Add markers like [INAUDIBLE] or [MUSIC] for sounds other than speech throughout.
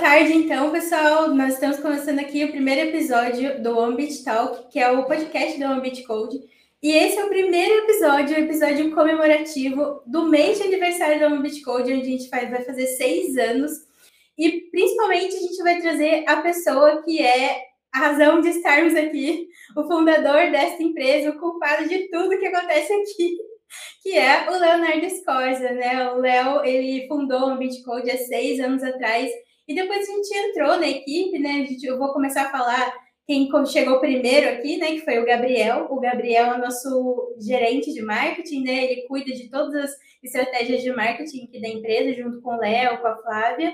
tarde, então, pessoal. Nós estamos começando aqui o primeiro episódio do Ambit Talk, que é o podcast do Ambit Code. E esse é o primeiro episódio, o episódio comemorativo do mês de aniversário do Ambit Code, onde a gente vai fazer seis anos. E principalmente a gente vai trazer a pessoa que é a razão de estarmos aqui, o fundador desta empresa, o culpado de tudo que acontece aqui, [LAUGHS] que é o Leonardo Scorza, né? O Léo, ele fundou o Bitcode há seis anos atrás e depois a gente entrou na equipe, né? Gente, eu vou começar a falar quem chegou primeiro aqui, né? Que foi o Gabriel. O Gabriel é nosso gerente de marketing, né? Ele cuida de todas as estratégias de marketing aqui da empresa, junto com o Léo, com a Flávia.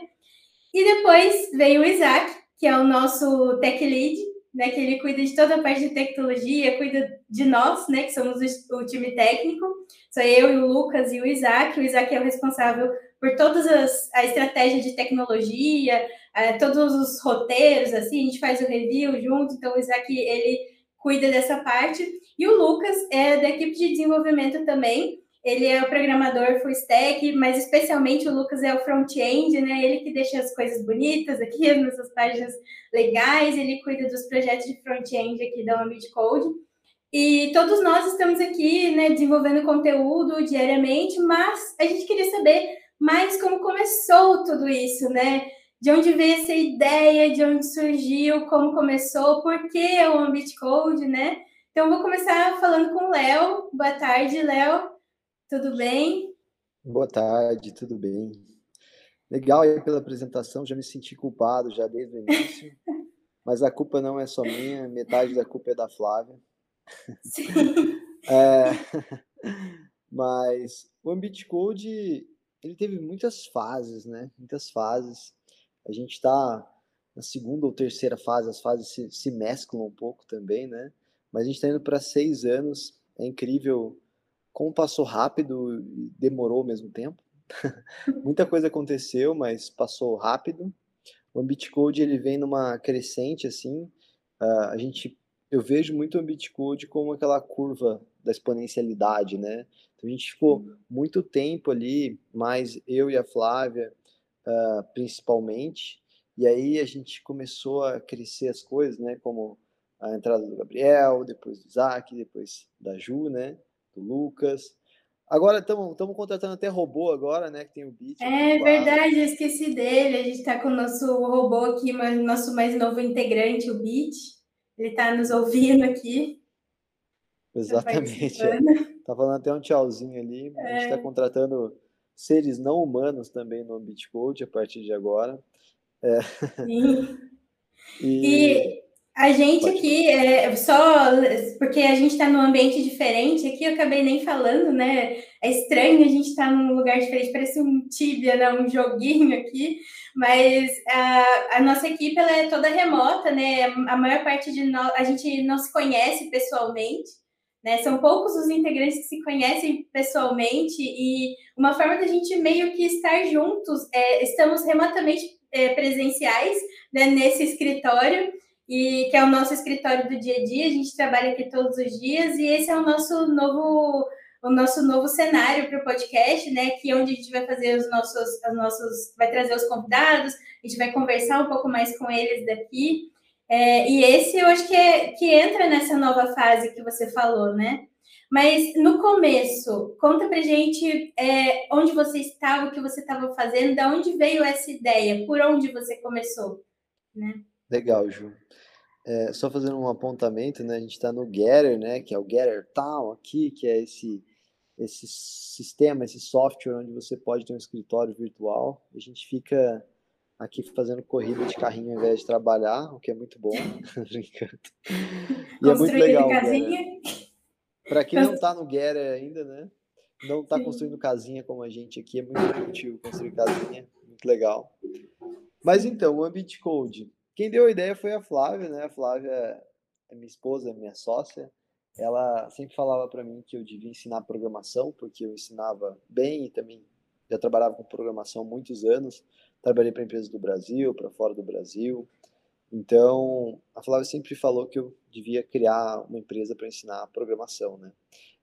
E depois veio o Isaac, que é o nosso tech lead, né, que ele cuida de toda a parte de tecnologia, cuida de nós, né, que somos o, o, time técnico. Sou eu e o Lucas e o Isaac. O Isaac é o responsável por todas as a estratégia de tecnologia, todos os roteiros, assim, a gente faz o review junto. Então o Isaac ele cuida dessa parte e o Lucas é da equipe de desenvolvimento também. Ele é o programador full stack, mas especialmente o Lucas é o front-end, né? Ele que deixa as coisas bonitas aqui, [LAUGHS] as nossas páginas legais, ele cuida dos projetos de front-end aqui da Omid Code. E todos nós estamos aqui, né, desenvolvendo conteúdo diariamente, mas a gente queria saber mais como começou tudo isso, né? De onde veio essa ideia, de onde surgiu, como começou, por que o Ambit Code, né? Então, vou começar falando com o Léo. Boa tarde, Léo. Tudo bem? Boa tarde, tudo bem. Legal aí pela apresentação, já me senti culpado já desde o início, [LAUGHS] mas a culpa não é só minha, metade da culpa é da Flávia. Sim. É, [LAUGHS] mas o Ambit Code, ele teve muitas fases, né? Muitas fases. A gente está na segunda ou terceira fase, as fases se, se mesclam um pouco também, né? Mas a gente está indo para seis anos, é incrível como passou rápido e demorou ao mesmo tempo. [LAUGHS] Muita coisa aconteceu, mas passou rápido. O Ambitcode ele vem numa crescente assim. Uh, a gente, eu vejo muito o Ambitcode como aquela curva da exponencialidade, né? Então a gente ficou muito tempo ali, mais eu e a Flávia, uh, principalmente. E aí a gente começou a crescer as coisas, né? Como a entrada do Gabriel, depois do Isaac, depois da Ju, né? do Lucas. Agora estamos contratando até robô agora, né? Que tem o Beat. É verdade, eu esqueci dele. A gente está com o nosso robô aqui, nosso mais novo integrante, o Beat. Ele está nos ouvindo aqui. Tá Exatamente. Está tá falando até um tchauzinho ali. É. A gente está é. contratando seres não humanos também no Bitcode a partir de agora. É. Sim. [LAUGHS] e... e a gente aqui, é, só porque a gente está num ambiente diferente, aqui eu acabei nem falando, né? É estranho a gente estar tá num lugar diferente, parece um Tibia, né? um joguinho aqui, mas a, a nossa equipe ela é toda remota, né? A maior parte de nós, a gente não se conhece pessoalmente, né? São poucos os integrantes que se conhecem pessoalmente, e uma forma da gente meio que estar juntos, é, estamos remotamente é, presenciais né, nesse escritório e que é o nosso escritório do dia a dia. A gente trabalha aqui todos os dias e esse é o nosso novo o nosso novo cenário para o podcast, né? Que é onde a gente vai fazer os nossos, os nossos, vai trazer os convidados, a gente vai conversar um pouco mais com eles daqui. É, e esse eu acho que, é, que entra nessa nova fase que você falou, né? Mas no começo, conta pra gente é, onde você estava, o que você estava fazendo, da onde veio essa ideia, por onde você começou, né? Legal, Ju. É, só fazendo um apontamento, né? A gente está no Getter, né? Que é o Getter Town aqui, que é esse esse sistema, esse software onde você pode ter um escritório virtual. A gente fica aqui fazendo corrida de carrinho ao invés de trabalhar, o que é muito bom. [LAUGHS] Brincando. E é muito legal. Para quem não está no [LAUGHS] Getter ainda, né? Não está construindo casinha como a gente aqui, é muito útil construir casinha, muito legal. Mas então, o Ambit Code quem deu a ideia foi a Flávia, né? A Flávia é minha esposa, minha sócia. Ela sempre falava para mim que eu devia ensinar programação, porque eu ensinava bem e também já trabalhava com programação há muitos anos. Trabalhei para empresas do Brasil, para fora do Brasil. Então, a Flávia sempre falou que eu devia criar uma empresa para ensinar programação, né?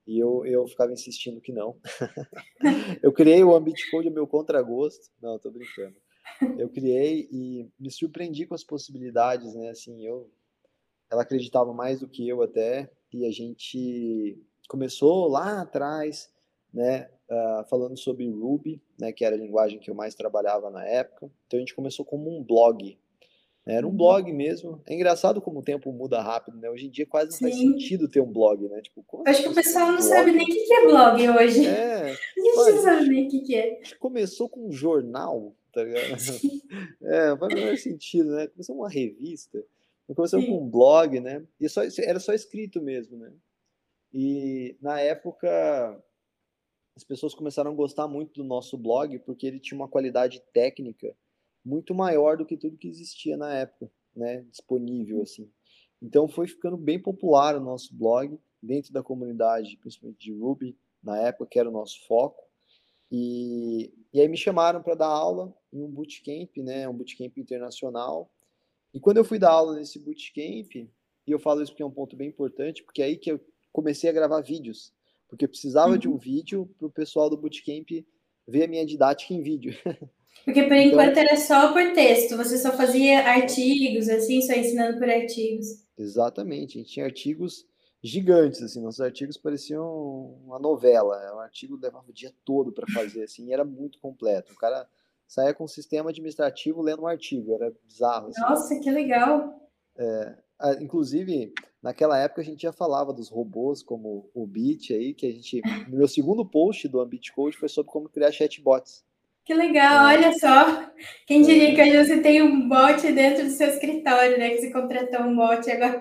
E eu, eu ficava insistindo que não. [LAUGHS] eu criei o Ambit Code meu contragosto. Não, tô brincando. Eu criei e me surpreendi com as possibilidades, né? Assim, eu, ela acreditava mais do que eu até, e a gente começou lá atrás, né? Uh, falando sobre Ruby, né? Que era a linguagem que eu mais trabalhava na época. Então a gente começou como um blog, era um uhum. blog mesmo. É engraçado como o tempo muda rápido, né? Hoje em dia quase não Sim. faz sentido ter um blog, né? Tipo, Acho que o pessoal não sabe nem o que é blog hoje. É, a gente não sabe nem o que é. Começou com um jornal, tá ligado? [LAUGHS] É, faz o menor sentido, né? Começou uma revista. Começou Sim. com um blog, né? E só, era só escrito mesmo, né? E na época as pessoas começaram a gostar muito do nosso blog porque ele tinha uma qualidade técnica muito maior do que tudo que existia na época, né, disponível assim. Então foi ficando bem popular o nosso blog dentro da comunidade, principalmente de Ruby, na época que era o nosso foco. E, e aí me chamaram para dar aula em um bootcamp, né, um bootcamp internacional. E quando eu fui dar aula nesse bootcamp, e eu falo isso porque é um ponto bem importante, porque é aí que eu comecei a gravar vídeos, porque precisava uhum. de um vídeo para o pessoal do bootcamp ver a minha didática em vídeo. [LAUGHS] Porque por então, enquanto era só por texto, você só fazia artigos, assim, só ensinando por artigos. Exatamente, a gente tinha artigos gigantes, assim, nossos artigos pareciam uma novela, um artigo levava o dia todo para fazer, assim, e era muito completo. O cara saía com um sistema administrativo lendo um artigo, era bizarro. Assim. Nossa, que legal! É, inclusive, naquela época a gente já falava dos robôs como o Bit aí, que a gente, no meu segundo post do Ambit Code foi sobre como criar chatbots. Que legal, é. olha só. Quem diria que hoje você tem um bot dentro do seu escritório, né? Que você contratou um bot agora.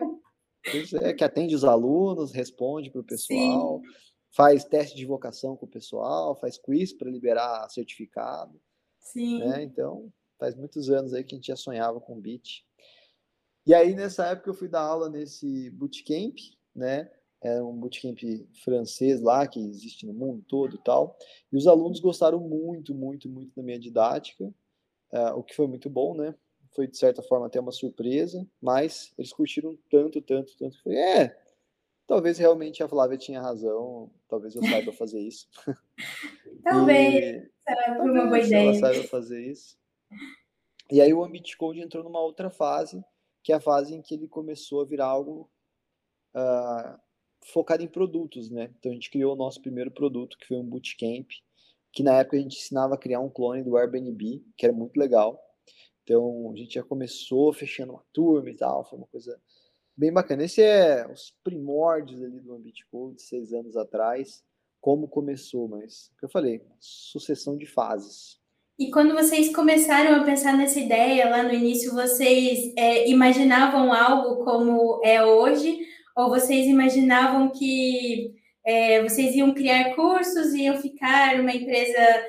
Pois é, que atende os alunos, responde para o pessoal, Sim. faz teste de vocação com o pessoal, faz quiz para liberar certificado. Sim. Né? Então, faz muitos anos aí que a gente já sonhava com o Bit. E aí, nessa época, eu fui dar aula nesse bootcamp, né? é um bootcamp francês lá, que existe no mundo todo e tal. E os alunos gostaram muito, muito, muito da minha didática, uh, o que foi muito bom, né? Foi, de certa forma, até uma surpresa, mas eles curtiram tanto, tanto, tanto. Foi, é, talvez realmente a Flávia tinha razão, talvez eu saiba fazer isso. [LAUGHS] talvez, será uma boa ideia. Ela saiba fazer isso. E aí o Ambit Code entrou numa outra fase, que é a fase em que ele começou a virar algo uh, focado em produtos, né? Então a gente criou o nosso primeiro produto, que foi um bootcamp, que na época a gente ensinava a criar um clone do Airbnb, que era muito legal. Então a gente já começou fechando uma turma e tal, foi uma coisa bem bacana. Esse é os primórdios ali do Ambit Code, seis anos atrás, como começou, mas, o que eu falei, sucessão de fases. E quando vocês começaram a pensar nessa ideia lá no início, vocês é, imaginavam algo como é hoje? Ou vocês imaginavam que é, vocês iam criar cursos, iam ficar uma empresa,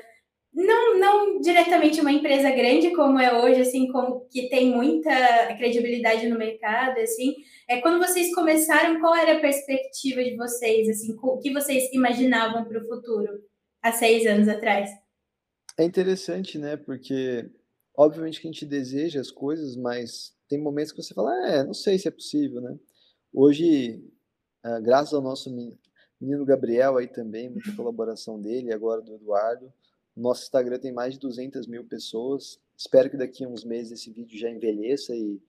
não, não diretamente uma empresa grande como é hoje, assim, como que tem muita credibilidade no mercado, assim. É, quando vocês começaram, qual era a perspectiva de vocês, assim, o que vocês imaginavam para o futuro há seis anos atrás? É interessante, né? Porque obviamente que a gente deseja as coisas, mas tem momentos que você fala, é, não sei se é possível, né? Hoje, uh, graças ao nosso menino Gabriel aí também, muita colaboração dele, agora do Eduardo, nosso Instagram tem mais de 200 mil pessoas. Espero que daqui a uns meses esse vídeo já envelheça e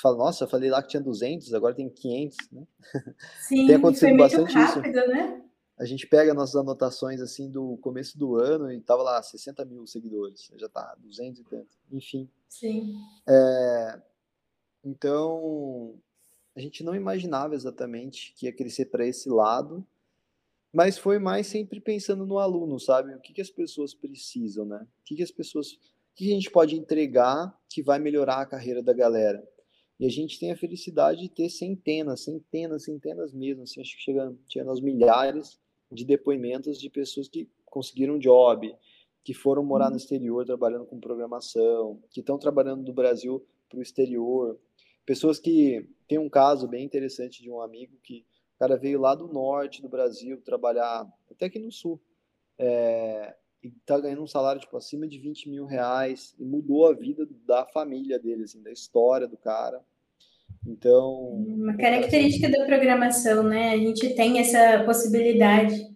fala, nossa, falei lá que tinha 200, agora tem 500, né? [LAUGHS] Sim, tem acontecido bastante rápido, isso. Né? A gente pega nossas anotações assim do começo do ano e tava lá 60 mil seguidores, já tá 200 e tanto, enfim. Sim. É, então, a gente não imaginava exatamente que ia crescer para esse lado, mas foi mais sempre pensando no aluno, sabe? O que, que as pessoas precisam, né? O que, que as pessoas. O que a gente pode entregar que vai melhorar a carreira da galera? E a gente tem a felicidade de ter centenas, centenas, centenas mesmo, assim, acho que chega, chega aos milhares de depoimentos de pessoas que conseguiram um job, que foram morar no uhum. exterior trabalhando com programação, que estão trabalhando do Brasil para o exterior, pessoas que tem um caso bem interessante de um amigo que o cara veio lá do norte do Brasil trabalhar, até aqui no sul, é, e tá ganhando um salário tipo acima de 20 mil reais e mudou a vida da família dele, assim, da história do cara. Então. Uma característica da programação, né? A gente tem essa possibilidade.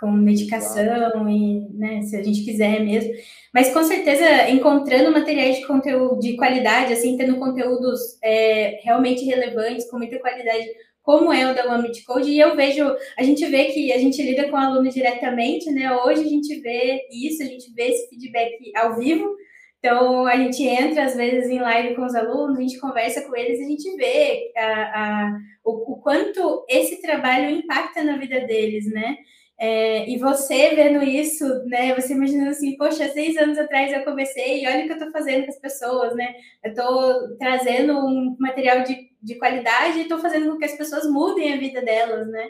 com medicação e, né, se a gente quiser mesmo. Mas com certeza encontrando materiais de conteúdo de qualidade, assim, tendo conteúdos é, realmente relevantes, com muita qualidade, como é o da Wambit Code, e eu vejo, a gente vê que a gente lida com o aluno diretamente, né? Hoje a gente vê isso, a gente vê esse feedback ao vivo, então, a gente entra, às vezes, em live com os alunos, a gente conversa com eles, a gente vê a, a, o, o, quanto esse trabalho impacta na vida deles, né? É, e você vendo isso, né? Você imaginando assim, poxa, seis anos atrás eu comecei e olha o que eu estou fazendo com as pessoas, né? Eu estou trazendo um material de, de qualidade e estou fazendo com que as pessoas mudem a vida delas, né?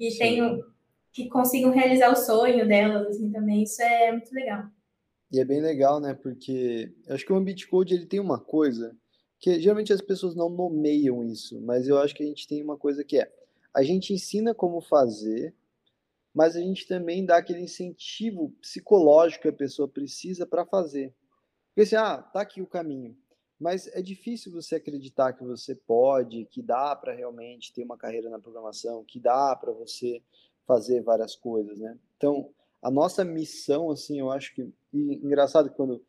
E tenham, que consigam realizar o sonho delas, assim, também. Isso é muito legal. E é bem legal, né? Porque eu acho que o Ambit Code ele tem uma coisa que geralmente as pessoas não nomeiam isso, mas eu acho que a gente tem uma coisa que é a gente ensina como fazer, mas a gente também dá aquele incentivo psicológico que a pessoa precisa para fazer. Porque assim, ah, tá aqui o caminho. Mas é difícil você acreditar que você pode, que dá para realmente ter uma carreira na programação, que dá para você fazer várias coisas, né? Então, a nossa missão, assim, eu acho que. E engraçado quando uh,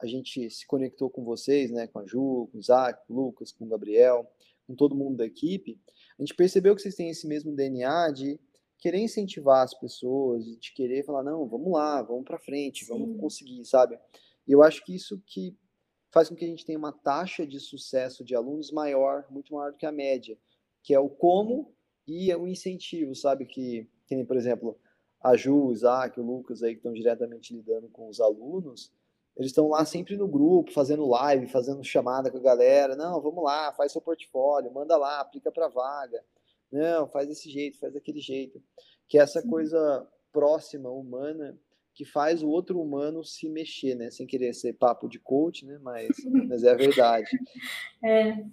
a gente se conectou com vocês, né, com a Ju, com o Isaac, com o Lucas, com o Gabriel, com todo mundo da equipe, a gente percebeu que vocês têm esse mesmo DNA de querer incentivar as pessoas, de querer falar, não, vamos lá, vamos para frente, Sim. vamos conseguir, sabe? E eu acho que isso que faz com que a gente tenha uma taxa de sucesso de alunos maior, muito maior do que a média, que é o como e o incentivo, sabe? Que, que nem, por exemplo, a Ju, o Isaac, o Lucas aí que estão diretamente lidando com os alunos, eles estão lá sempre no grupo, fazendo live, fazendo chamada com a galera. Não, vamos lá, faz seu portfólio, manda lá, aplica para vaga. Não, faz desse jeito, faz daquele jeito. Que é essa coisa próxima, humana, que faz o outro humano se mexer, né? Sem querer ser papo de coach, né? Mas, [LAUGHS] mas é a verdade. É.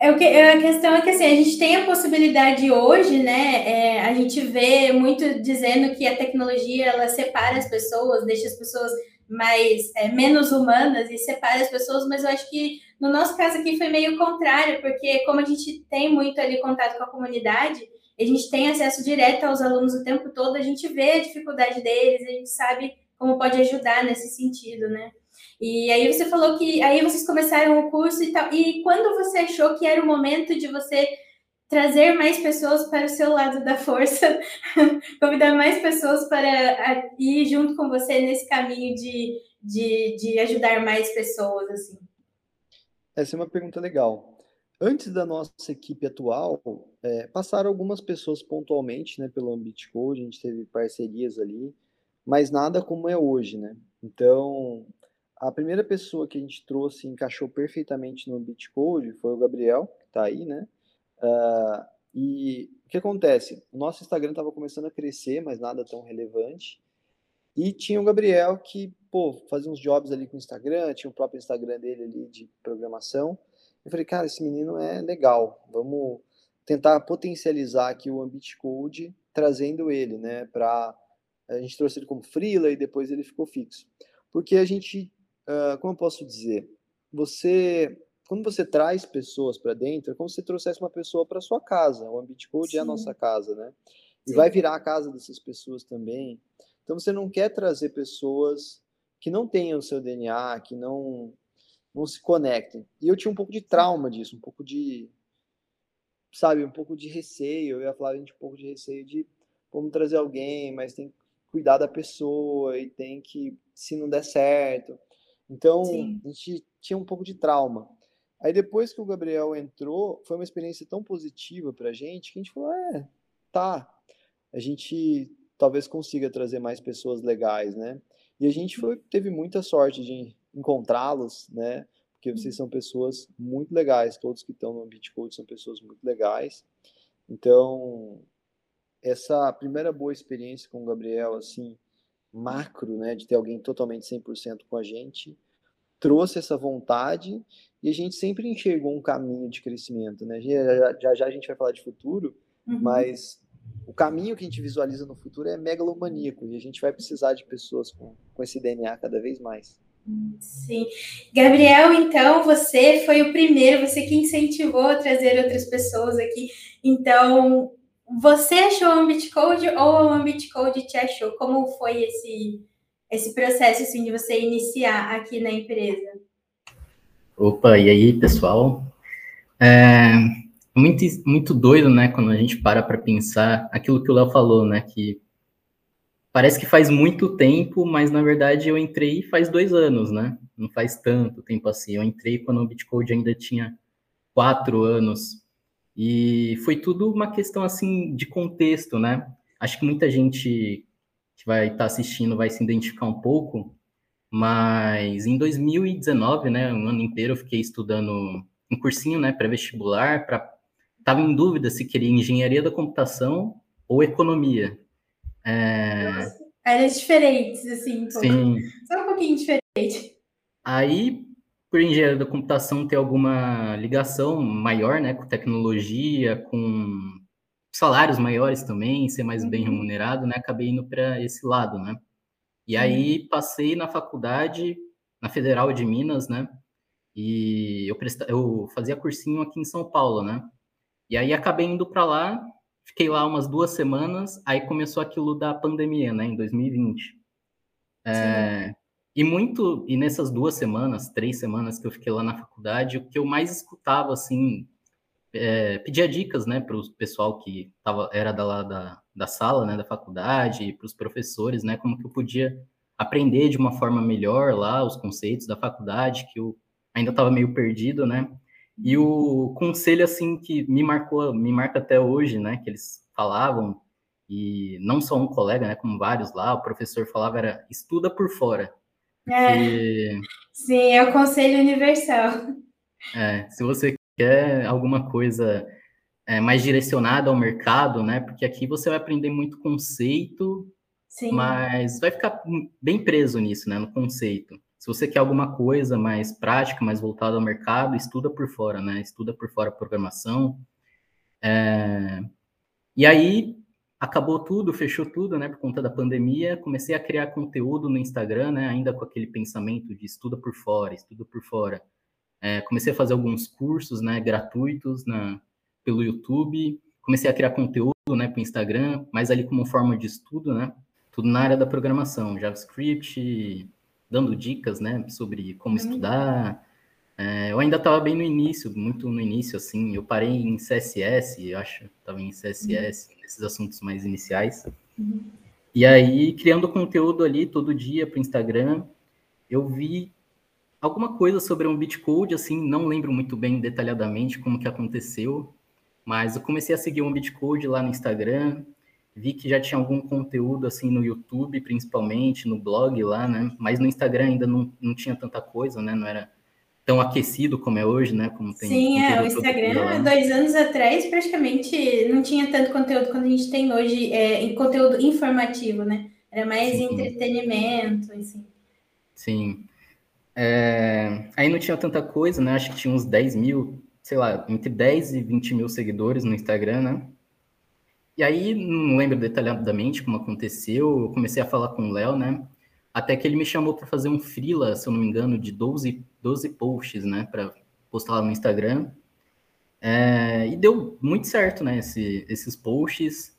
É o que, a questão é que assim, a gente tem a possibilidade hoje, né? É, a gente vê muito dizendo que a tecnologia ela separa as pessoas, deixa as pessoas mais é, menos humanas e separa as pessoas, mas eu acho que no nosso caso aqui foi meio contrário, porque como a gente tem muito ali contato com a comunidade, a gente tem acesso direto aos alunos o tempo todo, a gente vê a dificuldade deles, a gente sabe como pode ajudar nesse sentido, né? E aí você falou que aí vocês começaram o curso e tal. E quando você achou que era o momento de você trazer mais pessoas para o seu lado da força, [LAUGHS] convidar mais pessoas para ir junto com você nesse caminho de, de, de ajudar mais pessoas, assim? Essa é uma pergunta legal. Antes da nossa equipe atual, é, passaram algumas pessoas pontualmente né, pelo Ambit Code, a gente teve parcerias ali, mas nada como é hoje, né? Então, a primeira pessoa que a gente trouxe e encaixou perfeitamente no Bitcode foi o Gabriel, que está aí, né? Uh, e o que acontece? O nosso Instagram estava começando a crescer, mas nada tão relevante. E tinha o Gabriel que, pô, fazia uns jobs ali com o Instagram, tinha o próprio Instagram dele ali de programação. Eu falei, cara, esse menino é legal, vamos tentar potencializar aqui o Ambit Code, trazendo ele, né, para a gente trouxe ele como freela e depois ele ficou fixo. Porque a gente uh, como eu posso dizer, você, quando você traz pessoas para dentro, é como se você trouxesse uma pessoa para sua casa. O Ambit Code Sim. é a nossa casa, né? E Sim. vai virar a casa dessas pessoas também. Então você não quer trazer pessoas que não tenham o seu DNA, que não não se conectem. E eu tinha um pouco de trauma disso, um pouco de sabe, um pouco de receio. Eu ia falar a gente um pouco de receio de vamos trazer alguém, mas tem que cuidar da pessoa e tem que se não der certo. Então, Sim. a gente tinha um pouco de trauma. Aí depois que o Gabriel entrou, foi uma experiência tão positiva pra gente que a gente falou, é, tá, a gente talvez consiga trazer mais pessoas legais, né? E a gente foi, teve muita sorte de encontrá-los, né? Porque vocês são pessoas muito legais, todos que estão no Ambit Code são pessoas muito legais. Então, essa primeira boa experiência com o Gabriel, assim, macro, né, de ter alguém totalmente 100% com a gente, trouxe essa vontade e a gente sempre enxergou um caminho de crescimento, né? Já já, já a gente vai falar de futuro, uhum. mas o caminho que a gente visualiza no futuro é megalomaníaco e a gente vai precisar de pessoas com, com esse DNA cada vez mais. Sim. Gabriel, então, você foi o primeiro, você que incentivou a trazer outras pessoas aqui. Então, você achou o Ambit Code ou o Ambit Code te achou? Como foi esse, esse processo assim, de você iniciar aqui na empresa? Opa, e aí, pessoal? É muito, muito doido, né, quando a gente para para pensar aquilo que o Léo falou, né, que parece que faz muito tempo, mas na verdade eu entrei faz dois anos, né? Não faz tanto tempo assim. Eu entrei quando o Bitcode ainda tinha quatro anos. E foi tudo uma questão assim de contexto, né? Acho que muita gente que vai estar tá assistindo vai se identificar um pouco, mas em 2019, né, um ano inteiro eu fiquei estudando um cursinho, né, pré-vestibular para estava em dúvida se queria engenharia da computação ou economia. É... Áreas diferentes, assim, um Sim. Só um pouquinho diferente. Aí, por engenharia da computação ter alguma ligação maior, né, com tecnologia, com salários maiores também, ser mais bem uhum. remunerado, né, acabei indo para esse lado, né. E aí passei na faculdade, na Federal de Minas, né, e eu, presta... eu fazia cursinho aqui em São Paulo, né, e aí acabei indo para lá, fiquei lá umas duas semanas, aí começou aquilo da pandemia, né, em 2020. É, e muito, e nessas duas semanas, três semanas que eu fiquei lá na faculdade, o que eu mais escutava, assim, é, pedia dicas, né, para o pessoal que tava, era da, lá da, da sala, né, da faculdade, para os professores, né, como que eu podia aprender de uma forma melhor lá os conceitos da faculdade, que eu ainda estava meio perdido, né, e o conselho, assim, que me marcou, me marca até hoje, né, que eles falavam, e não só um colega, né, como vários lá, o professor falava era estuda por fora. É, sim, é o conselho universal. É, se você quer alguma coisa é, mais direcionada ao mercado, né, porque aqui você vai aprender muito conceito, sim. mas vai ficar bem preso nisso, né, no conceito. Se você quer alguma coisa mais prática, mais voltada ao mercado, estuda por fora, né? Estuda por fora a programação. É... E aí acabou tudo, fechou tudo, né? Por conta da pandemia, comecei a criar conteúdo no Instagram, né? Ainda com aquele pensamento de estuda por fora, estuda por fora. É, comecei a fazer alguns cursos, né? Gratuitos na pelo YouTube. Comecei a criar conteúdo, né? Para o Instagram, mas ali como forma de estudo, né? Tudo na área da programação, JavaScript, dando dicas, né, sobre como uhum. estudar. É, eu ainda estava bem no início, muito no início, assim. Eu parei em CSS, eu acho, estava em CSS, uhum. nesses assuntos mais iniciais. Uhum. E aí, criando conteúdo ali todo dia para o Instagram, eu vi alguma coisa sobre um Bitcode, assim, não lembro muito bem detalhadamente como que aconteceu, mas eu comecei a seguir um Bitcode lá no Instagram, vi que já tinha algum conteúdo assim no YouTube, principalmente, no blog lá, né? Mas no Instagram ainda não, não tinha tanta coisa, né? Não era tão aquecido como é hoje, né? Como tem Sim, é, o Instagram, dois anos atrás, praticamente não tinha tanto conteúdo quanto a gente tem hoje, é, em conteúdo informativo, né? Era mais Sim. entretenimento, assim. Sim. É, aí não tinha tanta coisa, né? Acho que tinha uns 10 mil, sei lá, entre 10 e 20 mil seguidores no Instagram, né? E aí, não lembro detalhadamente como aconteceu, eu comecei a falar com o Léo, né? Até que ele me chamou para fazer um freela, se eu não me engano, de 12, 12 posts, né? Para postar lá no Instagram. É, e deu muito certo, né? Esse, esses posts.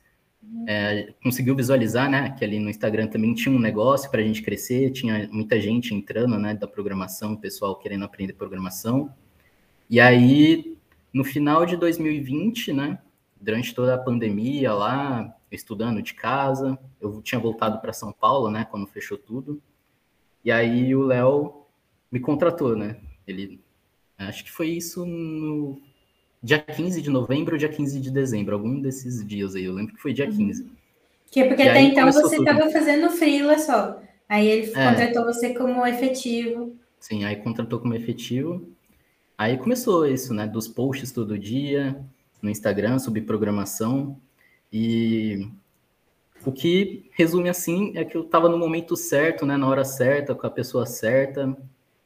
É, conseguiu visualizar, né? Que ali no Instagram também tinha um negócio para a gente crescer, tinha muita gente entrando, né? Da programação, pessoal querendo aprender programação. E aí, no final de 2020, né? durante toda a pandemia lá, estudando de casa. Eu tinha voltado para São Paulo, né, quando fechou tudo. E aí o Léo me contratou, né? Ele acho que foi isso no dia 15 de novembro ou dia 15 de dezembro, algum desses dias aí. Eu lembro que foi dia 15. Uhum. Que é porque e até então você estava fazendo freela só. Aí ele é. contratou você como efetivo. Sim, aí contratou como efetivo. Aí começou isso, né? Dos posts todo dia, no Instagram sobre programação. E o que resume assim é que eu estava no momento certo, né, na hora certa, com a pessoa certa,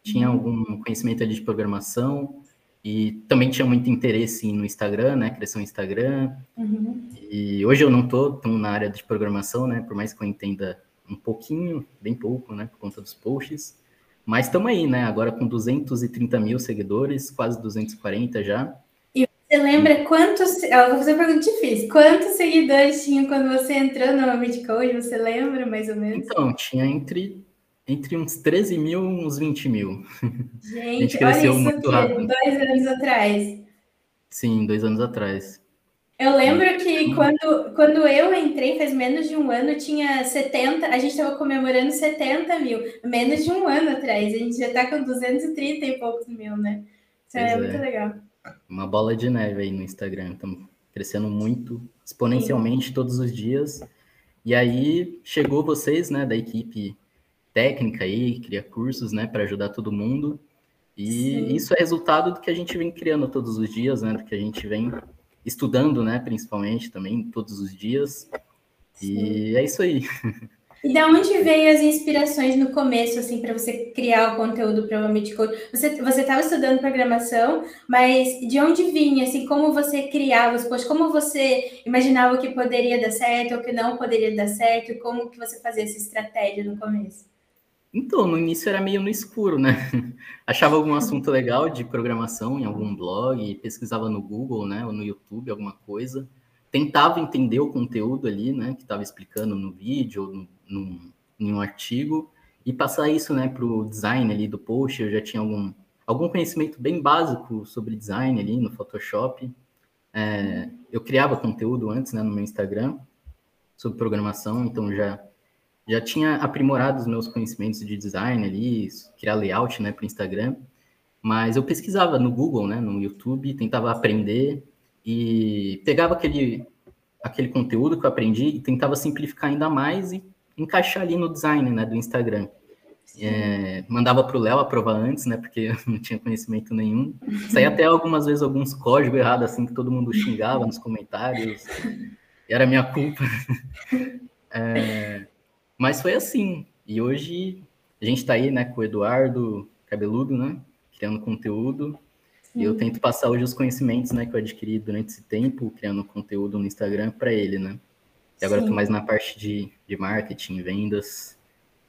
tinha uhum. algum conhecimento ali de programação e também tinha muito interesse no Instagram, né, crescer o Instagram. Uhum. E hoje eu não estou tão na área de programação, né, por mais que eu entenda um pouquinho, bem pouco, né, por conta dos posts. Mas estamos aí, né, agora com 230 mil seguidores, quase 240 já. Você lembra quantos. Eu vou fazer uma pergunta difícil. Quantos seguidores tinha quando você entrou no Ambit Code? Você lembra mais ou menos? Então, tinha entre, entre uns 13 mil e uns 20 mil. Gente, [LAUGHS] gente cresceu olha isso muito rápido. dois anos atrás. Sim, dois anos atrás. Eu lembro que quando, quando eu entrei, faz menos de um ano, tinha 70, a gente estava comemorando 70 mil, menos de um ano atrás, a gente já está com 230 e poucos mil, né? Isso é, é muito legal. Uma bola de neve aí no Instagram, estamos crescendo muito, exponencialmente todos os dias. E aí chegou vocês, né, da equipe técnica aí, cria cursos, né, para ajudar todo mundo. E Sim. isso é resultado do que a gente vem criando todos os dias, né, do que a gente vem estudando, né, principalmente também todos os dias. Sim. E é isso aí. [LAUGHS] E da onde veio as inspirações no começo, assim, para você criar o conteúdo para Amit Code? Você estava estudando programação, mas de onde vinha, assim, como você criava os posts? Como você imaginava que poderia dar certo ou que não poderia dar certo? Como que você fazia essa estratégia no começo? Então, no início era meio no escuro, né? [LAUGHS] Achava algum assunto legal de programação em algum blog, pesquisava no Google, né, ou no YouTube alguma coisa, tentava entender o conteúdo ali, né, que estava explicando no vídeo ou no, em um artigo e passar isso, né, para o design ali do post. Eu já tinha algum algum conhecimento bem básico sobre design ali no Photoshop. É, eu criava conteúdo antes, né, no meu Instagram sobre programação, então já já tinha aprimorado os meus conhecimentos de design ali, criar layout, né, para o Instagram, mas eu pesquisava no Google, né, no YouTube, tentava aprender e pegava aquele aquele conteúdo que eu aprendi e tentava simplificar ainda mais e encaixar ali no design, né, do Instagram. É, mandava para o Léo aprovar antes, né, porque [LAUGHS] eu não tinha conhecimento nenhum. Saía até algumas vezes alguns códigos errados, assim, que todo mundo xingava nos comentários. Era minha culpa. [LAUGHS] É, mas foi assim. E hoje a gente está aí, né, com o Eduardo Cabeludo, né, criando conteúdo. E eu tento passar hoje os conhecimentos, né, que eu adquiri durante esse tempo, criando conteúdo no Instagram para ele, né. E agora estou mais na parte de, de marketing, vendas.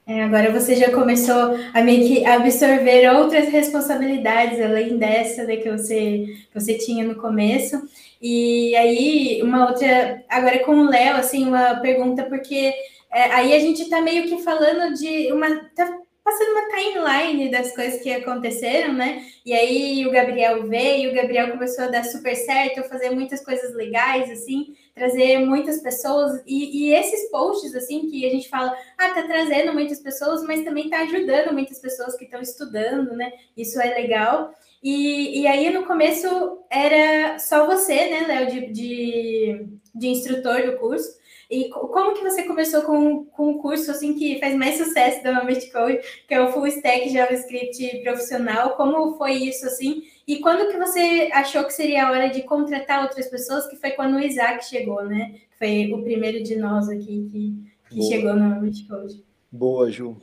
É, agora você já começou a meio que absorver outras responsabilidades além dessa né, que, você, que você tinha no começo. E aí, uma outra, agora com o Léo, assim, uma pergunta, porque é, aí a gente está meio que falando de uma. Tá passando uma timeline das coisas que aconteceram, né? E aí o Gabriel veio, o Gabriel começou a dar super certo, fazer muitas coisas legais, assim, trazer muitas pessoas. E, e esses posts, assim, que a gente fala, ah, tá trazendo muitas pessoas, mas também tá ajudando muitas pessoas que estão estudando, né? Isso é legal. E, e aí no começo era só você, né, Léo, de, de, de instrutor do curso. E como que você começou com, com um curso assim que faz mais sucesso da Mammoth Code, que é o Full Stack JavaScript profissional? Como foi isso assim? E quando que você achou que seria a hora de contratar outras pessoas? Que foi quando o Isaac chegou, né? Foi o primeiro de nós aqui que, que chegou na Mammoth Code. Boa, Ju.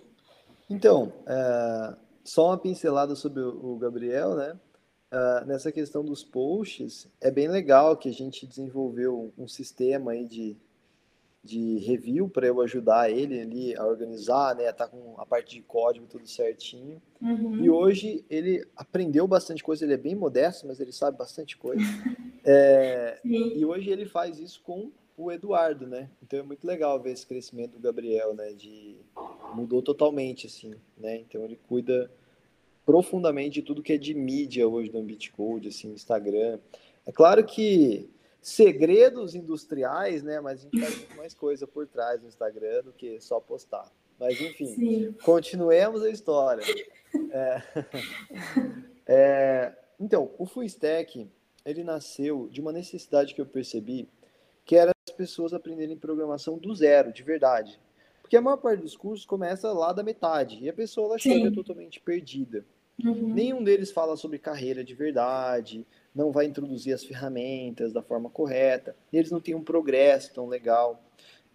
Então, é, só uma pincelada sobre o Gabriel, né? Uh, nessa questão dos posts, é bem legal que a gente desenvolveu um sistema aí de de review para eu ajudar ele ali a organizar, né, tá com a parte de código tudo certinho. Uhum. E hoje ele aprendeu bastante coisa, ele é bem modesto, mas ele sabe bastante coisa. [LAUGHS] é, e hoje ele faz isso com o Eduardo, né? Então é muito legal ver esse crescimento do Gabriel, né? De mudou totalmente assim, né? Então ele cuida profundamente de tudo que é de mídia hoje no Bitcode, assim, Instagram. É claro que segredos industriais, né? Mas a gente faz muito mais coisa por trás do Instagram do que só postar. Mas enfim, Sim. continuemos a história. É, [LAUGHS] é, então, o Full Stack ele nasceu de uma necessidade que eu percebi, que era as pessoas aprenderem programação do zero, de verdade. Porque a maior parte dos cursos começa lá da metade e a pessoa ela chega totalmente perdida. Uhum. Nenhum deles fala sobre carreira de verdade, não vai introduzir as ferramentas da forma correta, eles não têm um progresso tão legal.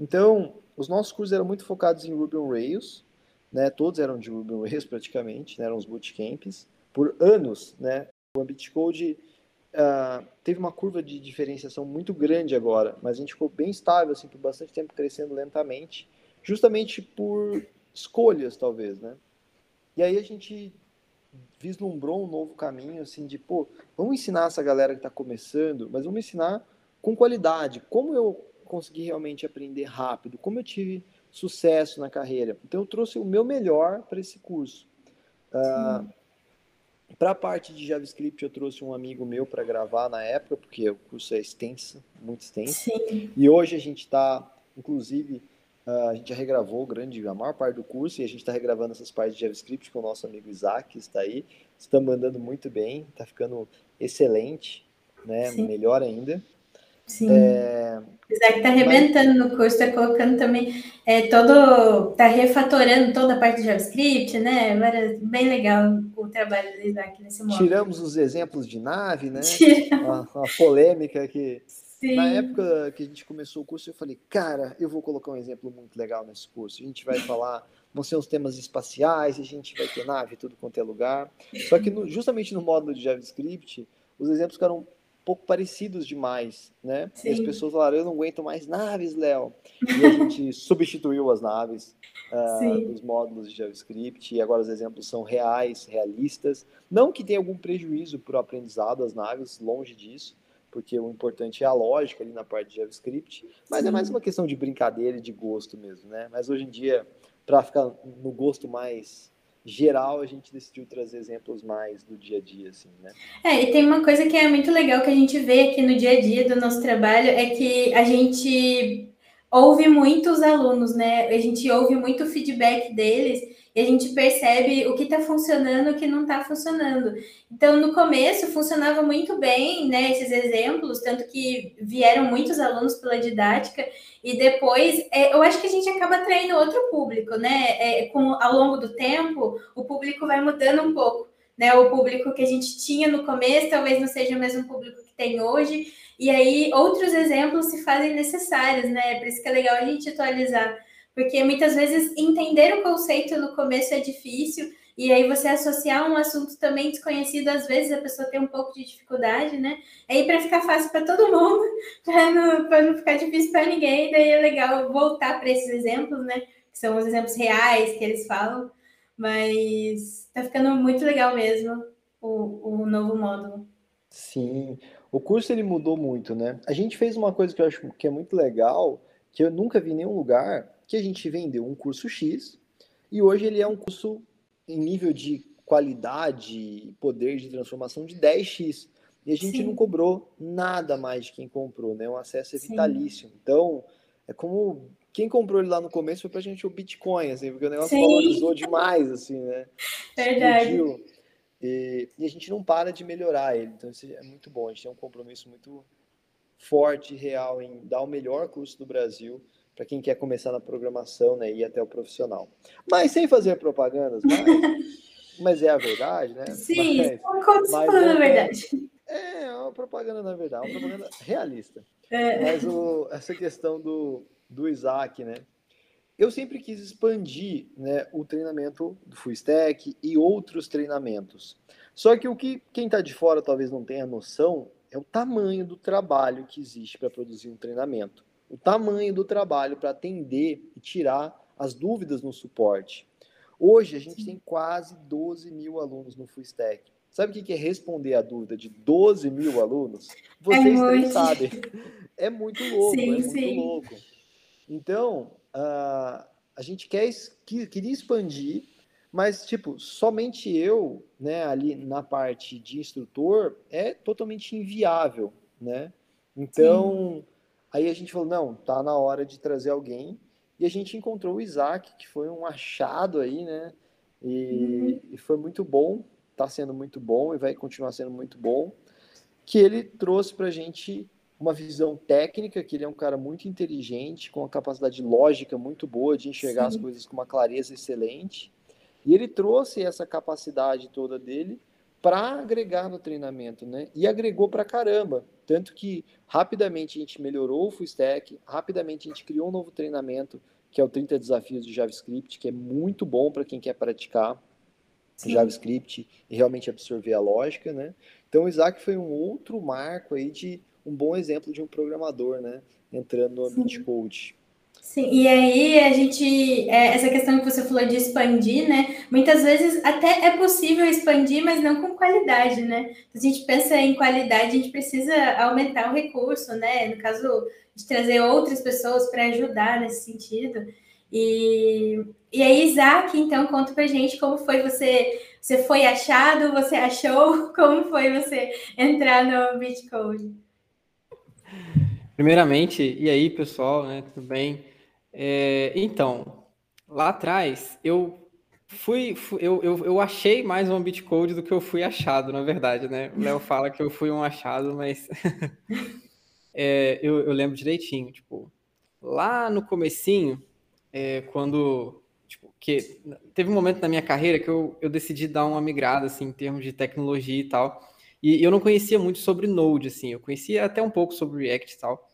Então, os nossos cursos eram muito focados em Ruby on Rails, né? Todos eram de Ruby on Rails praticamente, né? eram os bootcamps. Por anos, né? O Ambit Code uh, teve uma curva de diferenciação muito grande agora, mas a gente ficou bem estável, assim, por bastante tempo crescendo lentamente, justamente por escolhas, talvez, né? E aí a gente vislumbrou um novo caminho, assim, de, pô, vamos ensinar essa galera que está começando, mas vamos ensinar com qualidade. Como eu consegui realmente aprender rápido? Como eu tive sucesso na carreira? Então, eu trouxe o meu melhor para esse curso. Uh, para a parte de JavaScript, eu trouxe um amigo meu para gravar na época, porque o curso é extenso, muito extenso. Sim. E hoje a gente está, inclusive, a gente já regravou grande, a maior parte do curso e a gente está regravando essas partes de JavaScript com o nosso amigo Isaac, que está aí. Está mandando muito bem, está ficando excelente, né? Sim. Melhor ainda. Sim. É... Isaac está arrebentando mas... no curso, está colocando também é, todo. está refatorando toda a parte de JavaScript, né? Bem legal o trabalho do Isaac nesse momento. Tiramos os exemplos de nave, né? Uma, uma polêmica que [LAUGHS] Sim. Na época que a gente começou o curso, eu falei, cara, eu vou colocar um exemplo muito legal nesse curso. A gente vai falar, vão ser os temas espaciais, a gente vai ter nave, tudo quanto é lugar. Só que no, justamente no módulo de JavaScript, os exemplos ficaram um pouco parecidos demais, né? E as pessoas falaram, eu não aguento mais naves, Léo. [LAUGHS] E a gente substituiu as naves uh, dos módulos de JavaScript, e agora os exemplos são reais, realistas. Não que tenha algum prejuízo para o aprendizado das naves, longe disso, porque o importante é a lógica ali na parte de JavaScript, mas Sim. é mais uma questão de brincadeira e de gosto mesmo, né? Mas hoje em dia, para ficar no gosto mais geral, a gente decidiu trazer exemplos mais do dia a dia, assim, né? É, e tem uma coisa que é muito legal que a gente vê aqui no dia a dia do nosso trabalho, é que a gente ouve muito os alunos, né? A gente ouve muito o feedback deles, e a gente percebe o que está funcionando e o que não está funcionando. Então, no começo, funcionava muito bem, né, esses exemplos, tanto que vieram muitos alunos pela didática, e depois, é, eu acho que a gente acaba atraindo outro público, né, é, com, ao longo do tempo, o público vai mudando um pouco, né, o público que a gente tinha no começo, talvez não seja o mesmo público que tem hoje, e aí outros exemplos se fazem necessários, né, por isso que é legal a gente atualizar porque muitas vezes entender o conceito no começo é difícil, e aí você associar um assunto também desconhecido, às vezes a pessoa tem um pouco de dificuldade, né? Aí para ficar fácil para todo mundo, [LAUGHS] para não, não ficar difícil para ninguém, daí é legal voltar para esses exemplos, né? Que são os exemplos reais que eles falam, mas tá ficando muito legal mesmo o, o novo módulo. Sim, o curso ele mudou muito, né? A gente fez uma coisa que eu acho que é muito legal, que eu nunca vi em nenhum lugar, que a gente vendeu um curso X e hoje ele é um curso em nível de qualidade e poder de transformação de 10x. E a gente Sim. não cobrou nada mais de quem comprou, né? O acesso é vitalício. Sim. Então, é como quem comprou ele lá no começo foi pra gente o Bitcoin, assim, porque o negócio Sim. valorizou demais, assim, né? Verdade. E, e, a gente não para de melhorar ele. Então, isso é muito bom. A gente tem um compromisso muito forte e real em dar o melhor curso do Brasil para quem quer começar na programação né, e ir até o profissional. Mas sem fazer propagandas, mas, [LAUGHS] mas é a verdade, né? Sim, mas, mas, é, a verdade. É, é uma propaganda na verdade, uma propaganda realista. É. Mas o, essa questão do, do Isaac, né? Eu sempre quis expandir né, o treinamento do Full Stack e outros treinamentos. Só que o que quem está de fora talvez não tenha noção é o tamanho do trabalho que existe para produzir um treinamento o tamanho do trabalho para atender e tirar as dúvidas no suporte. Hoje a gente tem quase 12 mil alunos no Full Stack. Sabe o que é responder a dúvida de 12 mil alunos? Vocês é muito... sabem. É muito louco, sim, é muito sim. louco. Então, uh, a gente quer, queria expandir, mas, tipo, somente eu, né, ali na parte de instrutor, é totalmente inviável, né? Então, sim Aí a gente falou, não, tá na hora de trazer alguém. E a gente encontrou o Isaac, que foi um achado aí, né? E, uhum. e foi muito bom, tá sendo muito bom e vai continuar sendo muito bom. Que ele trouxe pra gente uma visão técnica, que ele é um cara muito inteligente, com uma capacidade lógica muito boa de enxergar Sim. as coisas com uma clareza excelente. E ele trouxe essa capacidade toda dele para agregar no treinamento, né? E agregou para caramba. Tanto que rapidamente a gente melhorou o full stack, rapidamente a gente criou um novo treinamento, que é o 30 desafios de JavaScript, que é muito bom para quem quer praticar Sim. JavaScript e realmente absorver a lógica, né? Então o Isaac foi um outro marco aí de um bom exemplo de um programador, né? Entrando no Ambiente Code. Sim, e aí a gente, é, essa questão que você falou de expandir, né? Muitas vezes até é possível expandir, mas não com qualidade, né? Se a gente pensa em qualidade, a gente precisa aumentar o recurso, né? No caso de trazer outras pessoas para ajudar nesse sentido. E, e aí, Isaac, então, conta pra gente como foi você. Você foi achado, você achou? [LAUGHS] Como foi você entrar no Bitcode? Primeiramente, e aí, pessoal, né? Tudo bem? É, então, lá atrás, eu fui, fui eu, eu, eu, achei mais um Bitcode do que eu fui achado, na verdade, né? O Léo fala que eu fui um achado, mas [LAUGHS] é, eu, eu lembro direitinho, tipo, lá no comecinho, é, quando tipo, que teve um momento na minha carreira que eu, eu decidi dar uma migrada assim em termos de tecnologia e tal. E eu não conhecia muito sobre Node assim, eu conhecia até um pouco sobre React e tal.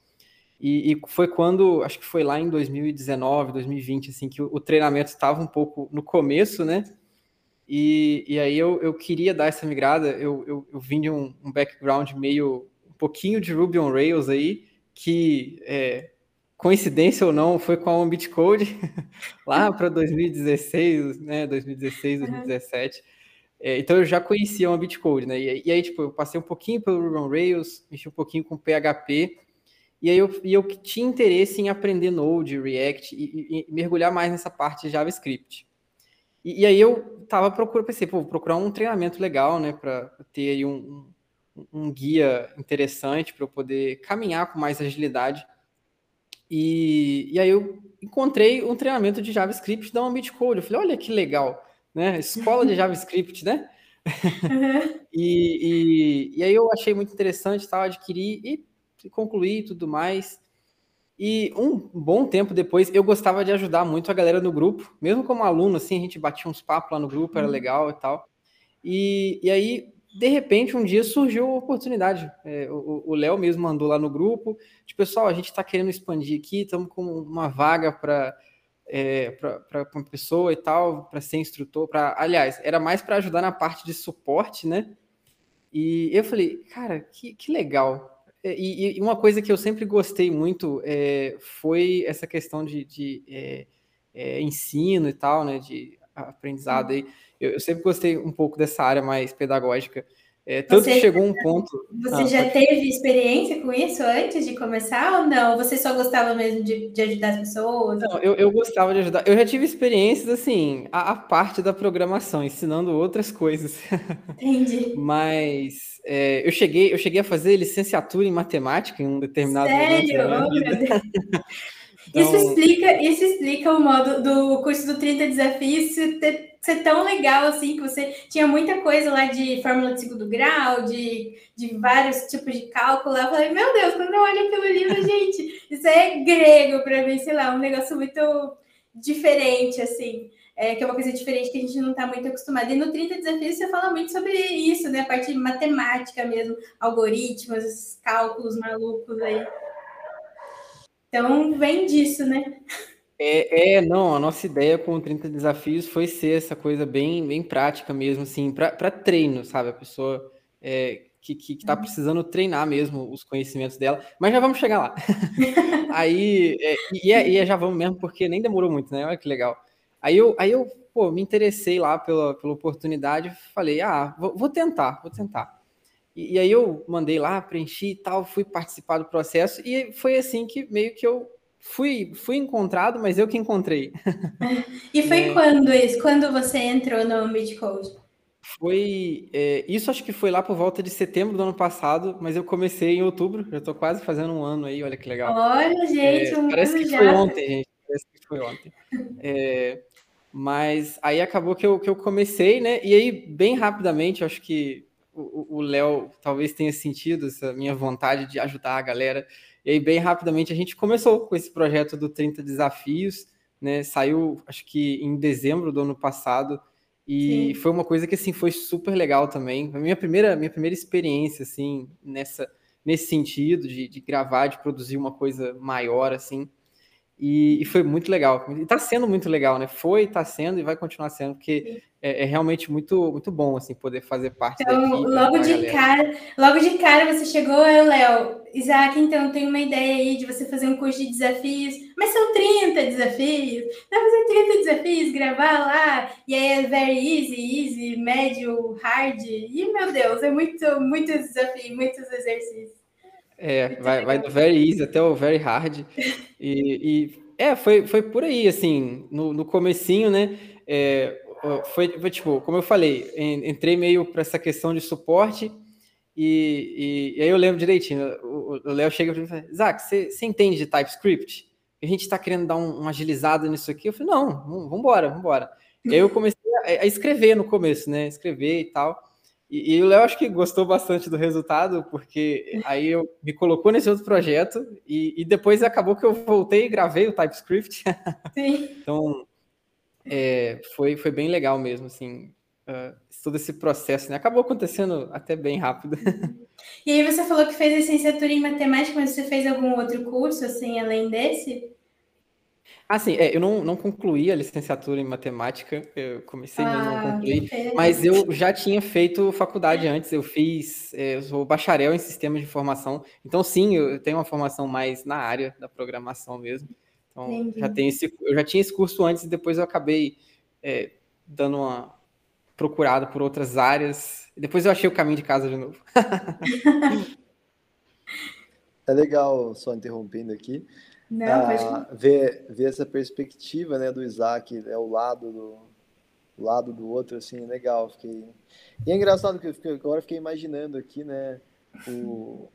E, e foi quando, acho que foi lá em 2019, 2020 assim que o, o treinamento estava um pouco no começo, né? E, e aí eu, eu queria dar essa migrada, eu, eu, eu vim de um, um background meio um pouquinho de Ruby on Rails aí, que é, coincidência ou não, foi com a OnBit Code [LAUGHS] lá para 2016, né, 2016, 2017. Uhum. É, então eu já conhecia a OnBit Code, né? E, e, aí tipo, eu passei um pouquinho pelo Ruby on Rails, mexi um pouquinho com PHP, e aí eu, e eu tinha interesse em aprender Node, React e, e, mergulhar mais nessa parte de JavaScript. E, e aí eu tava procurando, pensei, pô, vou procurar um treinamento legal, né, para ter aí um, um, um guia interessante para eu poder caminhar com mais agilidade e, e aí eu encontrei um treinamento de JavaScript da Ambit Code. Eu falei, olha que legal, né? Escola de [LAUGHS] JavaScript, né? Uhum. [LAUGHS] e, e, e, aí eu achei muito interessante, tal, adquiri e concluí tudo mais. E um bom tempo depois, eu gostava de ajudar muito a galera no grupo, mesmo como aluno, assim, a gente batia uns papos lá no grupo, era uhum. legal e tal. E, e aí de repente, um dia surgiu a oportunidade. É, o Léo mesmo mandou lá no grupo, de pessoal, a gente está querendo expandir aqui, estamos com uma vaga para é, para uma pessoa e tal, para ser instrutor, para, aliás, era mais para ajudar na parte de suporte, né? E eu falei, cara, que, que legal. É, e, e uma coisa que eu sempre gostei muito é, foi essa questão de, de é, é ensino e tal, né? De aprendizado aí. Eu, eu, sempre gostei um pouco dessa área mais pedagógica. É, tanto você, que chegou um ponto. Você ah, já teve experiência com isso antes de começar ou não? Você só gostava mesmo de, de ajudar as pessoas? Não, eu, eu gostava de ajudar. Eu já tive experiências assim, a, a parte da programação, ensinando outras coisas. [LAUGHS] Entendi. Mas é, eu, cheguei, eu cheguei a fazer licenciatura em matemática em um determinado Sério? momento. Deus. [LAUGHS] Então... Isso, explica, isso explica o modo do curso do 30 Desafios ter ser tão legal assim, que você tinha muita coisa lá de fórmula de segundo grau, de, de vários tipos de cálculo. Eu falei, meu Deus, quando eu olho aquilo livro, gente, isso é grego para mim, sei lá, um negócio muito diferente, assim. É, que é uma coisa diferente que a gente não está muito acostumado. E no 30 Desafios você fala muito sobre isso, né? A parte de matemática mesmo, algoritmos, cálculos malucos aí. Então, vem disso, né? É, é, não, a nossa ideia com o 30 desafios foi ser essa coisa bem, bem prática mesmo, assim, para treino, sabe? A pessoa é, que, que, que tá uhum. precisando treinar mesmo os conhecimentos dela, mas já vamos chegar lá. [LAUGHS] aí, é, e, é, e é, já vamos mesmo, porque nem demorou muito, né? Olha que legal. Aí eu, aí eu pô, me interessei lá pela, pela oportunidade, falei, ah, vou, vou tentar, vou tentar. E, e, aí eu mandei lá, preenchi e tal, fui participar do processo, e foi assim que meio que eu fui, fui encontrado, mas eu que encontrei. [LAUGHS] E foi é, quando isso? Quando você entrou no Midcode? Foi. É, isso acho que foi lá por volta de setembro do ano passado, mas eu comecei em outubro, já estou quase fazendo um ano aí, olha que legal. Olha, gente, é, um Parece que já. foi ontem, gente. Parece que foi ontem. É, mas aí acabou que eu, que eu comecei, né? E aí, bem rapidamente, acho que o Léo talvez tenha sentido essa minha vontade de ajudar a galera. E aí, bem rapidamente, a gente começou com esse projeto do 30 Desafios, né? Saiu, acho que em dezembro do ano passado, e Sim. foi uma coisa que, assim, foi super legal também. A minha primeira, minha primeira experiência, assim, nessa, nesse sentido de, de gravar, de produzir uma coisa maior, assim. E, e, foi muito legal. E está sendo muito legal, né? Foi, está sendo e vai continuar sendo, porque é, é, realmente muito, muito bom assim poder fazer parte então, daqui, logo de cara, logo de cara você chegou, Léo, Isaac, então tem uma ideia aí de você fazer um curso de desafios, mas são 30 desafios. Dá pra fazer 30 desafios, gravar lá, e aí é very easy, easy, médio, hard. E meu Deus, é muito, muito desafio, muitos exercícios. É, vai, vai do very easy até o very hard. E, e é, foi, foi por aí, assim, no, no comecinho, né? É, foi, foi, tipo, como eu falei, entrei meio para essa questão de suporte e, e, e, aí eu lembro direitinho, o Léo chega para mim e fala, Isaac, você, você entende de TypeScript? A gente está querendo dar um, um, agilizado nisso aqui. Eu falei, não, vamos embora, vamos embora. E aí eu comecei a, a, escrever no começo, né? Escrever e tal. E, e o Léo acho que gostou bastante do resultado, porque aí eu me colocou nesse outro projeto e, e depois acabou que eu voltei e gravei o TypeScript. [LAUGHS] Sim. então, é, foi, foi bem legal mesmo, assim, uh, todo esse processo, né? Acabou acontecendo até bem rápido. E aí você falou que fez licenciatura em matemática, mas você fez algum outro curso, assim, além desse? Assim, é, eu não, não concluí a licenciatura em matemática, eu comecei, ah, mas não concluí, mas eu já tinha feito faculdade antes, eu fiz, é, eu sou bacharel em sistemas de informação, então sim, eu tenho uma formação mais na área da programação mesmo, então já tenho esse, eu já tinha esse curso antes e depois eu acabei é, dando uma procurada por outras áreas, e depois eu achei o caminho de casa de novo. [LAUGHS] é legal, só interrompendo aqui, não, ah, ver, ver essa perspectiva né, do Isaac, é o lado do, lado do outro, assim, é legal. Fiquei... E é engraçado que eu fiquei, agora fiquei imaginando aqui, né, o,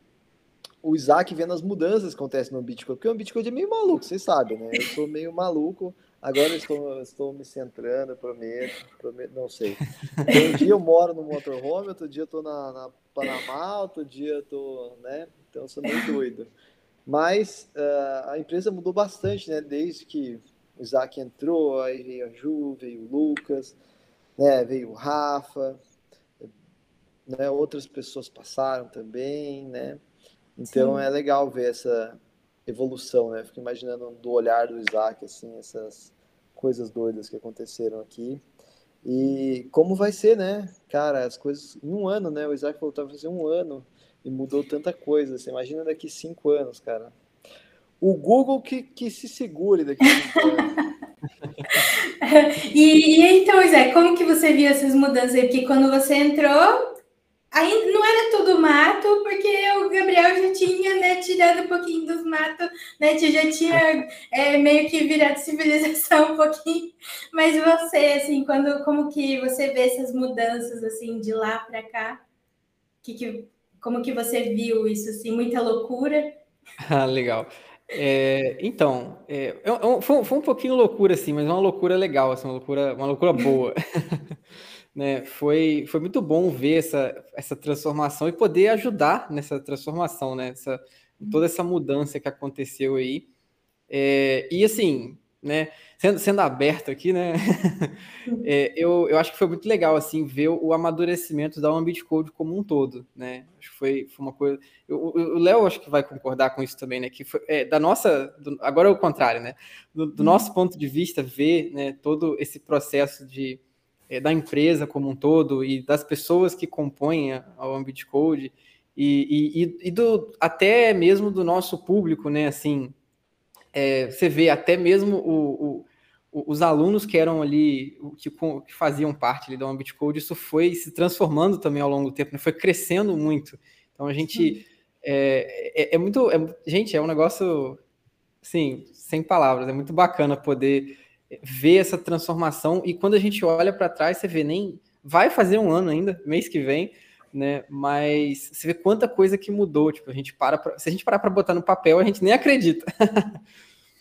o Isaac vendo as mudanças que acontecem no Bitcoin, porque o Bitcoin é meio maluco, vocês sabem, né? Eu sou meio maluco, agora estou, estou me centrando, prometo, prometo, não sei. Então, um dia eu moro no motorhome, outro dia eu estou na, na Panamá, outro dia eu estou, né? Então eu sou meio doido. Mas uh, a empresa mudou bastante, né? Desde que o Isaac entrou, aí veio a Ju, veio o Lucas, né? veio o Rafa, né? outras pessoas passaram também, né? Então Sim. é legal ver essa evolução, né? Fico imaginando do olhar do Isaac, assim, essas coisas doidas que aconteceram aqui. E como vai ser, né? Cara, as coisas. Em um ano, né? O Isaac voltou a fazer um ano e mudou tanta coisa. Você imagina daqui cinco anos, cara. O Google que, que se segure daqui cinco anos. [LAUGHS] [LAUGHS] e, e, então, Zé, como que você viu essas mudanças aí? Porque quando você entrou, ainda não era tudo mato, porque o Gabriel já tinha né, tirado um pouquinho dos matos, né, já tinha é, meio que virado civilização um pouquinho. Mas você, assim, quando, como que você vê essas mudanças assim de lá para cá? Que, que como que você viu isso, assim, muita loucura? [LAUGHS] Ah, legal. É, então, é, é, foi, foi, um pouquinho loucura, assim, mas uma loucura legal, assim, uma loucura, uma loucura boa. [LAUGHS] né? Foi, foi muito bom ver essa, essa transformação e poder ajudar nessa transformação, né? Essa, toda essa mudança que aconteceu aí. É, e assim, né? Sendo, sendo aberto aqui, né? [LAUGHS] é, eu, eu acho que foi muito legal, assim, ver o amadurecimento da Ambit Code como um todo, né? Acho que foi, foi uma coisa... Eu, o Léo acho que vai concordar com isso também, né? Que foi, é, da nossa... Do, agora é o contrário, né? Do, do, nosso ponto de vista, ver né, todo esse processo de, é, da empresa como um todo e das pessoas que compõem a, a Ambit Code e, e, e do, até mesmo do nosso público, né? Assim, é, você vê até mesmo o, o, os alunos que eram ali, que, que faziam parte ali da Ambit Code, isso foi se transformando também ao longo do tempo, né? foi crescendo muito. Então a gente é, é, é, muito, é, gente, é um negócio, assim, sem palavras, é muito bacana poder ver essa transformação e quando a gente olha para trás, você vê nem vai fazer um ano ainda, mês que vem, né? Mas você vê quanta coisa que mudou. Tipo, a gente para pra, se a gente parar para botar no papel, a gente nem acredita.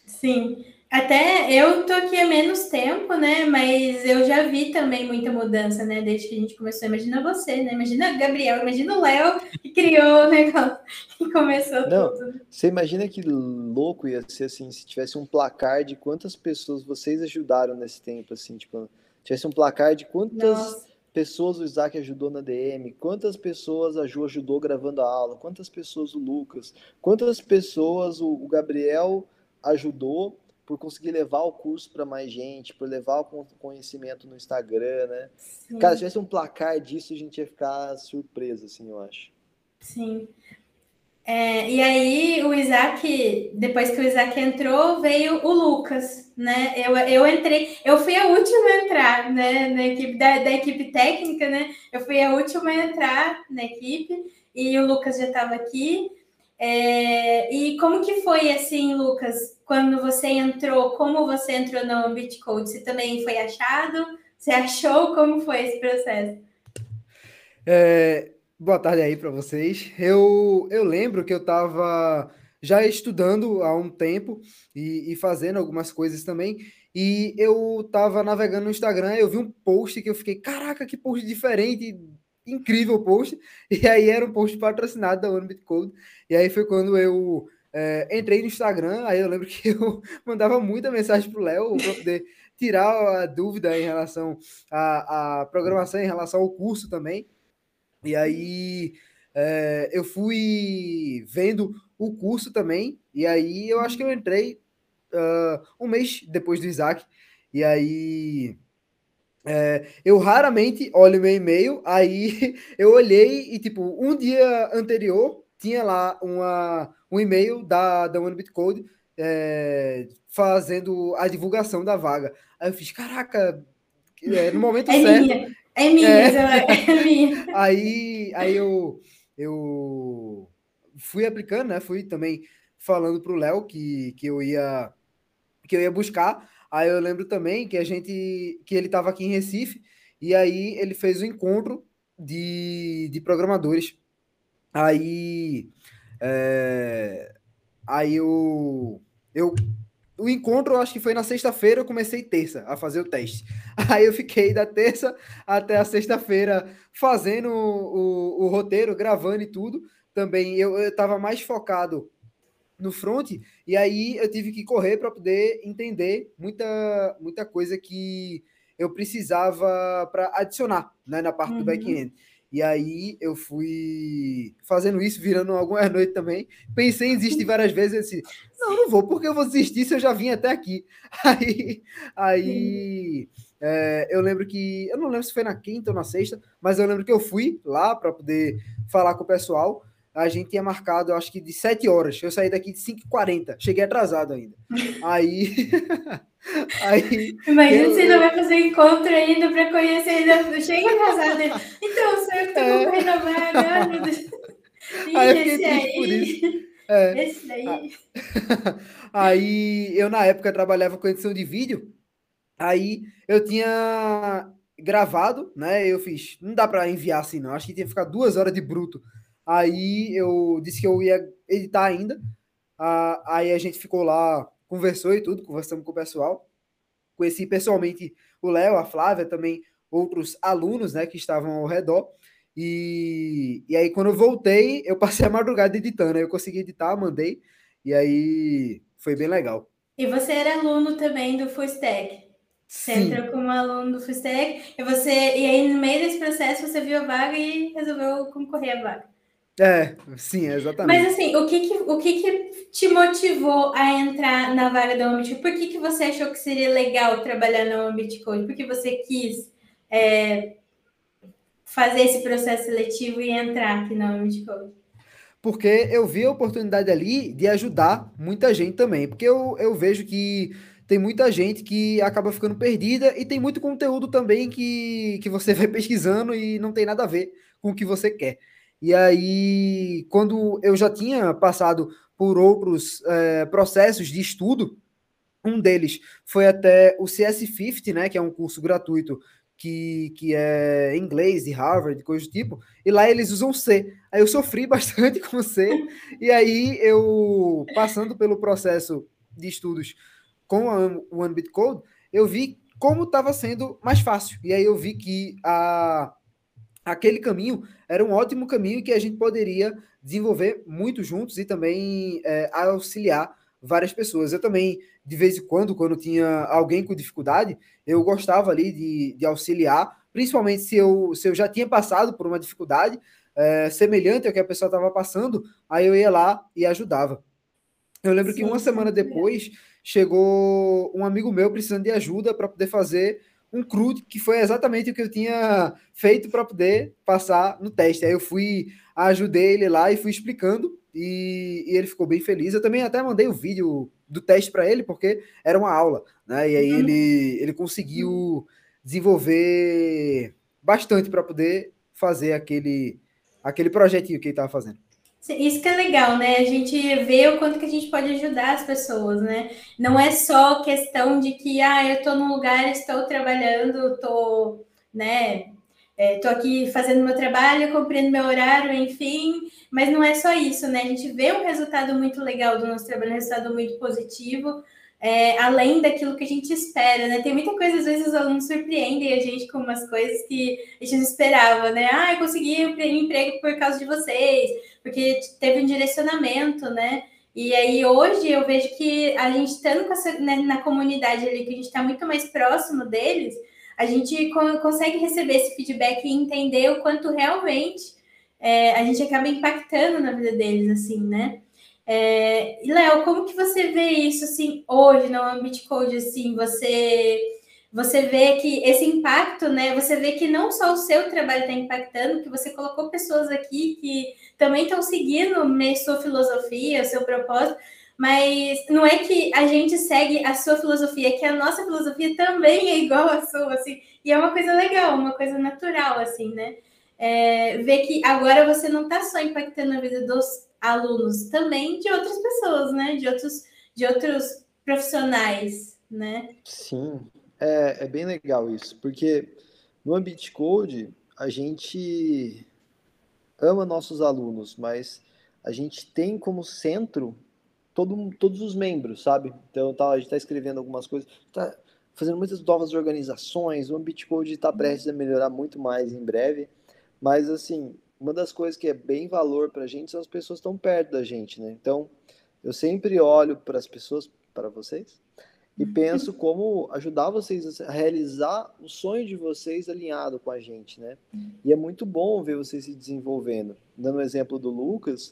Sim. Até eu tô aqui há menos tempo, né? Mas eu já vi também muita mudança, né? Desde que a gente começou. Imagina você, né? Imagina Gabriel, imagina o Léo que criou o negócio e começou Não, tudo. Você imagina que louco ia ser assim, se tivesse um placar de quantas pessoas vocês ajudaram nesse tempo, assim, tipo, tivesse um placar de quantas Nossa pessoas o Isaac ajudou na DM, quantas pessoas a Ju ajudou gravando a aula, quantas pessoas o Lucas, quantas pessoas o, Gabriel ajudou por conseguir levar o curso para mais gente, por levar o conhecimento no Instagram, né? Sim. Cara, se tivesse um placar disso, a gente ia ficar surpreso, assim, eu acho. Sim. É, e aí o Isaac, depois que o Isaac entrou, veio o Lucas, né? Eu, eu entrei, eu fui a última a entrar, né? Na equipe da, da equipe técnica, né? Eu fui a última a entrar na equipe e o Lucas já estava aqui. É, e como que foi assim, Lucas, quando você entrou? Como você entrou no Ambit Code? Você também foi achado? Você achou? Como foi esse processo? É, Boa tarde aí para vocês. Eu, eu lembro que eu estava já estudando há um tempo e, e, fazendo algumas coisas também. E eu estava navegando no Instagram, eu vi um post que eu fiquei, caraca, que post diferente, incrível post. [LAUGHS] E aí era um post patrocinado da OneBit Code. E aí foi quando eu é, entrei no Instagram, aí eu lembro [LAUGHS] que eu mandava muita mensagem pro Léo para poder tirar a dúvida em relação à programação, em relação ao curso também. E aí é, eu fui vendo o curso também, e aí eu acho que eu entrei uh, um mês depois do Isaac, e aí é, eu raramente olho meu e-mail, aí [LAUGHS] eu olhei e, tipo, um dia anterior tinha lá uma, um e-mail da, da OneBit Code é, fazendo a divulgação da vaga. Aí eu fiz, caraca, é, no momento [LAUGHS] é certo. Minha. É minha, é, é minha. [LAUGHS] Aí, aí eu, eu fui aplicando, né? Fui também falando pro Léo que, que eu ia que eu ia buscar. Aí eu lembro também que a gente que ele estava aqui em Recife e aí ele fez o um encontro de, de programadores. Aí é, aí eu eu o encontro, eu acho que foi na sexta-feira, eu comecei terça a fazer o teste. [LAUGHS] Aí eu fiquei da terça até a sexta-feira fazendo o, o, o, roteiro, gravando e tudo. Também eu estava mais focado no front, e aí eu tive que correr para poder entender muita, muita coisa que eu precisava para adicionar né, na parte uhum. do back-end. E aí eu fui fazendo isso, virando algumas noites também. Pensei em desistir várias vezes. Eu disse, não, não vou, porque eu vou desistir se eu já vim até aqui. [LAUGHS] Aí, aí é, eu lembro que, eu não lembro se foi na quinta ou na sexta, mas eu lembro que eu fui lá para poder falar com o pessoal. A gente tinha marcado, acho que de 7 horas. Eu saí daqui de 5h40. Cheguei atrasado ainda. Aí. [LAUGHS] Aí, Imagina eu, você não vai fazer encontro ainda para conhecer ainda. Chega atrasado. Então, o [LAUGHS] senhor que é. concorrendo a vaga. aí esse aí. É. Esse daí. Aí eu, na época, trabalhava com edição de vídeo. Aí eu tinha gravado, né? Eu fiz, não dá para enviar assim, não. Acho que tinha que ficar duas horas de bruto. Aí eu disse que eu ia editar ainda. Ah, aí a gente ficou lá, conversou e tudo, conversamos com o pessoal. Conheci pessoalmente o Léo, a Flávia, também outros alunos, né, que estavam ao redor. E, e aí, quando eu voltei, eu passei a madrugada editando. Eu consegui editar, mandei. E aí foi bem legal. E você era aluno também do Full Stack? Você Sim. entrou como aluno do Full Stack e você e aí no meio desse processo você viu a vaga e resolveu concorrer à vaga. É, sim, exatamente. Mas assim, o que que, o que que te motivou a entrar na vaga da Ambit? Por que que você achou que seria legal trabalhar na Ambit Code? Por que você quis é, fazer esse processo seletivo e entrar aqui na Ambit Code? Porque eu vi a oportunidade ali de ajudar muita gente também. Porque eu, eu vejo que tem muita gente que acaba ficando perdida e tem muito conteúdo também que, que você [LAUGHS] vai pesquisando e não tem nada a ver com o que você quer. E aí, quando eu já tinha passado por outros é, processos de estudo, um deles foi até o CS50, né, que é um curso gratuito que, que é inglês de Harvard, coisa do tipo, e lá eles usam C. Aí eu sofri [LAUGHS] bastante com C, e aí eu, passando pelo processo de estudos com a OneBit Code, eu vi como estava sendo mais fácil. E aí eu vi que a, aquele caminho era um ótimo caminho que a gente poderia desenvolver muito juntos e também é, auxiliar várias pessoas. Eu também, de vez em quando, quando tinha alguém com dificuldade, eu gostava ali de, de auxiliar, principalmente se eu, se eu já tinha passado por uma dificuldade é, semelhante ao que a pessoa estava passando, aí eu ia lá e ajudava. Eu lembro sim, que uma semana depois chegou um amigo meu precisando de ajuda para poder fazer um CRUD, que foi exatamente o que eu tinha feito para poder passar no teste. Aí eu fui, ajudei ele lá e fui explicando, e, e ele ficou bem feliz. Eu também até mandei o vídeo do teste para ele, porque era uma aula, né? E aí uhum. ele, ele conseguiu desenvolver bastante para poder fazer aquele, aquele projetinho que ele estava fazendo. Isso que é legal, né? A gente vê o quanto que a gente pode ajudar as pessoas, né? Não é só questão de que, ah, eu estou num lugar, estou trabalhando, estou, né? Estou é, aqui fazendo meu trabalho, cumprindo meu horário, enfim, mas não é só isso, né? A gente vê um resultado muito legal do nosso trabalho, um resultado muito positivo, é, além daquilo que a gente espera, né? Tem muita coisa, às vezes os alunos surpreendem a gente com umas coisas que a gente não esperava, né? Ah, eu consegui um emprego por causa de vocês, porque teve um direcionamento, né? E aí hoje eu vejo que a gente estando né, na comunidade ali, que a gente está muito mais próximo deles, a gente consegue receber esse feedback e entender o quanto realmente é, a gente acaba impactando na vida deles, assim, né? É, Léo, como que você vê isso assim hoje no Ambit Code assim? Você você vê que esse impacto, né? Você vê que não só o seu trabalho está impactando, que você colocou pessoas aqui que também estão seguindo sua filosofia, seu propósito, mas não é que a gente segue a sua filosofia, é que a nossa filosofia também é igual à sua, assim, e é uma coisa legal, uma coisa natural, assim, né? É, ver que agora você não está só impactando a vida dos alunos também de outras pessoas, né? De outros, de outros profissionais, né? Sim, é, é bem legal isso, porque no Ambit Code a gente ama nossos alunos, mas a gente tem como centro todo, todos os membros, sabe? Então tá, a gente está escrevendo algumas coisas, está fazendo muitas novas organizações, o Ambit Code está prestes a melhorar muito mais em breve, mas assim, uma das coisas que é bem valor para a gente são as pessoas que estão perto da gente, né? Então, eu sempre olho para as pessoas, para vocês, e uhum. penso como ajudar vocês a realizar o sonho de vocês alinhado com a gente, né? Uhum. E é muito bom ver vocês se desenvolvendo. Dando o um exemplo do Lucas,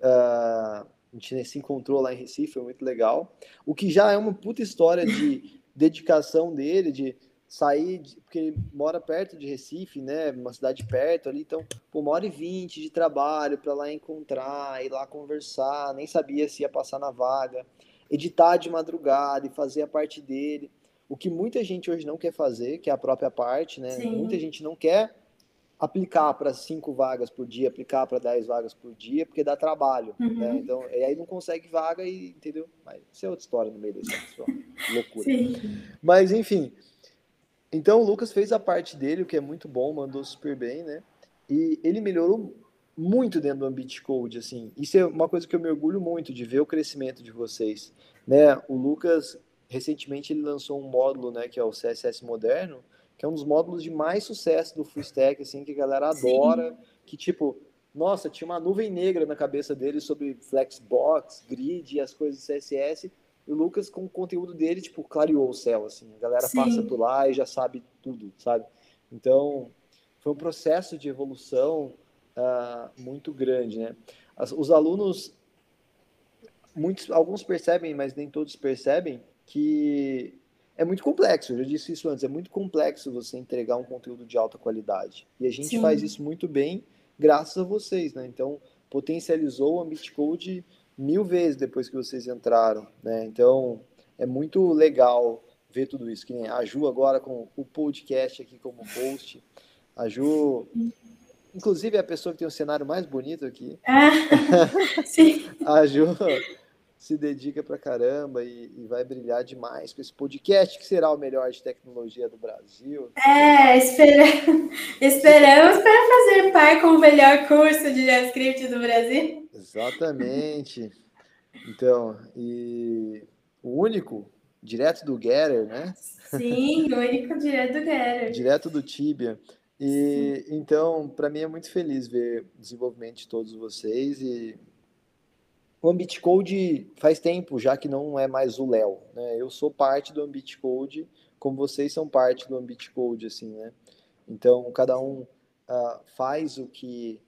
uh, a gente se encontrou lá em Recife, foi muito legal. O que já é uma puta história de dedicação dele, de sair, de, porque ele mora perto de Recife, né? Uma cidade perto ali, então, pô, uma hora e vinte de trabalho para lá encontrar, ir lá conversar, nem sabia se ia passar na vaga, editar de madrugada e fazer a parte dele. O que muita gente hoje não quer fazer, que é a própria parte, né? Sim. Muita gente não quer aplicar para cinco vagas por dia, aplicar para dez vagas por dia, porque dá trabalho, uhum. né? Então, e aí não consegue vaga e, entendeu? Mas isso é outra história no meio desse [LAUGHS] loucura. Sim. Mas, enfim, então o Lucas fez a parte dele, o que é muito bom, mandou super bem, né? E ele melhorou muito dentro do Ambit Code, assim. Isso é uma coisa que eu me orgulho muito de ver o crescimento de vocês, né? O Lucas recentemente ele lançou um módulo, né, que é o CSS moderno, que é um dos módulos de mais sucesso do full stack, assim, que a galera adora, Sim. que tipo, nossa, tinha uma nuvem negra na cabeça dele sobre Flexbox, grid e as coisas do CSS, o Lucas, com o conteúdo dele, tipo, clareou o céu, assim. A galera Sim. passa por lá e já sabe tudo, sabe? Então, foi um processo de evolução uh, muito grande, né? As, os alunos, muitos, alguns percebem, mas nem todos percebem, que é muito complexo, eu já disse isso antes, é muito complexo você entregar um conteúdo de alta qualidade. E a gente Sim. faz isso muito bem graças a vocês, né? Então, potencializou o Ambit Code mil vezes depois que vocês entraram, né? Então é muito legal ver tudo isso. Que nem a Ju agora com o podcast aqui como host. A Ju, inclusive, é a pessoa que tem o cenário mais bonito aqui. Ah, [LAUGHS] sim. a Ju se dedica pra caramba e, e, vai brilhar demais com esse podcast, que será o melhor de tecnologia do Brasil. É, espera... esperamos para fazer par com o melhor curso de JavaScript do Brasil. Exatamente. Então, e o único, direto do Getter, né? Sim, o único direto do Getter. direto do Tibia. E Sim. então, para mim é muito feliz ver o desenvolvimento de todos vocês e o Ambit Code faz tempo já que não é mais o Léo, né? Eu sou parte do Ambit Code, como vocês são parte do Ambit Code, assim, né? Então, cada um uh, faz o que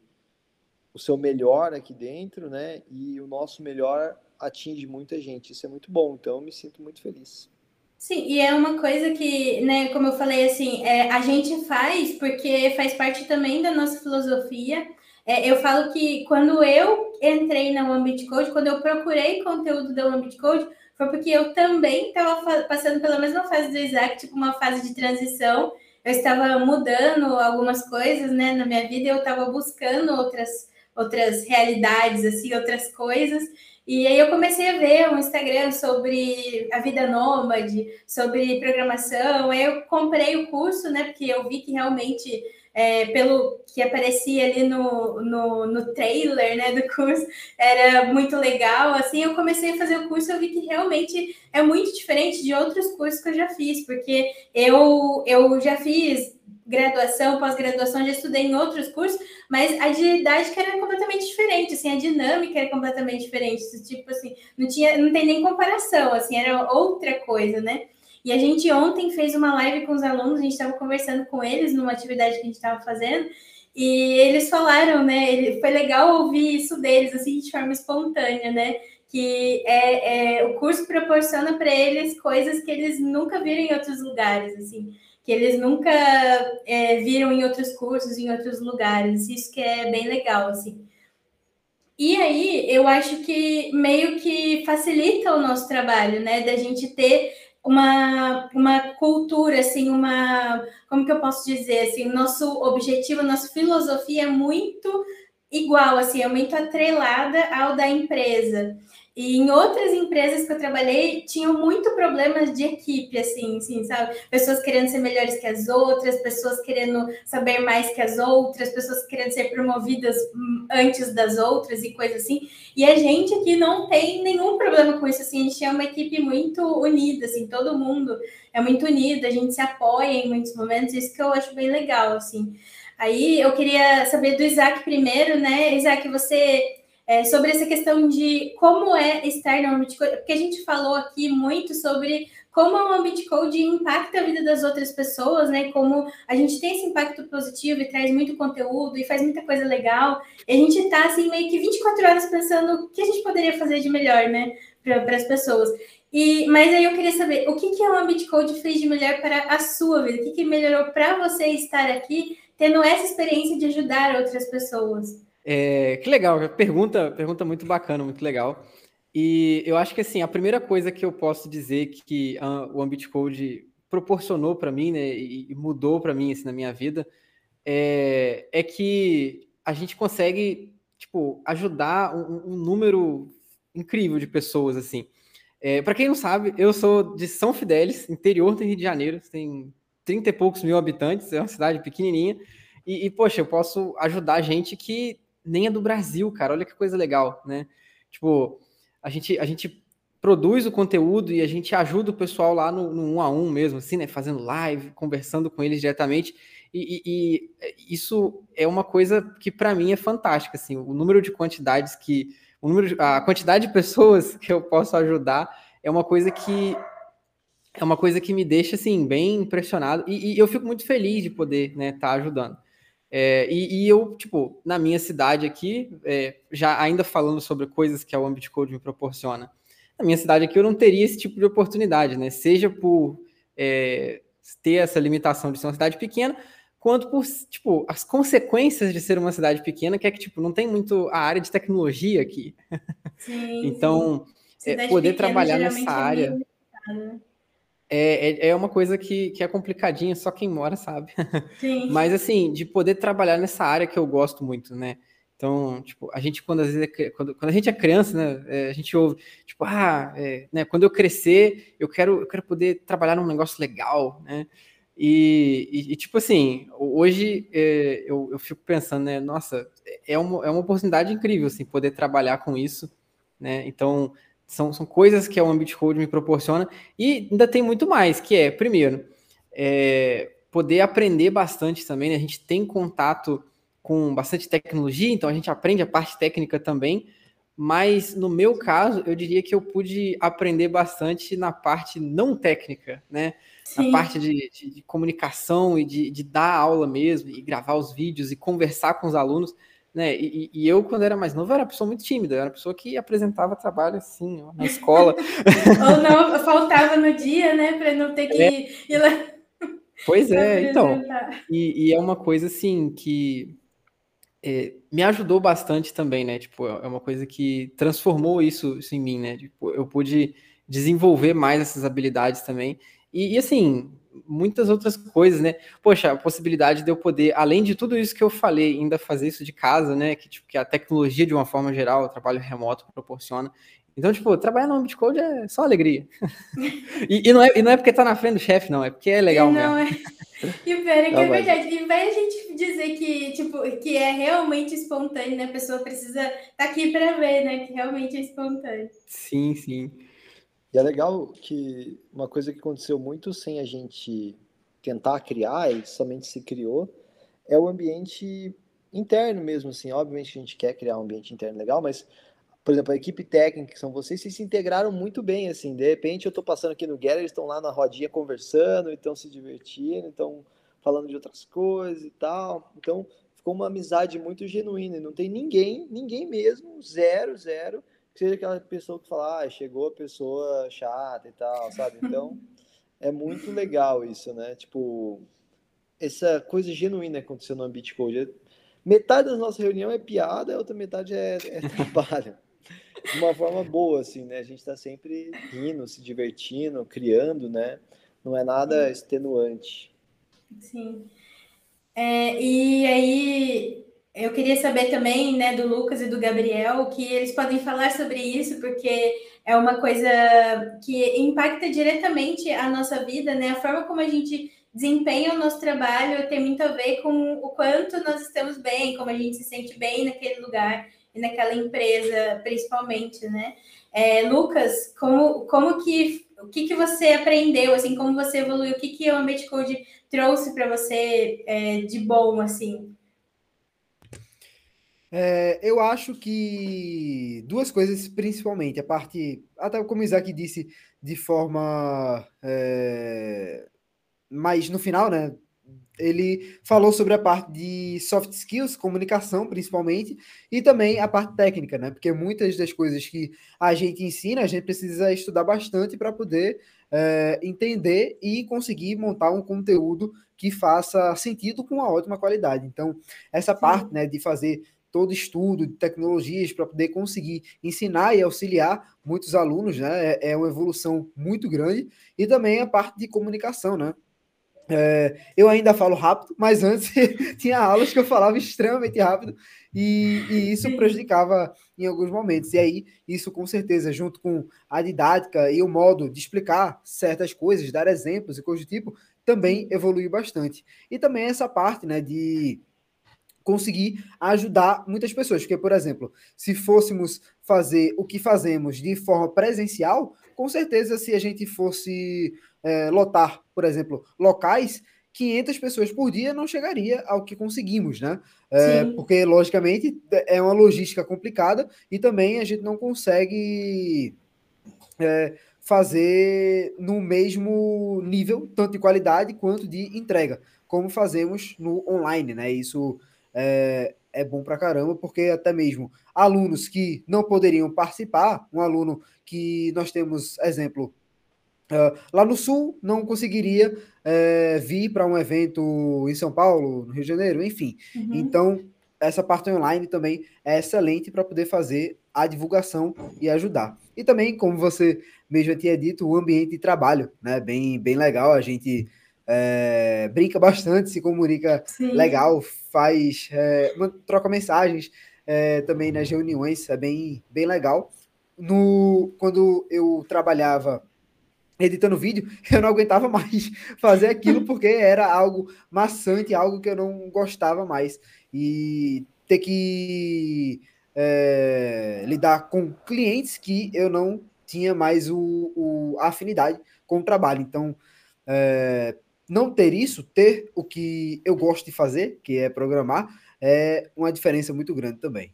o seu melhor aqui dentro, né? E o nosso melhor atinge muita gente. Isso é muito bom, então eu me sinto muito feliz. Sim, e é uma coisa que, né, como eu falei, assim, é, a gente faz porque faz parte também da nossa filosofia. É, eu falo que quando eu entrei na Ambit Code, quando eu procurei conteúdo da Ambit Code, foi porque eu também estava passando pela mesma fase do Isaac, tipo uma fase de transição. Eu estava mudando algumas coisas, né, na minha vida, eu estava buscando outras outras realidades, assim, outras coisas. E aí eu comecei a ver um Instagram sobre a vida nômade, sobre programação. Aí eu comprei o curso, né? Porque eu vi que realmente, é, pelo que aparecia ali no, no, no trailer, né, do curso, era muito legal. Assim, eu comecei a fazer o curso, eu vi que realmente é muito diferente de outros cursos que eu já fiz, porque eu, eu já fiz graduação, pós-graduação, já estudei em outros cursos, mas a didática era completamente diferente, assim, a dinâmica era completamente diferente, tipo assim, não tinha, não tem nem comparação, assim, era outra coisa, né? E a gente ontem fez uma live com os alunos, a gente estava conversando com eles numa atividade que a gente estava fazendo, e eles falaram, né? Foi legal ouvir isso deles, assim, de forma espontânea, né? Que é, é o curso proporciona para eles coisas que eles nunca viram em outros lugares, assim que eles nunca é, viram em outros cursos, em outros lugares. Isso que é bem legal, assim. E aí, eu acho que meio que facilita o nosso trabalho, né? Da gente ter uma, uma cultura, assim, uma. Como que eu posso dizer? Assim, nosso objetivo, nossa filosofia é muito igual, assim, é muito atrelada ao da empresa. E em outras empresas que eu trabalhei, tinham muito problemas de equipe, assim, assim, sabe? Pessoas querendo ser melhores que as outras, pessoas querendo saber mais que as outras, pessoas querendo ser promovidas hum, antes das outras e coisas assim. E a gente aqui não tem nenhum problema com isso, assim, a gente é uma equipe muito unida, assim, todo mundo é muito unido, a gente se apoia em muitos momentos, isso que eu acho bem legal, assim. Aí eu queria saber do Isaac primeiro, né? Isaac, você é, sobre essa questão de como é estar no Ambit Code, porque a gente falou aqui muito sobre como o Ambit Code impacta a vida das outras pessoas, né? Como a gente tem esse impacto positivo e traz muito conteúdo e faz muita coisa legal. E a gente tá assim meio que 24 horas pensando o que a gente poderia fazer de melhor, né, para as pessoas. E, mas aí eu queria saber o que, que o Ambit Code fez de melhor para a sua vida? O que, que melhorou para você estar aqui, tendo essa experiência de ajudar outras pessoas? É, que legal, pergunta, pergunta muito bacana, muito legal. E eu acho que assim, a primeira coisa que eu posso dizer que uh, o Ambit Code proporcionou para mim, né, e mudou para mim assim, na minha vida, é, é, que a gente consegue, tipo, ajudar um, um número incrível de pessoas, assim. É, para quem não sabe, eu sou de São Fidélis, interior do Rio de Janeiro, tem 30 e poucos mil habitantes, é uma cidade pequenininha, e, e poxa, eu posso ajudar gente que nem é do Brasil, cara. Olha que coisa legal, né? Tipo, a gente, a gente produz o conteúdo e a gente ajuda o pessoal lá no, no um a um mesmo, assim, né? Fazendo live, conversando com eles diretamente. E, e, e isso é uma coisa que para mim é fantástica, assim. O número de quantidades que, o número, a quantidade de pessoas [LAUGHS] que eu posso ajudar é uma coisa que é uma coisa que me deixa assim bem impressionado e, e eu fico muito feliz de poder, né, estar tá ajudando. É, e, e, eu, tipo, na minha cidade aqui, é, já ainda falando sobre coisas que a Ambit Code me proporciona, na minha cidade aqui eu não teria esse tipo de oportunidade, né? Seja por é, ter essa limitação de ser uma cidade pequena, quanto por, tipo, as consequências de ser uma cidade pequena, que é que, tipo, não tem muito a área de tecnologia aqui. Sim, [LAUGHS] então, sim. É, poder trabalhar nessa é área... É, é, é, uma coisa que, que é complicadinha, só quem mora sabe. [LAUGHS] Sim. Mas assim, de poder trabalhar nessa área que eu gosto muito, né? Então, tipo, a gente, quando às vezes é, quando, quando a gente é criança, né, é, a gente ouve, tipo, ah, é, né, quando eu crescer, eu quero, eu quero poder trabalhar num negócio legal, né? E, e, e tipo assim, hoje é, eu, eu fico pensando, né, nossa, é uma, é uma oportunidade incrível, assim, poder trabalhar com isso, né? Então, são, são coisas que a Ambit Code me proporciona. E ainda tem muito mais, que é, primeiro, é, poder aprender bastante também. Né? A gente tem contato com bastante tecnologia, então a gente aprende a parte técnica também. Mas no meu caso, eu diria que eu pude aprender bastante na parte não técnica, né? Sim. Na parte de, de, de comunicação e de, de, dar aula mesmo, e gravar os vídeos e conversar com os alunos. Né? E, e, eu, quando era mais novo, era uma pessoa muito tímida, eu era uma pessoa que apresentava trabalho assim, ó, na escola. [LAUGHS] Ou não, faltava no dia, né, para não ter que é. ir lá. Pois é, então. E, e, é uma coisa assim que é, me ajudou bastante também, né? Tipo, é uma coisa que transformou isso, isso em mim, né? Tipo, eu pude desenvolver mais essas habilidades também. E, e, assim, muitas outras coisas, né? Poxa, a possibilidade de eu poder, além de tudo isso que eu falei, ainda fazer isso de casa, né? Que, tipo, que a tecnologia, de uma forma geral, o trabalho remoto proporciona. Então, tipo, trabalhar no Ambit Code é só alegria. [LAUGHS] e, e, não é, e não é porque tá na frente do chefe, não, é porque é legal não mesmo. É. E pior é que é verdade. E vai a gente dizer que, tipo, que é realmente espontâneo, né? A pessoa precisa estar tá aqui para ver, né? Que realmente é espontâneo. Sim, sim. E é legal que uma coisa que aconteceu muito sem a gente tentar criar e somente se criou é o ambiente interno mesmo, assim. Obviamente a gente quer criar um ambiente interno legal, mas, por exemplo, a equipe técnica, que são vocês, vocês se integraram muito bem, assim. De repente eu estou passando aqui no Guerra, eles estão lá na rodinha conversando, estão se divertindo, estão falando de outras coisas e tal. Então ficou uma amizade muito genuína. Não tem ninguém, ninguém mesmo, zero, zero, seja aquela pessoa que fala, ah, chegou a pessoa chata e tal, sabe? Então, [LAUGHS] é muito legal isso, né? Tipo, essa coisa genuína que aconteceu no Ambit Code. Metade da nossa reunião é piada, a outra metade é, é [LAUGHS] trabalho. De uma forma boa, assim, né? A gente está sempre rindo, se divertindo, criando, né? Não é nada extenuante. Sim. É, e aí, eu queria saber também, né, do Lucas e do Gabriel, que eles podem falar sobre isso, porque é uma coisa que impacta diretamente a nossa vida, né? A forma como a gente desempenha o nosso trabalho tem muito a ver com o quanto nós estamos bem, como a gente se sente bem naquele lugar e naquela empresa, principalmente, né? É, Lucas, como, como que o que, que você aprendeu, assim, como você evoluiu, o que, que o Ambient Code trouxe para você é, de bom, assim? É, eu acho que duas coisas, principalmente, a parte, até como o Isaac disse, de forma é, mais no final, né? Ele falou sobre a parte de soft skills, comunicação principalmente, e também a parte técnica, né? Porque muitas das coisas que a gente ensina, a gente precisa estudar bastante para poder é, entender e conseguir montar um conteúdo que faça sentido com uma ótima qualidade. Então, essa parte, né, de fazer todo estudo de tecnologias para poder conseguir ensinar e auxiliar muitos alunos, né? É, é uma evolução muito grande. E também a parte de comunicação, né? É, eu ainda falo rápido, mas antes [LAUGHS] tinha aulas que eu falava extremamente rápido e, e, isso prejudicava em alguns momentos. E aí, isso com certeza, junto com a didática e o modo de explicar certas coisas, dar exemplos e coisas do tipo, também evoluiu bastante. E também essa parte né, de conseguir ajudar muitas pessoas. Porque, por exemplo, se fôssemos fazer o que fazemos de forma presencial, com certeza, se a gente fosse é, lotar, por exemplo, locais, 500 pessoas por dia não chegaria ao que conseguimos, né? É, porque, logicamente, é uma logística complicada e também a gente não consegue é, fazer no mesmo nível, tanto de qualidade quanto de entrega, como fazemos no online, né? Isso é, é bom para caramba, porque até mesmo alunos que não poderiam participar, um aluno que nós temos, exemplo, uh, lá no Sul, não conseguiria uh, vir para um evento em São Paulo, no Rio de Janeiro, enfim. Uhum. Então, essa parte online também é excelente para poder fazer a divulgação e ajudar. E também, como você mesmo tinha dito, o ambiente de trabalho, né? Bem, bem legal. A gente é, brinca bastante, se comunica Sim. legal, faz, é, troca mensagens é, também nas reuniões, é bem, bem legal. No, quando eu trabalhava editando vídeo, [LAUGHS] eu não aguentava mais [LAUGHS] fazer aquilo [LAUGHS] porque era algo maçante, algo que eu não gostava mais. E ter que é, lidar com clientes que eu não tinha mais o, o a afinidade com o trabalho. Então, é, não ter isso, ter o que eu gosto de fazer, que é programar, é uma diferença muito grande também.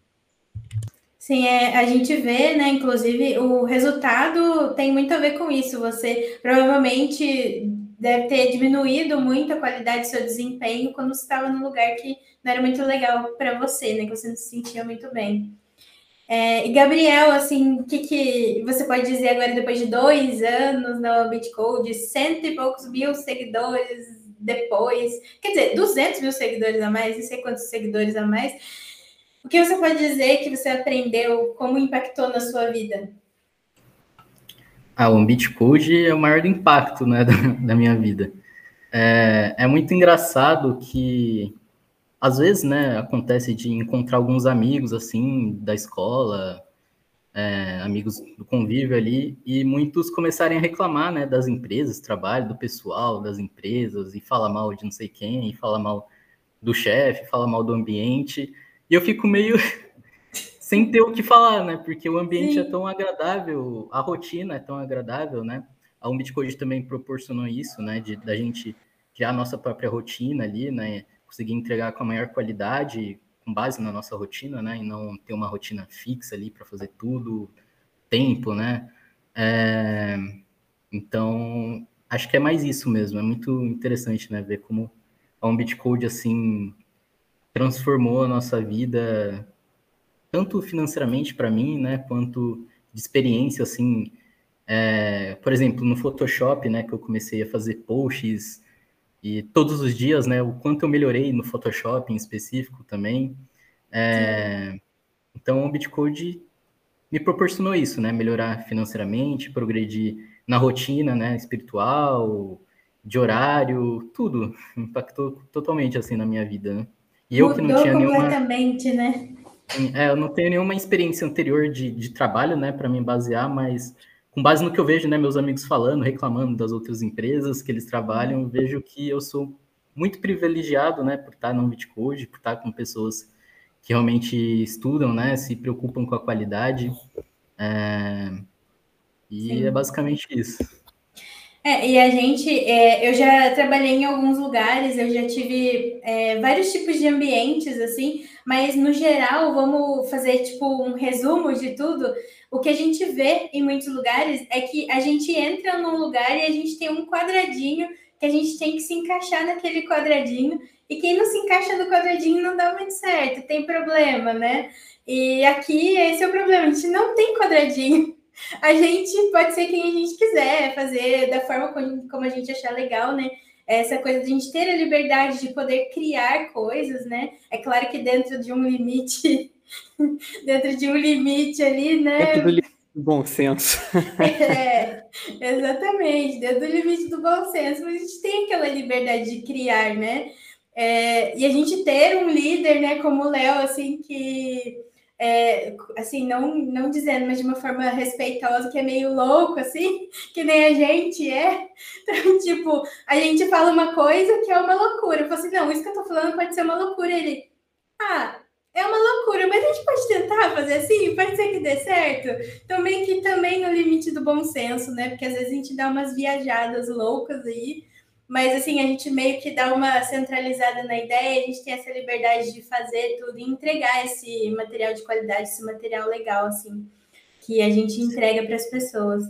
Sim, é, a gente vê, né? Inclusive, o resultado tem muito a ver com isso. Você provavelmente deve ter diminuído muito a qualidade do seu desempenho quando você estava num lugar que não era muito legal para você, né? Que você não se sentia muito bem. É, e Gabriel, assim, o que, que você pode dizer agora, depois de dois anos no Bitcode, cento e poucos mil seguidores depois, quer dizer, 200 mil seguidores a mais, não sei quantos seguidores a mais, o que você pode dizer que você aprendeu, como impactou na sua vida? Ah, o Bitcode é o maior impacto né, [LAUGHS] da, da minha vida. É, é, muito engraçado que, às vezes, né, acontece de encontrar alguns amigos, assim, da escola, é, amigos do convívio ali, e muitos começarem a reclamar, né, das empresas, trabalho, do pessoal, das empresas, e falar mal de não sei quem, e falar mal do chefe, falar mal do ambiente, e eu fico meio [LAUGHS] sem ter o que falar, né? Porque o ambiente é Sim. é tão agradável, a rotina é tão agradável, né? A Umbitcode também proporcionou isso, né? De da gente criar a nossa própria rotina ali, né? Conseguir entregar com a maior qualidade, com base na nossa rotina, né? E não ter uma rotina fixa ali para fazer tudo, tempo, né? É... Então, acho que é mais isso mesmo. É muito interessante, né? Ver como a Umbitcode, assim, transformou a nossa vida tanto financeiramente para mim, né, quanto de experiência, assim, é, por exemplo, no Photoshop, né, que eu comecei a fazer posts e todos os dias, né, o quanto eu melhorei no Photoshop em específico também. É, então, o Bitcode me proporcionou isso, né, melhorar financeiramente, progredir na rotina, né, espiritual, de horário, tudo impactou totalmente assim na minha vida, né? E eu que não tinha nenhuma completamente, né? É, eu não tenho nenhuma experiência anterior de, de trabalho, né, para me basear, mas com base no que eu vejo, né, meus amigos falando, reclamando das outras empresas que eles trabalham, vejo que eu sou muito privilegiado, né, por estar no Bitcode, por estar com pessoas que realmente estudam, né, se preocupam com a qualidade. É... E Sim. é basicamente isso. É, e a gente, é, eu já trabalhei em alguns lugares, eu já tive é, vários tipos de ambientes, assim, mas no geral, vamos fazer tipo um resumo de tudo. O que a gente vê em muitos lugares é que a gente entra num lugar e a gente tem um quadradinho que a gente tem que se encaixar naquele quadradinho, e quem não se encaixa no quadradinho não dá muito certo, tem problema, né? E aqui esse é o problema, a gente não tem quadradinho [LAUGHS] a gente pode ser quem a gente quiser, fazer da forma como a gente achar legal, né? Essa coisa de a gente ter a liberdade de poder criar coisas, né? É claro que dentro de um limite, [LAUGHS] dentro de um limite ali, né? Dentro do limite do bom senso. [LAUGHS] é, exatamente, dentro do limite do bom senso, mas a gente tem aquela liberdade de criar, né? É, e a gente ter um líder, né, como o Léo, assim, que é, assim, não, não dizendo, mas de uma forma respeitosa, que é meio louco, assim, que nem a gente é. [LAUGHS] Então, tipo, a gente fala uma coisa que é uma loucura. Eu falo assim, não, isso que eu tô falando pode ser uma loucura. Ele, ah, é uma loucura, mas a gente pode tentar fazer assim, pode ser que dê certo. Também que também no limite do bom senso, né? Porque às vezes a gente dá umas viajadas loucas aí, mas assim, a gente meio que dá uma centralizada na ideia, a gente tem essa liberdade de fazer tudo e entregar esse material de qualidade, esse material legal, assim, que a gente entrega para as pessoas.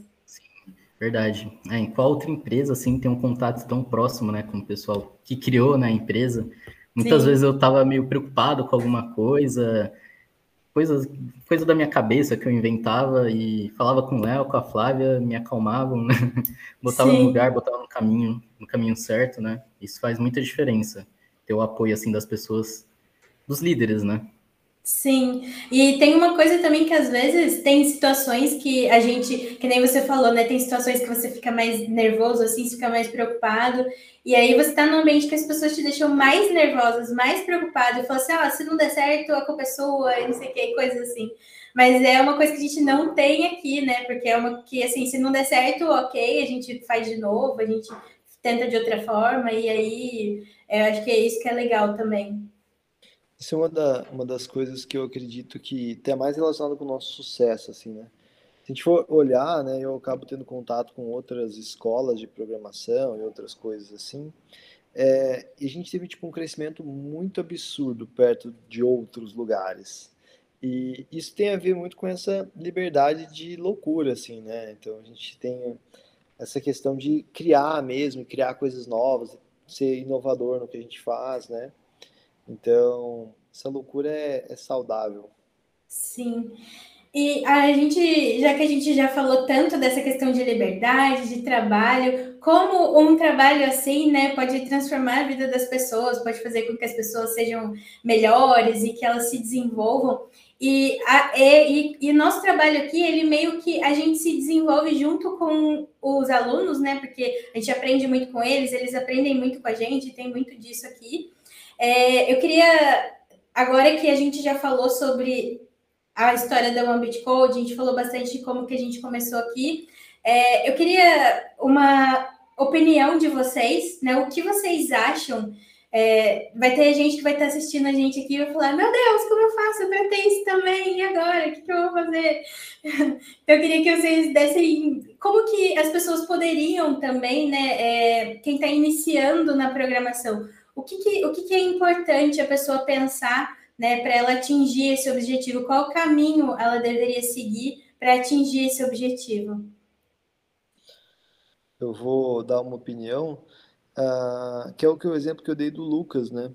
Verdade. É, em qual outra empresa, assim, tem um contato tão próximo, né, com o pessoal que criou né, a empresa? Muitas Sim. vezes eu estava meio preocupado com alguma coisa, coisas, coisa da minha cabeça que eu inventava e falava com o Léo, com a Flávia, me acalmavam, né? [LAUGHS] botava Sim. no lugar, botava no caminho, no caminho certo, né? Isso faz muita diferença, ter o apoio assim das pessoas, dos líderes, né? Sim, e tem uma coisa também que às vezes tem situações que a gente, que nem você falou, né? Tem situações que você fica mais nervoso, assim, fica mais preocupado, e aí você tá num ambiente que as pessoas te deixam mais nervosas, mais preocupado, e fala assim, ah, se não der certo, a culpa é sua, e não sei o que, coisas assim. Mas é uma coisa que a gente não tem aqui, né? Porque é uma que, assim, se não der certo, ok, a gente faz de novo, a gente tenta de outra forma, e aí eu acho que é isso que é legal também. Isso é uma, da, uma das coisas que eu acredito que tem mais relacionado com o nosso sucesso, assim, né? Se a gente for olhar, né, eu acabo tendo contato com outras escolas de programação e outras coisas assim, é, e a gente teve tipo um crescimento muito absurdo perto de outros lugares. E isso tem a ver muito com essa liberdade de loucura, assim, né? Então a gente tem essa questão de criar mesmo, criar coisas novas, ser inovador no que a gente faz, né? Então, essa loucura é, é saudável. Sim. E a gente, já que a gente já falou tanto dessa questão de liberdade, de trabalho, como um trabalho assim, né, pode transformar a vida das pessoas, pode fazer com que as pessoas sejam melhores e que elas se desenvolvam. E, a, e, e, nosso trabalho aqui, ele meio que a gente se desenvolve junto com os alunos, né? Porque a gente aprende muito com eles, eles aprendem muito com a gente, tem muito disso aqui. É, eu queria, agora que a gente já falou sobre a história da One a gente falou bastante de como que a gente começou aqui. É, eu queria uma opinião de vocês, né? O que vocês acham? É, vai ter gente que vai estar assistindo a gente aqui e vai falar: Meu Deus, como eu faço para ter isso também? E agora? O que, que eu vou fazer? [LAUGHS] Então, eu queria que vocês dessem como que as pessoas poderiam também, né? É, quem está iniciando na programação, o que, que, o que, que é importante a pessoa pensar né, para ela atingir esse objetivo? Qual caminho ela deveria seguir para atingir esse objetivo? Eu vou dar uma opinião, uh, que é o que o exemplo que eu dei do Lucas, né?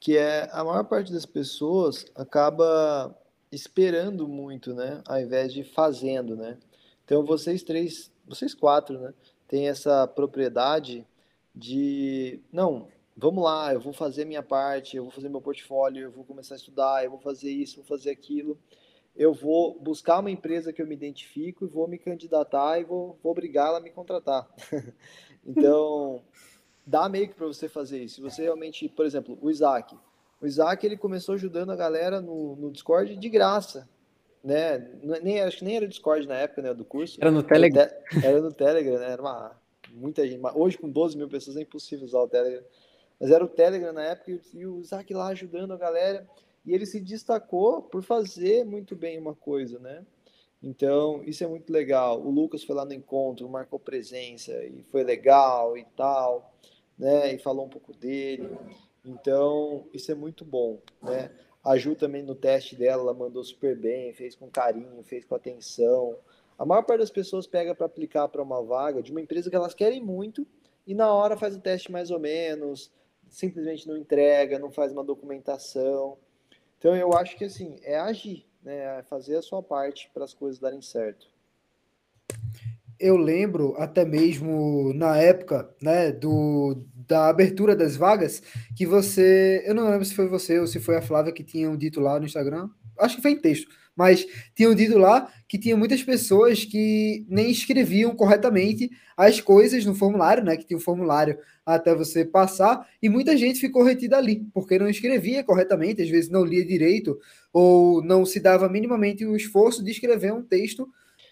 Que é a maior parte das pessoas acaba esperando muito, né? Ao invés de fazendo, né? Então vocês três, vocês quatro, né? Tem essa propriedade de não, vamos lá, eu vou fazer minha parte, eu vou fazer meu portfólio, eu vou começar a estudar, eu vou fazer isso, vou fazer aquilo. Eu vou buscar uma empresa que eu me identifico e vou me candidatar e vou, vou obrigar ela a me contratar. [LAUGHS] então, dá meio que para você fazer isso. Se você realmente, por exemplo, o Isaac. O Isaac ele começou ajudando a galera no, no Discord de graça. Né? Nem, acho que nem era Discord na época né, do curso. Era no Telegram. Era, era no Telegram, né? Era uma, muita gente. Hoje, com 12 mil pessoas, é impossível usar o Telegram. Mas era o Telegram na época e o Isaac lá ajudando a galera. E ele se destacou por fazer muito bem uma coisa, né? Então, isso é muito legal. O Lucas foi lá no encontro, marcou presença e foi legal e tal, né? E falou um pouco dele. Então, isso é muito bom, né? A Ju também no teste dela, ela mandou super bem, fez com carinho, fez com atenção. A maior parte das pessoas pega para aplicar para uma vaga de uma empresa que elas querem muito e na hora faz o teste mais ou menos, simplesmente não entrega, não faz uma documentação. Então eu acho que assim, é agir, né? É fazer a sua parte para as coisas darem certo. Eu lembro até mesmo na época, né, do da abertura das vagas, que você, eu não lembro se foi você ou se foi a Flávia que tinham dito lá no Instagram, acho que foi em texto, mas tinham dito lá que tinha muitas pessoas que nem escreviam corretamente as coisas no formulário, né? Que tinha um formulário até você passar, e muita gente ficou retida ali, porque não escrevia corretamente, às vezes não lia direito, ou não se dava minimamente o esforço de escrever um texto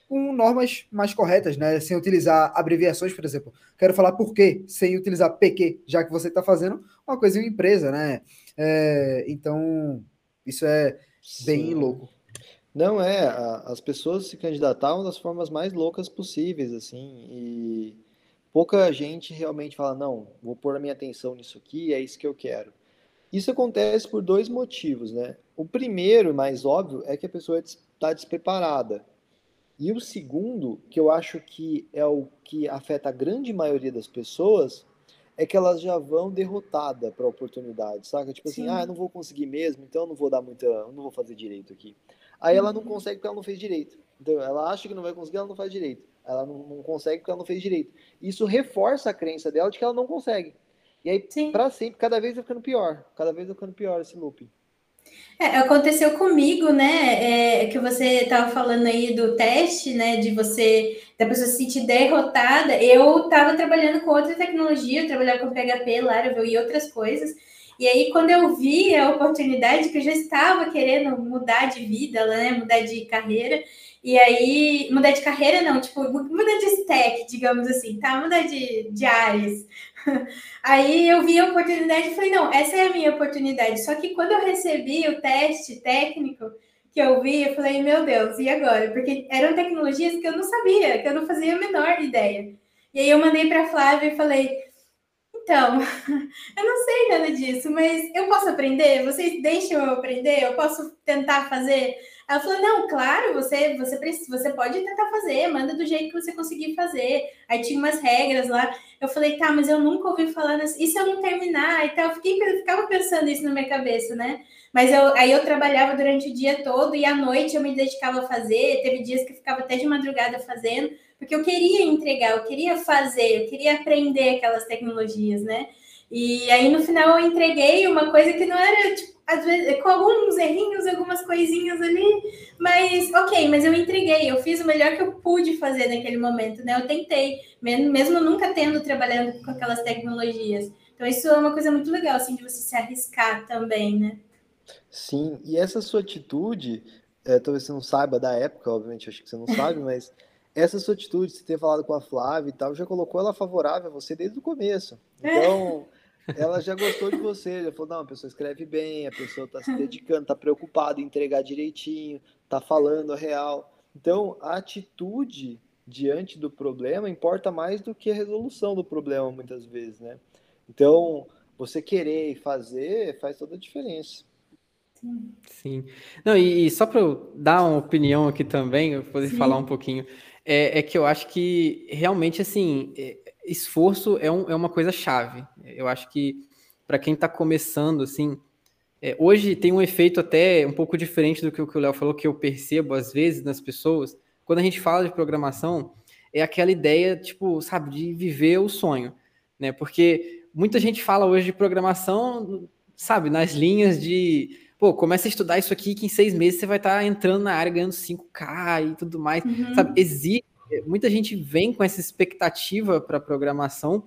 com normas mais corretas, né? Sem utilizar abreviações, por exemplo. Quero falar por quê, sem utilizar PQ, já que você está fazendo uma coisa em uma empresa, né? É, então, isso é bem Sim. louco. Não é, as pessoas se candidatavam das formas mais loucas possíveis, assim, e pouca gente realmente fala, não, vou pôr a minha atenção nisso aqui, é isso que eu quero. Isso acontece por dois motivos, né? O primeiro, mais óbvio, é que a pessoa está despreparada. E o segundo, que eu acho que é o que afeta a grande maioria das pessoas, é que elas já vão derrotada para a oportunidade, saca? Tipo assim, Sim. assim, ah, eu não vou conseguir mesmo, então eu não vou dar muita, eu não vou fazer direito aqui. Aí ela não uhum. consegue porque ela não fez direito. Então, ela acha que não vai conseguir, ela não faz direito. Ela não, não consegue porque ela não fez direito. Isso reforça a crença dela de que ela não consegue. E aí, para sempre, cada vez vai ficando pior. Cada vez vai ficando pior esse loop. É, aconteceu comigo, né? É, que você estava falando aí do teste, né? De você, da pessoa se sentir derrotada. Eu estava trabalhando com outra tecnologia, eu trabalhava com PHP, Laravel e outras coisas. E aí, quando eu vi a oportunidade, que eu já estava querendo mudar de vida, né? Mudar de carreira. E aí, mudar de carreira não, tipo, mudar de stack, digamos assim, tá? Mudar de, de áreas. [LAUGHS] Aí eu vi a oportunidade e falei, não, essa é a minha oportunidade. Só que quando eu recebi o teste técnico que eu vi, eu falei, meu Deus, e agora? Porque eram tecnologias que eu não sabia, que eu não fazia a menor ideia. E aí eu mandei para a Flávia e falei, então, [LAUGHS] eu não sei nada disso, mas eu posso aprender? Vocês deixam eu aprender? Eu posso tentar fazer? Ela falou: não, claro, você, você, você pode tentar fazer, manda do jeito que você conseguir fazer. Aí tinha umas regras lá. Eu falei, tá, mas eu nunca ouvi falar nisso. E se eu não terminar? E tal, eu fiquei, ficava pensando isso na minha cabeça, né? Mas eu, aí eu trabalhava durante o dia todo e à noite eu me dedicava a fazer. Teve dias que eu ficava até de madrugada fazendo, porque eu queria entregar, eu queria fazer, eu queria aprender aquelas tecnologias, né? E aí no final eu entreguei uma coisa que não era, tipo, às vezes, com alguns errinhos, algumas coisinhas ali, mas ok, mas eu entreguei, eu fiz o melhor que eu pude fazer naquele momento, né? Eu tentei, mesmo, mesmo nunca tendo trabalhando com aquelas tecnologias. Então, isso é uma coisa muito legal, assim, de você se arriscar também, né? Sim, e essa sua atitude, é, talvez você não saiba da época, obviamente, acho que você não [LAUGHS] sabe, mas essa sua atitude, você ter falado com a Flávia e tal, já colocou ela favorável a você desde o começo. Então, ela já gostou de você, já falou, não, a pessoa escreve bem, a pessoa está se dedicando, está preocupada em entregar direitinho, está falando a real. Então, a atitude diante do problema importa mais do que a resolução do problema, muitas vezes, né? Então, você querer fazer faz toda a diferença. Sim. Não, e, e só para eu dar uma opinião aqui também, eu poder Sim. falar um pouquinho, é, é, que eu acho que realmente, assim, é, esforço é, um, é uma coisa chave. Eu acho que para quem está começando, assim, é, hoje tem um efeito até um pouco diferente do que o Léo falou, que eu percebo às vezes nas pessoas. Quando a gente fala de programação, é aquela ideia, tipo, sabe, de viver o sonho, né? Porque muita gente fala hoje de programação, sabe, nas linhas de, pô, começa a estudar isso aqui que em seis meses você vai estar tá entrando na área ganhando 5K e tudo mais, uhum. sabe? Existe muita gente vem com essa expectativa para programação,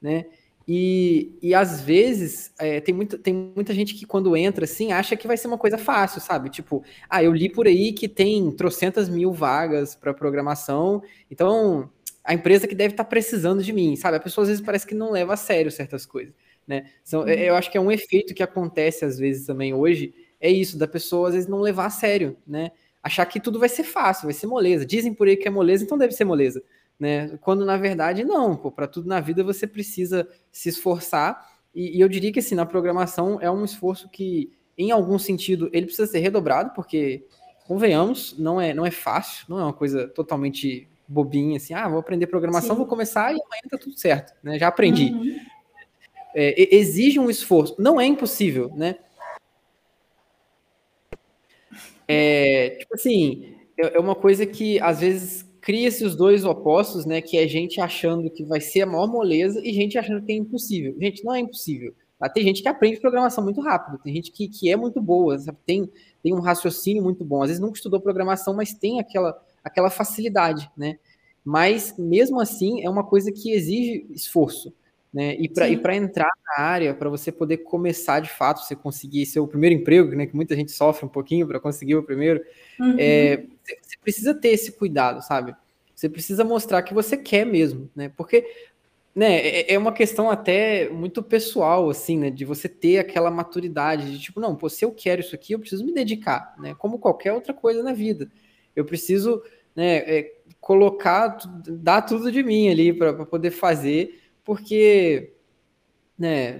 né? E, e às vezes é, tem, muita, tem muita gente que quando entra assim acha que vai ser uma coisa fácil, sabe? Tipo, ah, eu li por aí que tem trocentas mil vagas para programação, então a empresa que deve estar tá precisando de mim, sabe? A pessoa às vezes parece que não leva a sério certas coisas, né? Então, eu acho que é um efeito que acontece às vezes também hoje, é isso, da pessoa às vezes não levar a sério, né? Achar que tudo vai ser fácil, vai ser moleza. Dizem por aí que é moleza, então deve ser moleza, né? Quando na verdade não, para tudo na vida você precisa se esforçar. E, e, eu diria que assim, na programação é um esforço que, em algum sentido, ele precisa ser redobrado, porque convenhamos, não é, não é fácil, não é uma coisa totalmente bobinha, assim, ah, vou aprender programação, Sim. vou começar e amanhã tá tudo certo, né? Já aprendi. Uhum. É, exige um esforço, não é impossível, né? É, tipo assim, é, é uma coisa que às vezes cria-se os dois opostos, né? Que é gente achando que vai ser a maior moleza e gente achando que é impossível. Gente, não é impossível. Tem gente que aprende programação muito rápido, tem gente que, que é muito boa, sabe? Tem, tem um raciocínio muito bom. Às vezes nunca estudou programação, mas tem aquela, aquela facilidade, né? Mas mesmo assim é uma coisa que exige esforço. Né? E para entrar na área, para você poder começar de fato, você conseguir ser o primeiro emprego, né? Que muita gente sofre um pouquinho para conseguir o primeiro, uhum. é, você precisa ter esse cuidado, sabe? Você precisa mostrar que você quer mesmo, né? Porque né, é, é uma questão até muito pessoal, assim, né? De você ter aquela maturidade de tipo, não, pô, se eu quero isso aqui, eu preciso me dedicar, né? Como qualquer outra coisa na vida. Eu preciso né, é, colocar, dar tudo de mim ali para poder fazer porque né,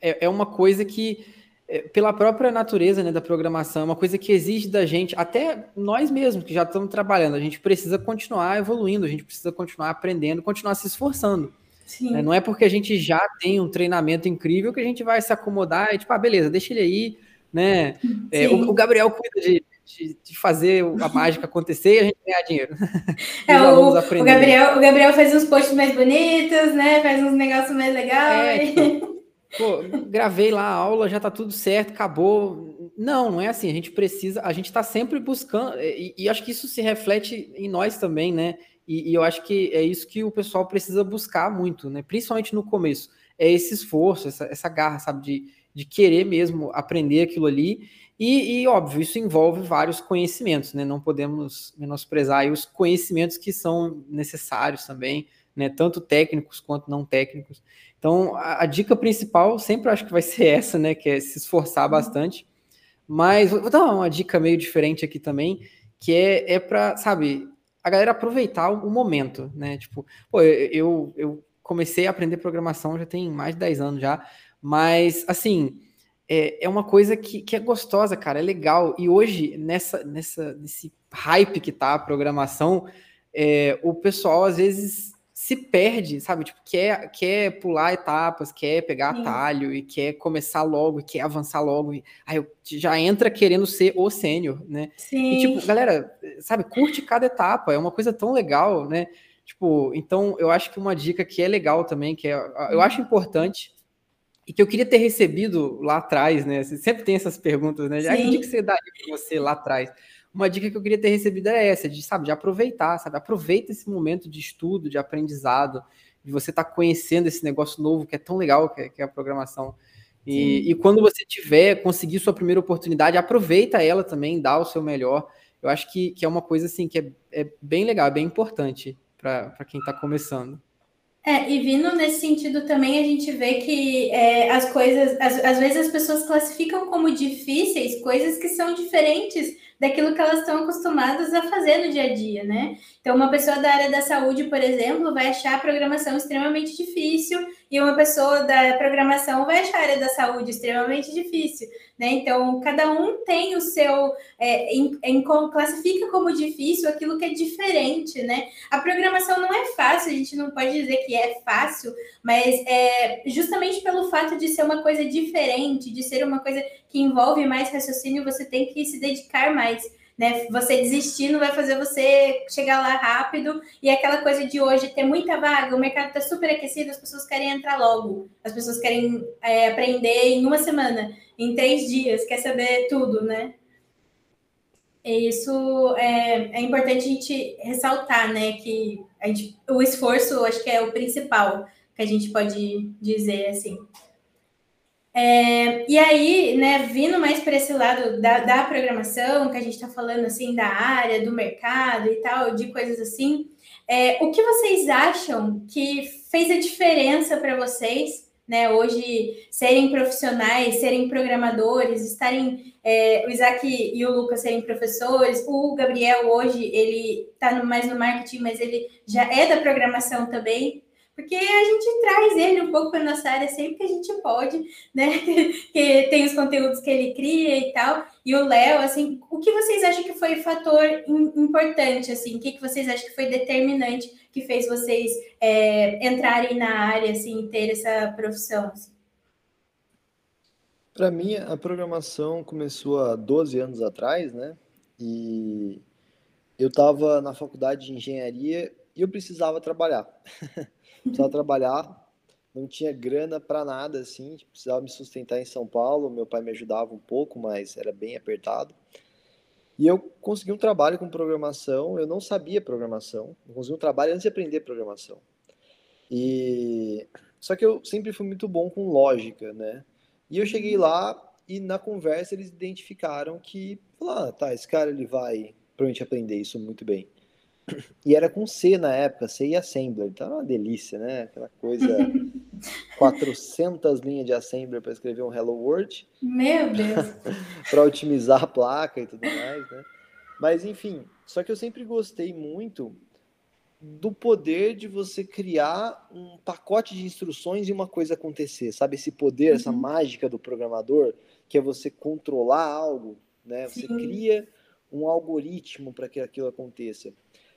é, é uma coisa que, é, pela própria natureza né, da programação, é uma coisa que exige da gente, até nós mesmos que já estamos trabalhando, a gente precisa continuar evoluindo, a gente precisa continuar aprendendo, continuar se esforçando. Né? Não é porque a gente já tem um treinamento incrível que a gente vai se acomodar e tipo, ah, beleza, deixa ele aí, né? É, o, o, Gabriel cuida de, de, de, fazer a mágica acontecer e a gente ganhar dinheiro. [LAUGHS] É, o, o, Gabriel, o Gabriel faz uns posts mais bonitos, né? Faz uns negócios mais legais. É, [LAUGHS] tipo, pô, gravei lá a aula, já tá tudo certo, acabou. Não, não é assim. A gente precisa, a gente está sempre buscando, e, e, acho que isso se reflete em nós também, né? E, e eu acho que é isso que o pessoal precisa buscar muito, né? Principalmente no começo. É esse esforço, essa, essa garra, sabe, de, de querer mesmo aprender aquilo ali e, e, óbvio, isso envolve vários conhecimentos, né? Não podemos menosprezar os conhecimentos que são necessários também, né? Tanto técnicos quanto não técnicos. Então, a, a dica principal sempre acho que vai ser essa, né? Que é se esforçar bastante. Mas vou dar uma dica meio diferente aqui também, que é, é para, sabe, a galera aproveitar o momento, né? Tipo, pô, eu, eu comecei a aprender programação já tem mais de 10 anos já, mas, assim, é, é uma coisa que, que é gostosa, cara, é legal. E hoje, nessa, nessa, nesse hype que tá a programação, é, o pessoal às vezes se perde, sabe? Tipo, quer, quer pular etapas, quer pegar Sim. atalho e quer começar logo, e quer avançar logo. E, aí já entra querendo ser o sênior, né? Sim. E tipo, galera, sabe, curte cada etapa, é uma coisa tão legal, né? Tipo, então eu acho que uma dica que é legal também, que é, eu acho importante, e que eu queria ter recebido lá atrás, né? Você sempre tem essas perguntas, né? Já que você daria para você lá atrás? uma dica que eu queria ter recebido é essa, de, sabe, de aproveitar, sabe? Aproveita esse momento de estudo, de aprendizado, de você estar tá conhecendo esse negócio novo que é tão legal, que é, que é a programação. E, e, quando você tiver, conseguir sua primeira oportunidade, aproveita ela também, dá o seu melhor. Eu acho que, que é uma coisa assim que é, é bem legal, é bem importante para quem está começando. É, e vindo nesse sentido também, a gente vê que é, as coisas, às, às vezes as pessoas classificam como difíceis coisas que são diferentes daquilo que elas estão acostumadas a fazer no dia a dia, né? Então, uma pessoa da área da saúde, por exemplo, vai achar a programação extremamente difícil e uma pessoa da programação vai achar a área da saúde extremamente difícil, né? Então, cada um tem o seu, é, em, em, classifica como difícil aquilo que é diferente, né? A programação não é fácil, a gente não pode dizer que é fácil, mas é justamente pelo fato de ser uma coisa diferente, de ser uma coisa que envolve mais raciocínio, você tem que se dedicar mais. Né? Você desistir não vai fazer você chegar lá rápido. E aquela coisa de hoje ter muita vaga, o mercado está super aquecido, as pessoas querem entrar logo, as pessoas querem é, aprender em uma semana, em três dias, quer saber tudo, né? E isso é, é importante a gente ressaltar, né? Que gente, o esforço, acho que é o principal que a gente pode dizer assim. É, e aí, né, vindo mais para esse lado da, da programação, que a gente está falando assim da área, do mercado e tal, de coisas assim, é, o que vocês acham que fez a diferença para vocês, né, hoje serem profissionais, serem programadores, estarem é, o Isaac e o Lucas serem professores, o Gabriel hoje ele está mais no marketing, mas ele já é da programação também porque a gente traz ele um pouco para nossa área sempre que a gente pode, né? [LAUGHS] que tem os conteúdos que ele cria e tal. E o Léo, assim, o que vocês acham que foi fator importante, assim? O que, que vocês acham que foi determinante que fez vocês é, entrarem na área, assim, ter essa profissão? Assim? Para mim, a programação começou há 12 anos atrás, né? E eu estava na faculdade de engenharia e eu precisava trabalhar. [LAUGHS] precisava trabalhar, não tinha grana para nada, assim, tipo, precisava me sustentar em São Paulo, meu pai me ajudava um pouco, mas era bem apertado. E eu consegui um trabalho com programação, eu não sabia programação, eu consegui um trabalho antes de aprender programação. E só que eu sempre fui muito bom com lógica, né? E eu cheguei lá e na conversa eles identificaram que, ah, tá, esse cara ele vai provavelmente aprender isso muito bem. E era com C na época, C e Assembler. Então era uma delícia, né? Aquela coisa. [LAUGHS] 400 linhas de Assembler para escrever um Hello World. Meu Deus! [LAUGHS] para otimizar a placa e tudo mais, né? Mas enfim, só que eu sempre gostei muito do poder de você criar um pacote de instruções e uma coisa acontecer, sabe? Esse poder, uhum. essa mágica do programador, que é você controlar algo, né? Você Sim. cria um algoritmo para que aquilo aconteça.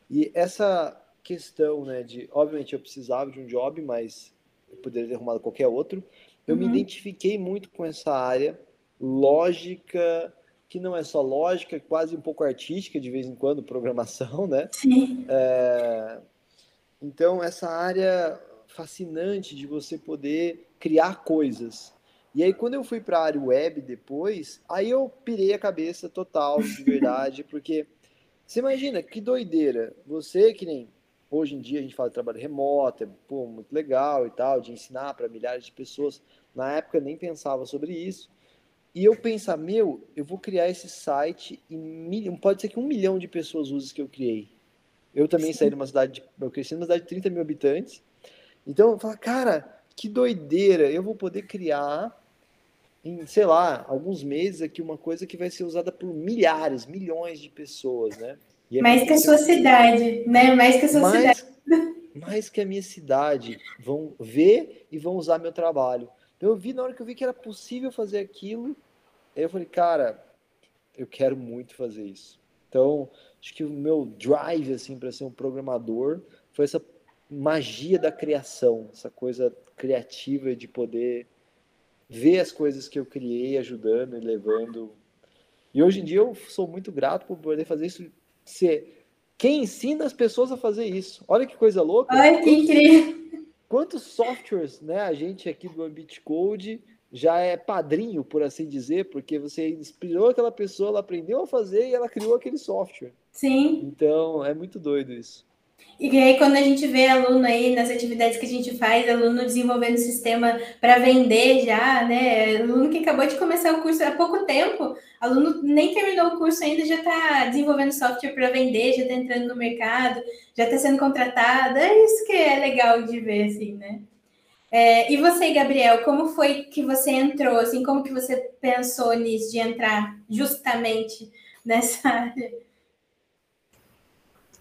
E essa questão, né, de, obviamente eu precisava de um job, mas eu poderia ter arrumado qualquer outro. Eu uhum. me identifiquei muito com essa área lógica, que não é só lógica, é quase um pouco artística de vez em quando, programação, né? Sim. É... Então, essa área fascinante de você poder criar coisas. E aí, quando eu fui para a área web depois, aí eu pirei a cabeça total, de [LAUGHS] verdade, porque você imagina que doideira. Você que nem hoje em dia a gente fala de trabalho remoto, é pô, muito legal e tal, de ensinar para milhares de pessoas. Na época nem pensava sobre isso. E eu pensar, meu, eu vou criar esse site e mil... pode ser que um milhão de pessoas usem que eu criei. Eu também Sim. saí de uma cidade, de... eu cresci numa cidade de 30 mil habitantes. Então eu falo, cara, que doideira, eu vou poder criar em, sei lá, alguns meses aqui uma coisa que vai ser usada por milhares, milhões de pessoas, né? É mais que a sua cidade, né? Mais que a sua mais, cidade. [LAUGHS] Mais que a minha cidade vão ver e vão usar meu trabalho. Então eu vi na hora que eu vi que era possível fazer aquilo, aí eu falei, cara, eu quero muito fazer isso. Então, acho que o meu drive assim para ser um programador foi essa magia da criação, essa coisa criativa de poder ver as coisas que eu criei ajudando e levando. E hoje em dia eu sou muito grato por poder fazer isso ser quem ensina as pessoas a fazer isso. Olha que coisa louca. Ai, que incrível. Quantos softwares, né, a gente aqui do Ambit Code já é padrinho, por assim dizer, porque você inspirou aquela pessoa, ela aprendeu a fazer e ela criou aquele software. Sim. Então, é muito doido isso. E aí, quando a gente vê aluno aí nas atividades que a gente faz, aluno desenvolvendo sistema para vender já, né? Aluno que acabou de começar o curso há pouco tempo, aluno nem terminou o curso ainda, já está desenvolvendo software para vender, já está entrando no mercado, já está sendo contratado. É isso que é legal de ver, assim, né? É, e você, Gabriel, como foi que você entrou? Assim, como que você pensou nisso de entrar justamente nessa área?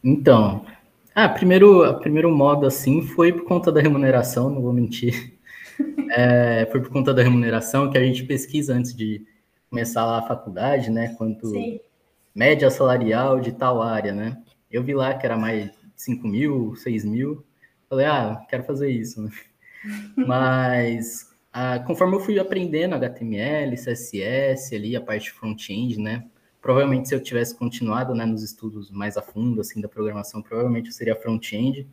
Então, ah, primeiro, primeiro modo assim foi por conta da remuneração, não vou mentir. [LAUGHS] É, foi por conta da remuneração que a gente pesquisa antes de começar lá a faculdade, né? Quanto Sim. média salarial de tal área, né? Eu vi lá que era mais 5 mil, 6 mil. Falei, ah, quero fazer isso, né? [LAUGHS] Mas ah, conforme eu fui aprendendo HTML, CSS, ali a parte front-end, né? Provavelmente se eu tivesse continuado né, nos estudos mais a fundo assim da programação, provavelmente eu seria front-end.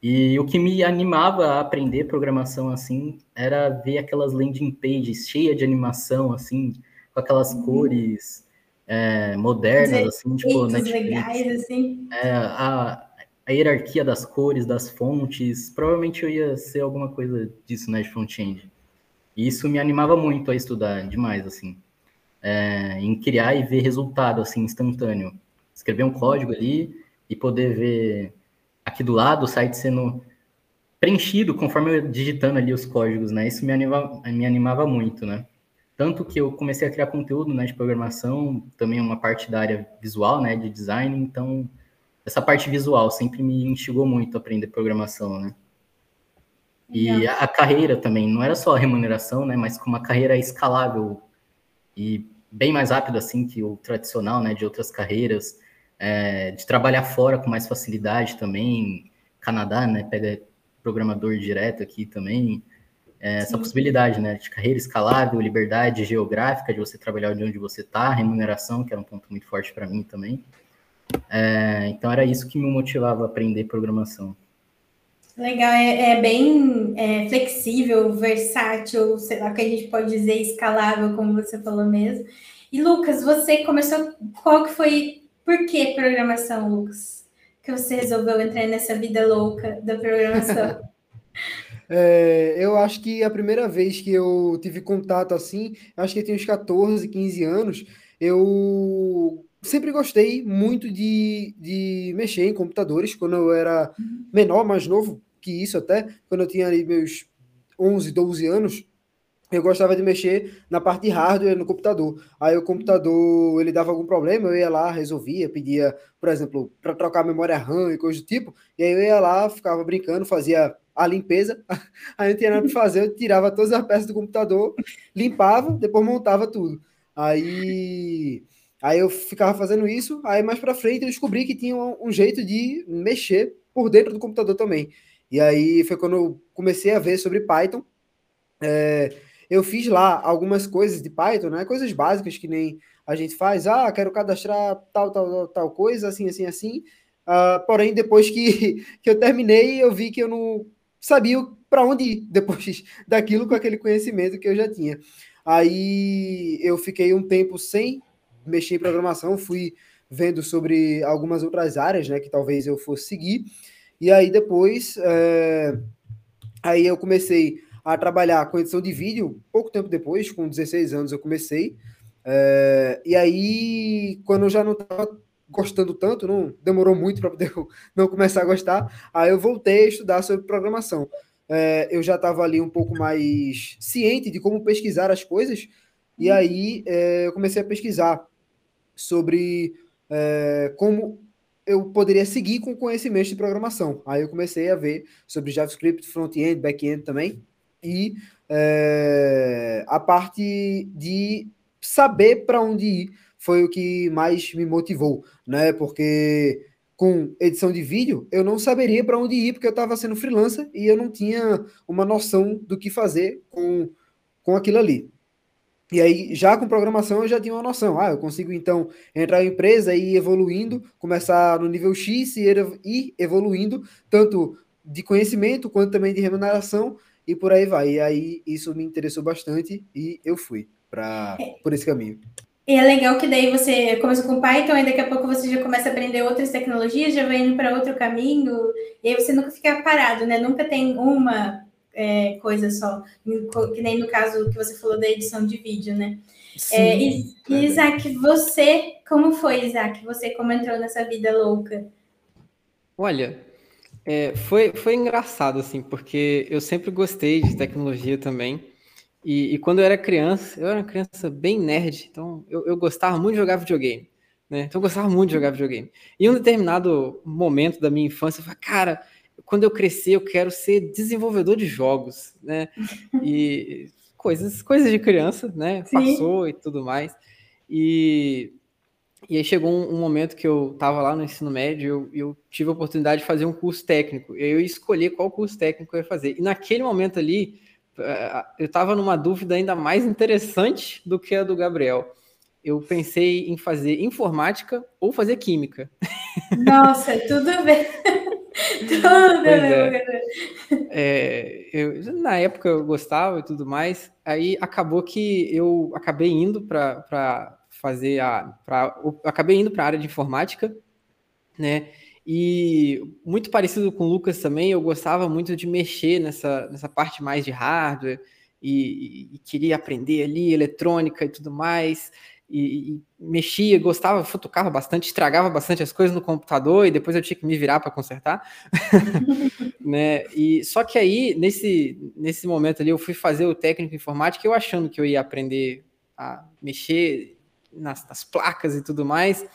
E o que me animava a aprender programação assim era ver aquelas landing pages cheias de animação assim, com aquelas uhum. cores é, modernas assim, tipo Netflix, legais assim. É, a, a hierarquia das cores, das fontes, provavelmente eu ia ser alguma coisa disso, né, de front-end. E isso me animava muito a estudar, demais, assim, é, em criar e ver resultado, assim, instantâneo. Escrever um código ali e poder ver aqui do lado o site sendo preenchido conforme eu digitando ali os códigos, né, isso me animava, me animava muito, né. Tanto que eu comecei a criar conteúdo, né, de programação, também uma parte da área visual, né, de design, então essa parte visual sempre me instigou muito a aprender programação, né? E a, a, carreira também, não era só a remuneração, né? Mas com uma carreira escalável e bem mais rápida, assim, que o tradicional, né? De outras carreiras, é, de trabalhar fora com mais facilidade também. Canadá, né? Pega programador direto aqui também. É, essa possibilidade, né? De carreira escalável, liberdade geográfica, de você trabalhar de onde você está, remuneração, que era um ponto muito forte para mim também. É, então era isso que me motivava a aprender programação. Legal, é, é bem é, flexível, versátil, sei lá o que a gente pode dizer, escalável, como você falou mesmo. E Lucas, você começou, qual que foi, por que programação, Lucas? Que você resolveu entrar nessa vida louca da programação? [LAUGHS] É, eu acho que a primeira vez que eu tive contato assim, acho que eu tinha uns 14, 15 anos, eu sempre gostei muito de, de mexer em computadores quando eu era menor, mais novo que isso até, quando eu tinha ali meus 11, 12 anos, eu gostava de mexer na parte de hardware no computador. Aí o computador, ele dava algum problema, eu ia lá, resolvia, pedia, por exemplo, para trocar memória RAM e coisa do tipo, e aí eu ia lá, ficava brincando, fazia a limpeza, [LAUGHS] aí não tinha nada para fazer, eu tirava todas as peças do computador, limpava, depois montava tudo. Aí Aí eu ficava fazendo isso, aí mais para frente eu descobri que tinha um, um, jeito de mexer por dentro do computador também. E aí foi quando eu comecei a ver sobre Python. É, eu fiz lá algumas coisas de Python, né? Coisas básicas que nem a gente faz. Ah, quero cadastrar tal, tal, tal, tal coisa, assim, assim, assim. Uh, porém, depois que, [LAUGHS] que eu terminei, eu vi que eu não sabia para onde ir [LAUGHS] depois daquilo com aquele conhecimento que eu já tinha. Aí eu fiquei um tempo sem mexi em programação, fui vendo sobre algumas outras áreas, né, que talvez eu fosse seguir. E aí depois, é... aí eu comecei a trabalhar com edição de vídeo, pouco tempo depois, com 16 anos eu comecei. É... E aí, quando eu já não estava gostando tanto, não demorou muito para poder [LAUGHS] não começar a gostar, aí eu voltei a estudar sobre programação. É... eu já estava ali um pouco mais ciente de como pesquisar as coisas, e aí é, eu comecei a pesquisar sobre como eu poderia seguir com conhecimento de programação. Aí eu comecei a ver sobre JavaScript, front-end, back-end também. e é, a parte de saber para onde ir foi o que mais me motivou, né? Porque com edição de vídeo, eu não saberia para onde ir, porque eu estava sendo freelancer e eu não tinha uma noção do que fazer com, com aquilo ali. E aí, já com programação, eu já tinha uma noção. Ah, eu consigo então entrar em empresa e ir evoluindo, começar no nível X e ir evoluindo, tanto de conhecimento quanto também de remuneração, e por aí vai. E aí, isso me interessou bastante e eu fui para por esse caminho. E é legal que daí você começa com Python e daqui a pouco você já começa a aprender outras tecnologias, já vai indo para outro caminho, e aí você nunca fica parado, né? Nunca tem uma é, coisa só, que nem no caso que você falou da edição de vídeo, né? Sim, é, e, é Isaac, você, como foi, Isaac? Você como entrou nessa vida louca? Olha, é, foi, foi engraçado, assim, porque eu sempre gostei de tecnologia também. E, e, quando eu era criança, eu era uma criança bem nerd, então eu, eu gostava muito de jogar videogame. Né? Então eu gostava muito de jogar videogame. E em um determinado momento da minha infância, eu falei, cara, quando eu crescer, eu quero ser desenvolvedor de jogos, né? [LAUGHS] E coisas, coisas de criança, né? Sim. Passou e tudo mais. E, e aí chegou um, um momento que eu estava lá no ensino médio, eu, eu tive a oportunidade de fazer um curso técnico. E aí eu escolhi qual curso técnico eu ia fazer. E naquele momento ali, eh, eu estava numa dúvida ainda mais interessante do que a do Gabriel. Eu pensei em fazer informática ou fazer química. Nossa, tudo bem. [LAUGHS] tudo bem. É. É, eu, na época eu gostava e tudo mais. Aí acabou que eu acabei indo para fazer a. Pra, acabei indo para a área de informática, né? E muito parecido com o Lucas também, eu gostava muito de mexer nessa, nessa parte mais de hardware e, e queria aprender ali eletrônica e tudo mais. E, e, mexia, gostava, futucava bastante, estragava bastante as coisas no computador e depois eu tinha que me virar para consertar, [LAUGHS] né? E só que aí nesse nesse momento ali eu fui fazer o técnico informática, eu achando que eu ia aprender a mexer nas, nas placas e tudo mais,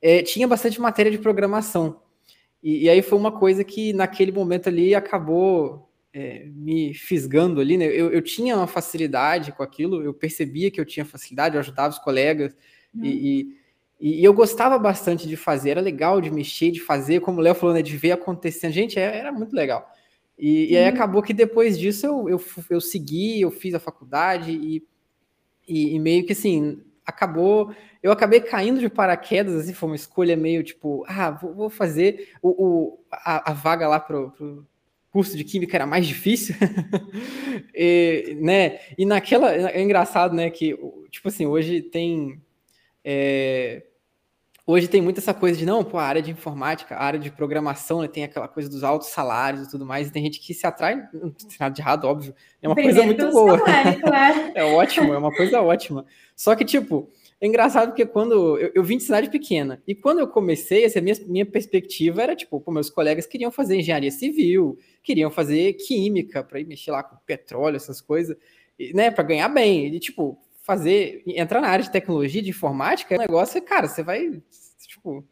é, tinha bastante matéria de programação. E, e, aí foi uma coisa que naquele momento ali acabou é, me fisgando ali, né? Eu, eu tinha uma facilidade com aquilo, eu percebia que eu tinha facilidade, eu ajudava os colegas uhum. e, e, e, eu gostava bastante de fazer, era legal de mexer, de fazer, como o Léo falou, né? De ver acontecendo. Gente, era, é, era muito legal. E, e, aí uhum. acabou que depois disso eu, eu, eu segui, eu fiz a faculdade e, e, e meio que assim, acabou. Eu acabei caindo de paraquedas, assim, foi uma escolha meio tipo, ah, vou, vou fazer. O, o a, a, vaga lá pro, pro curso de química era mais difícil, [LAUGHS] e, né? E naquela. É engraçado, né? Que, tipo assim, hoje tem. É, hoje tem muito essa coisa de não, pô, a área de informática, a área de programação, né, tem aquela coisa dos altos salários e tudo mais, e tem gente que se atrai, não tem nada de errado, óbvio, é uma Primeiro coisa muito boa. Salário, claro. [LAUGHS] é ótimo, é uma coisa ótima. Só que, tipo, é engraçado porque quando eu, eu, vim de cidade pequena, e quando eu comecei, essa minha, minha perspectiva era tipo, pô, meus colegas queriam fazer engenharia civil, queriam fazer química, para ir mexer lá com petróleo, essas coisas, né, para ganhar bem. E, tipo, fazer, entrar na área de tecnologia, de informática, é um negócio, cara, você vai, tipo...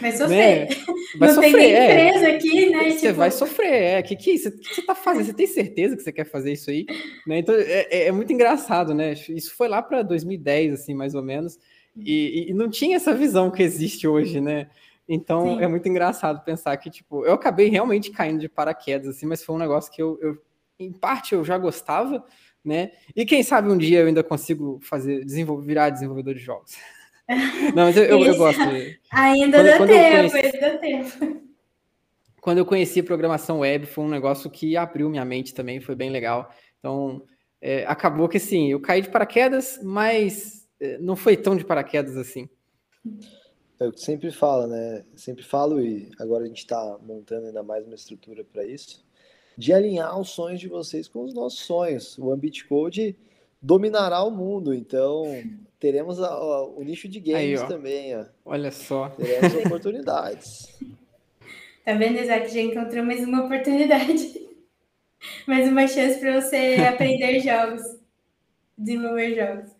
Vai sofrer. Né? Vai Não sofrer, tem nem é. empresa é. aqui, né? Você tipo... vai sofrer, é. O que, que, você, que você tá fazendo? Você tem certeza que você quer fazer isso aí? Né? Então, é, é, é muito engraçado, né? Isso foi lá para 2010, assim, mais ou menos, e, e, não tinha essa visão que existe hoje, né? Então, Sim. é muito engraçado pensar que, tipo, eu acabei realmente caindo de paraquedas, assim, mas foi um negócio que eu, eu em parte, eu já gostava, né? E quem sabe um dia eu ainda consigo fazer, desenvolver, virar desenvolvedor de jogos. Não, mas eu, eu, eu gosto. Ainda quando, dá quando tempo, conheci, ainda dá tempo. Quando eu conheci programação web, foi um negócio que abriu minha mente também, foi bem legal. Então, é, acabou que assim, eu caí de paraquedas, mas é, não foi tão de paraquedas assim. É o que sempre fala, né? Sempre falo e agora a gente está montando ainda mais uma estrutura para isso de alinhar os sonhos de vocês com os nossos sonhos. O Ambit Code dominará o mundo, então teremos a, a, o nicho de games Aí, também. Ó. Olha só. Teremos oportunidades. [LAUGHS] Tá vendo, Isaac? Já encontrou mais uma oportunidade. [LAUGHS] mais uma chance para você aprender [LAUGHS] jogos. Desenvolver jogos.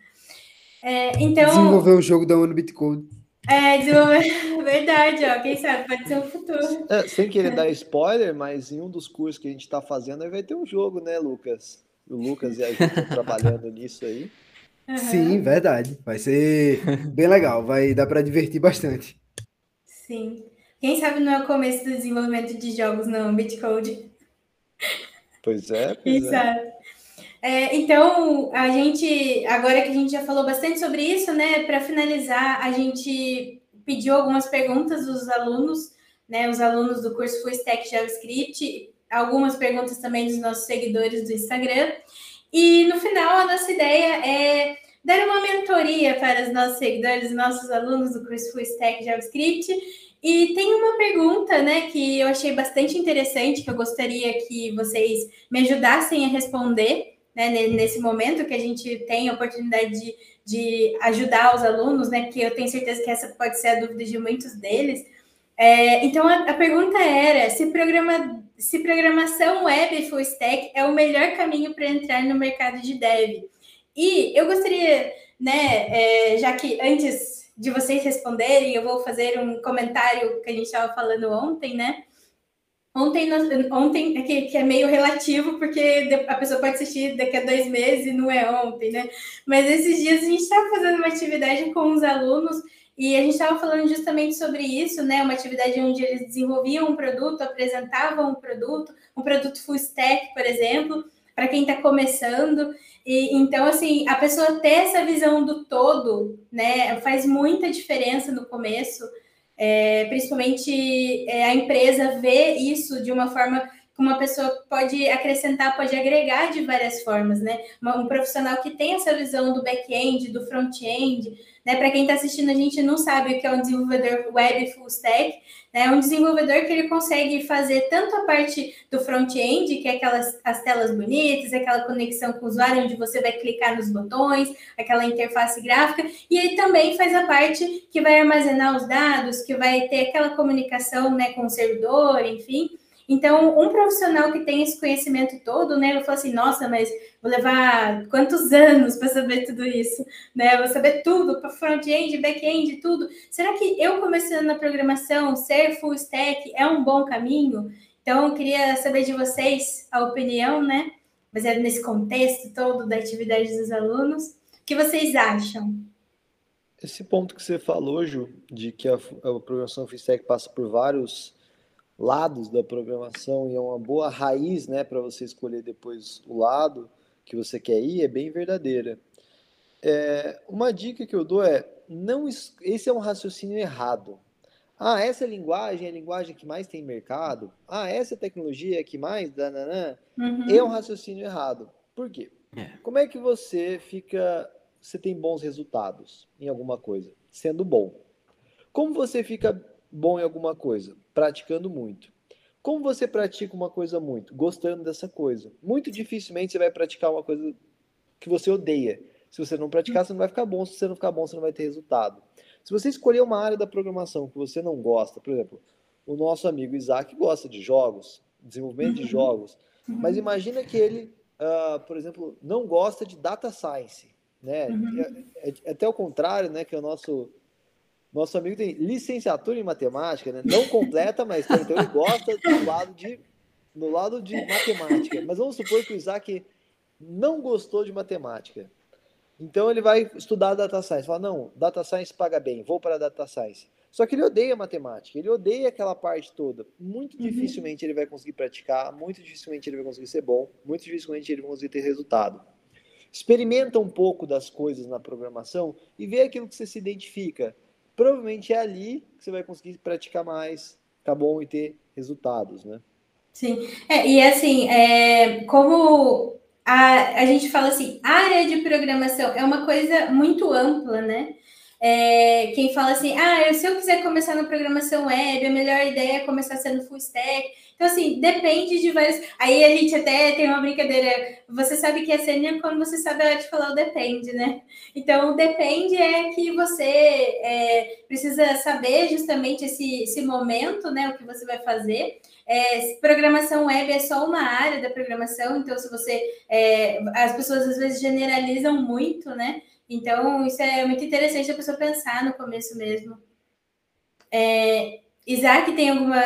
É, então... Desenvolver o jogo da Unibit Code. É, desenvolver. Verdade, ó. Quem sabe pode ser o futuro. É, sem querer dar spoiler, mas em um dos cursos que a gente está fazendo aí vai ter um jogo, né, Lucas? O Lucas e a gente estão [LAUGHS] trabalhando nisso aí. Uhum. Sim, verdade. Vai ser bem legal, vai dar para divertir bastante. Sim. Quem sabe não é o começo do desenvolvimento de jogos no Bitcode. Pois é, [LAUGHS] pois é. é. Então, a gente, agora que a gente já falou bastante sobre isso, né, para finalizar, a gente pediu algumas perguntas dos alunos, né, os alunos do curso Full Stack JavaScript, algumas perguntas também dos nossos seguidores do Instagram. E no final, a nossa ideia é dar uma mentoria para os nossos seguidores, nossos alunos do curso Full Stack JavaScript. E tem uma pergunta, né, que eu achei bastante interessante, que eu gostaria que vocês me ajudassem a responder, né, nesse momento que a gente tem a oportunidade de, de ajudar os alunos, né, que eu tenho certeza que essa pode ser a dúvida de muitos deles. É, então, a, a, pergunta era se, programa, se programação web full stack é o melhor caminho para entrar no mercado de dev. E eu gostaria, né, é, já que antes de vocês responderem, eu vou fazer um comentário que a gente estava falando ontem, né? Ontem, ontem é que, que, é meio relativo, porque a pessoa pode assistir daqui a dois meses e não é ontem, né? Mas esses dias a gente estava fazendo uma atividade com os alunos e a gente estava falando justamente sobre isso, né? Uma atividade onde eles desenvolviam um produto, apresentavam um produto, um produto full stack, por exemplo, para quem está começando. E, então, assim, a pessoa ter essa visão do todo, né, faz muita diferença no começo, é, principalmente é, a empresa vê isso de uma forma uma pessoa pode acrescentar, pode agregar de várias formas, né? Um profissional que tem essa visão do back-end, do front-end, né? Para quem está assistindo, a gente não sabe o que é um desenvolvedor web full stack, né? É um desenvolvedor que ele consegue fazer tanto a parte do front-end, que é aquelas as telas bonitas, aquela conexão com o usuário, onde você vai clicar nos botões, aquela interface gráfica, e ele também faz a parte que vai armazenar os dados, que vai ter aquela comunicação né, com o servidor, enfim. Então, um profissional que tem esse conhecimento todo, né, vai falar assim, nossa, mas vou levar quantos anos para saber tudo isso, né? Vou saber tudo, para front-end, back-end, tudo. Será que eu começando na programação, ser full stack é um bom caminho? Então, eu queria saber de vocês a opinião, né? Baseado nesse contexto todo da atividade dos alunos. O que vocês acham? Esse ponto que você falou, Ju, de que a, a programação full stack passa por vários lados da programação e é uma boa raiz, né, para você escolher depois o lado que você quer ir, é bem verdadeira. É, uma dica que eu dou é não esse é um raciocínio errado. Ah, essa linguagem é a linguagem que mais tem mercado. Ah, essa tecnologia é que mais dananã. Uhum. É um raciocínio errado. Por quê? É. Como é que você fica, você tem bons resultados em alguma coisa, sendo bom? Como você fica bom em alguma coisa? Praticando muito. Como você pratica uma coisa muito? Gostando dessa coisa. Muito dificilmente você vai praticar uma coisa que você odeia. Se você não praticar, você não vai ficar bom. Se você não ficar bom, você não vai ter resultado. Se você escolher uma área da programação que você não gosta, por exemplo, o nosso amigo Isaac gosta de jogos, desenvolvimento de uhum. jogos, mas imagina que ele, uh, por exemplo, não gosta de data science, né? Uhum. É, é, é até o contrário, né? Que é o nosso nosso amigo tem licenciatura em matemática, né? Não completa, mas então ele gosta do lado de no lado de matemática. Mas vamos supor que o Isaac não gostou de matemática. Então ele vai estudar data science. Fala, não, data science paga bem, vou para data science. Só que ele odeia matemática, ele odeia aquela parte toda. Muito uhum. dificilmente ele vai conseguir praticar, muito dificilmente ele vai conseguir ser bom, muito dificilmente ele vai conseguir ter resultado. Experimenta um pouco das coisas na programação e vê aquilo que você se identifica provavelmente é ali que você vai conseguir praticar mais, ficar bom e ter resultados, né? Sim, é, e assim, é, como a, a gente fala assim, área de programação é uma coisa muito ampla, né? É, quem fala assim, ah, se eu quiser começar na programação web, a melhor ideia é começar sendo full stack. Então, assim, depende de vários. Aí a gente até tem uma brincadeira. Você sabe que é sênior quando você sabe a de falar o depende, né? Então, depende é que você é, precisa saber justamente esse, esse momento, né? O que você vai fazer. É, programação web é só uma área da programação, então se você. É, as pessoas às vezes generalizam muito, né? Então, isso é muito interessante a pessoa pensar no começo mesmo. É, Isaac, tem alguma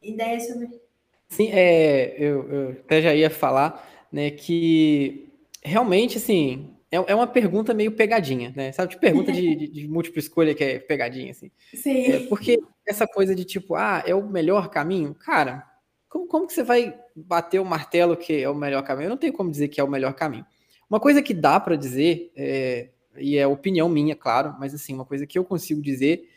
ideia sobre. Sim, é, eu, eu até já ia falar. né, que realmente, assim, é, é uma pergunta meio pegadinha, né? Sabe, de pergunta de, de, de, múltipla escolha que é pegadinha, assim. Sim. É, porque essa coisa de tipo, ah, é o melhor caminho? Cara, como, como que você vai bater o martelo que é o melhor caminho? Eu não tenho como dizer que é o melhor caminho. Uma coisa que dá para dizer, é, e é opinião minha, claro, mas assim, uma coisa que eu consigo dizer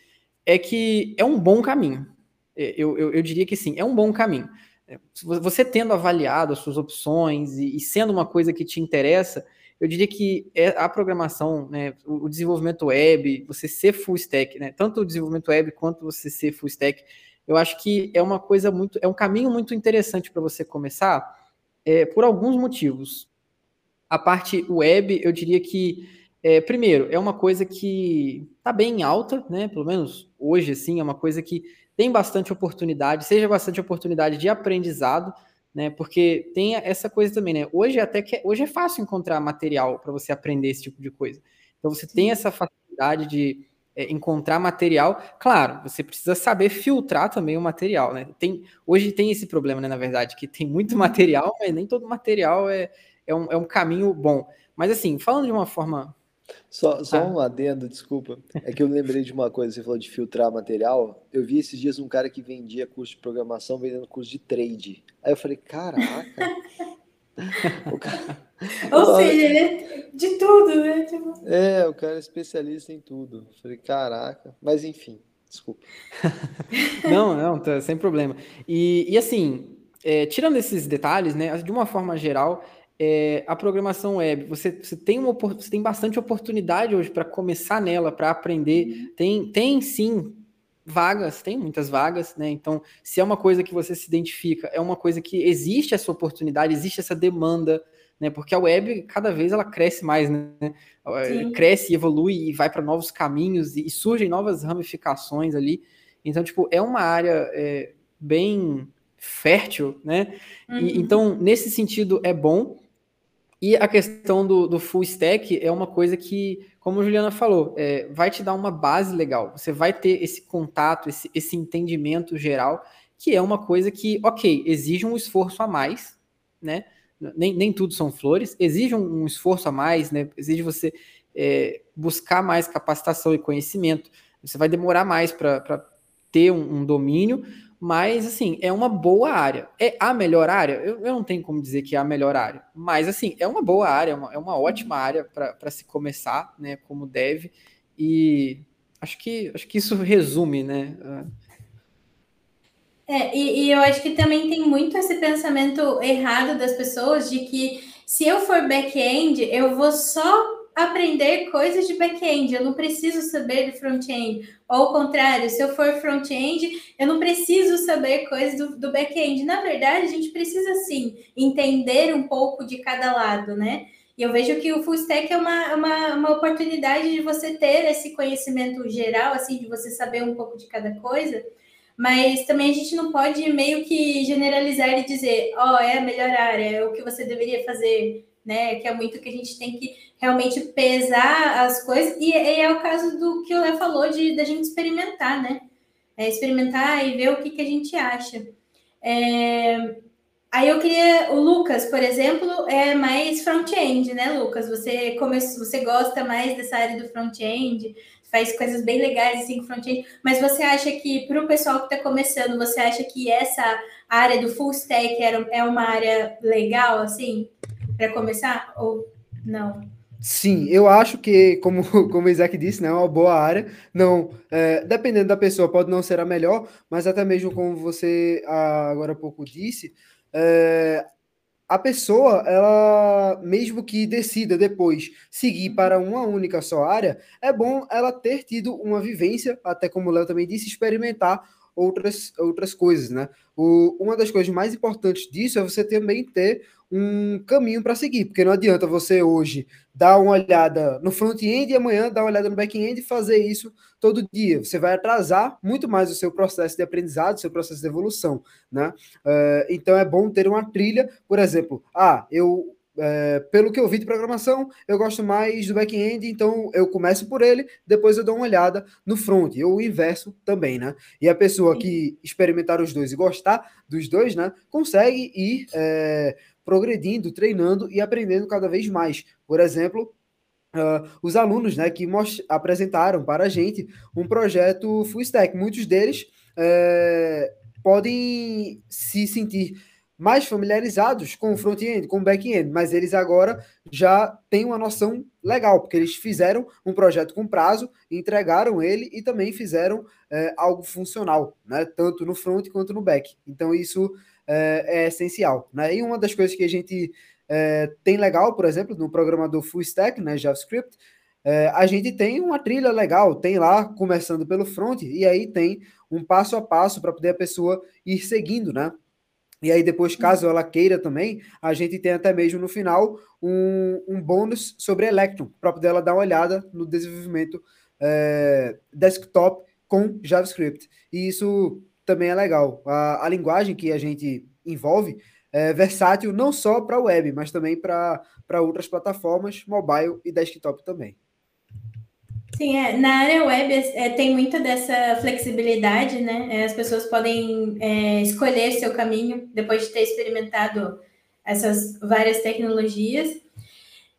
é que é um bom caminho. É, eu, eu, eu diria que sim, é um bom caminho. É, você tendo avaliado as suas opções e, e sendo uma coisa que te interessa, eu diria que é a programação, né, o desenvolvimento web, você ser full stack, né, tanto o desenvolvimento web quanto você ser full stack, eu acho que é uma coisa muito, é um caminho muito interessante para você começar, é, por alguns motivos. A parte web, eu diria que, é, primeiro, é uma coisa que está bem alta, né, pelo menos hoje, assim, é uma coisa que tem bastante oportunidade, seja bastante oportunidade de aprendizado, né? Porque tem essa coisa também, né? Hoje até que é, hoje é fácil encontrar material para você aprender esse tipo de coisa. Então você tem essa facilidade de é, encontrar material. Claro, você precisa saber filtrar também o material, né? Tem, hoje tem esse problema, né, na verdade, que tem muito [LAUGHS] material, mas nem todo material é, é, um, é um caminho bom. Mas assim, falando de uma forma só, só ah. um adendo, desculpa. É que eu lembrei de uma coisa, você falou de filtrar material. Eu vi esses dias um cara que vendia curso de programação vendendo curso de trade. Aí eu falei, caraca. [LAUGHS] cara... Ou seja, ele é de tudo, né? Tipo... É, o cara é especialista em tudo. Eu falei, caraca. Mas enfim, desculpa. [LAUGHS] não, não, tá, sem problema. E, e assim, é, tirando esses detalhes, né, de uma forma geral, é, a programação web, você, você, tem uma, você tem bastante oportunidade hoje para começar nela, para aprender. Uhum. Tem, tem sim vagas, tem muitas vagas, né? Então, se é uma coisa que você se identifica, é uma coisa que existe essa oportunidade, existe essa demanda, né? Porque a web cada vez ela cresce mais, né? Sim. Cresce, evolui e vai para novos caminhos e, e, surgem novas ramificações ali. Então, tipo, é uma área é, bem fértil, né? Uhum. E, então, nesse sentido, é bom. E a questão do, do, full stack é uma coisa que, como a Juliana falou, é, vai te dar uma base legal. Você vai ter esse contato, esse, esse entendimento geral, que é uma coisa que, ok, exige um esforço a mais, né? Nem, nem tudo são flores, exige um, um esforço a mais, né? Exige você é, buscar mais capacitação e conhecimento. Você vai demorar mais para ter um, um domínio, mas, assim, é uma boa área. É a melhor área? Eu, eu não tenho como dizer que é a melhor área. Mas, assim, é uma boa área, é uma, é uma ótima área para se começar, né? Como deve. E acho que, acho que isso resume, né? É, e, e eu acho que também tem muito esse pensamento errado das pessoas de que se eu for back-end, eu vou só aprender coisas de back-end, eu não preciso saber de front-end. Ou ao contrário, se eu for front-end, eu não preciso saber coisas do, do back-end. Na verdade, a gente precisa sim entender um pouco de cada lado, né? E eu vejo que o full stack é uma, uma, uma oportunidade de você ter esse conhecimento geral, assim, de você saber um pouco de cada coisa, mas também a gente não pode meio que generalizar e dizer, ó, oh, é a melhor área, é o que você deveria fazer, né? Que é muito que a gente tem que realmente pesar as coisas. E, e é o caso do que o Léo falou de da gente experimentar, né? É, experimentar e ver o que, que a gente acha. É... Aí eu queria. O Lucas, por exemplo, é mais front-end, né, Lucas? Você começou, você gosta mais dessa área do front-end, faz coisas bem legais assim front-end, mas você acha que para o pessoal que está começando, você acha que essa área do full stack é uma área legal, assim? para começar ou não? Sim, eu acho que, como, [LAUGHS] como o Isaac disse, né, é uma boa área. Não, é, dependendo da pessoa, pode não ser a melhor, mas até mesmo como você agora há pouco disse, é, a pessoa, ela, mesmo que decida depois seguir para uma única só área, é bom ela ter tido uma vivência, até como o Léo também disse, experimentar outras, outras coisas, né? O, uma das coisas mais importantes disso é você também ter um caminho para seguir, porque não adianta você hoje dar uma olhada no front-end e amanhã dar uma olhada no back-end e fazer isso todo dia. Você vai atrasar muito mais o seu processo de aprendizado, o seu processo de evolução, né? Uh, então é bom ter uma trilha, por exemplo, ah, eu é, pelo que eu vi de programação, eu gosto mais do back-end, então eu começo por ele, depois eu dou uma olhada no front, ou o inverso também, né? E a pessoa que experimentar os dois e gostar dos dois, né, consegue ir é, progredindo, treinando e aprendendo cada vez mais. Por exemplo, Uh, os alunos né, que apresentaram para a gente um projeto full stack. Muitos deles é, podem se sentir mais familiarizados com o front-end, com o back-end, mas eles agora já têm uma noção legal, porque eles fizeram um projeto com prazo, entregaram ele e também fizeram é, algo funcional, né, tanto no front quanto no back. Então, isso é, é essencial. Né? E uma das coisas que a gente é, tem legal, por exemplo, no programador full stack, né, JavaScript, é, a gente tem uma trilha legal, tem lá, começando pelo front, e aí tem um passo a passo para poder a pessoa ir seguindo, né? E aí, depois, caso ela queira também, a gente tem até mesmo no final um, um bônus sobre Electron, para poder ela dar uma olhada no desenvolvimento é, desktop com JavaScript. E isso também é legal. A, a linguagem que a gente envolve é versátil não só para web, mas também para outras plataformas, mobile e desktop também. Sim, é, na área web é, tem muita dessa flexibilidade, né? É, as pessoas podem é, escolher seu caminho depois de ter experimentado essas várias tecnologias.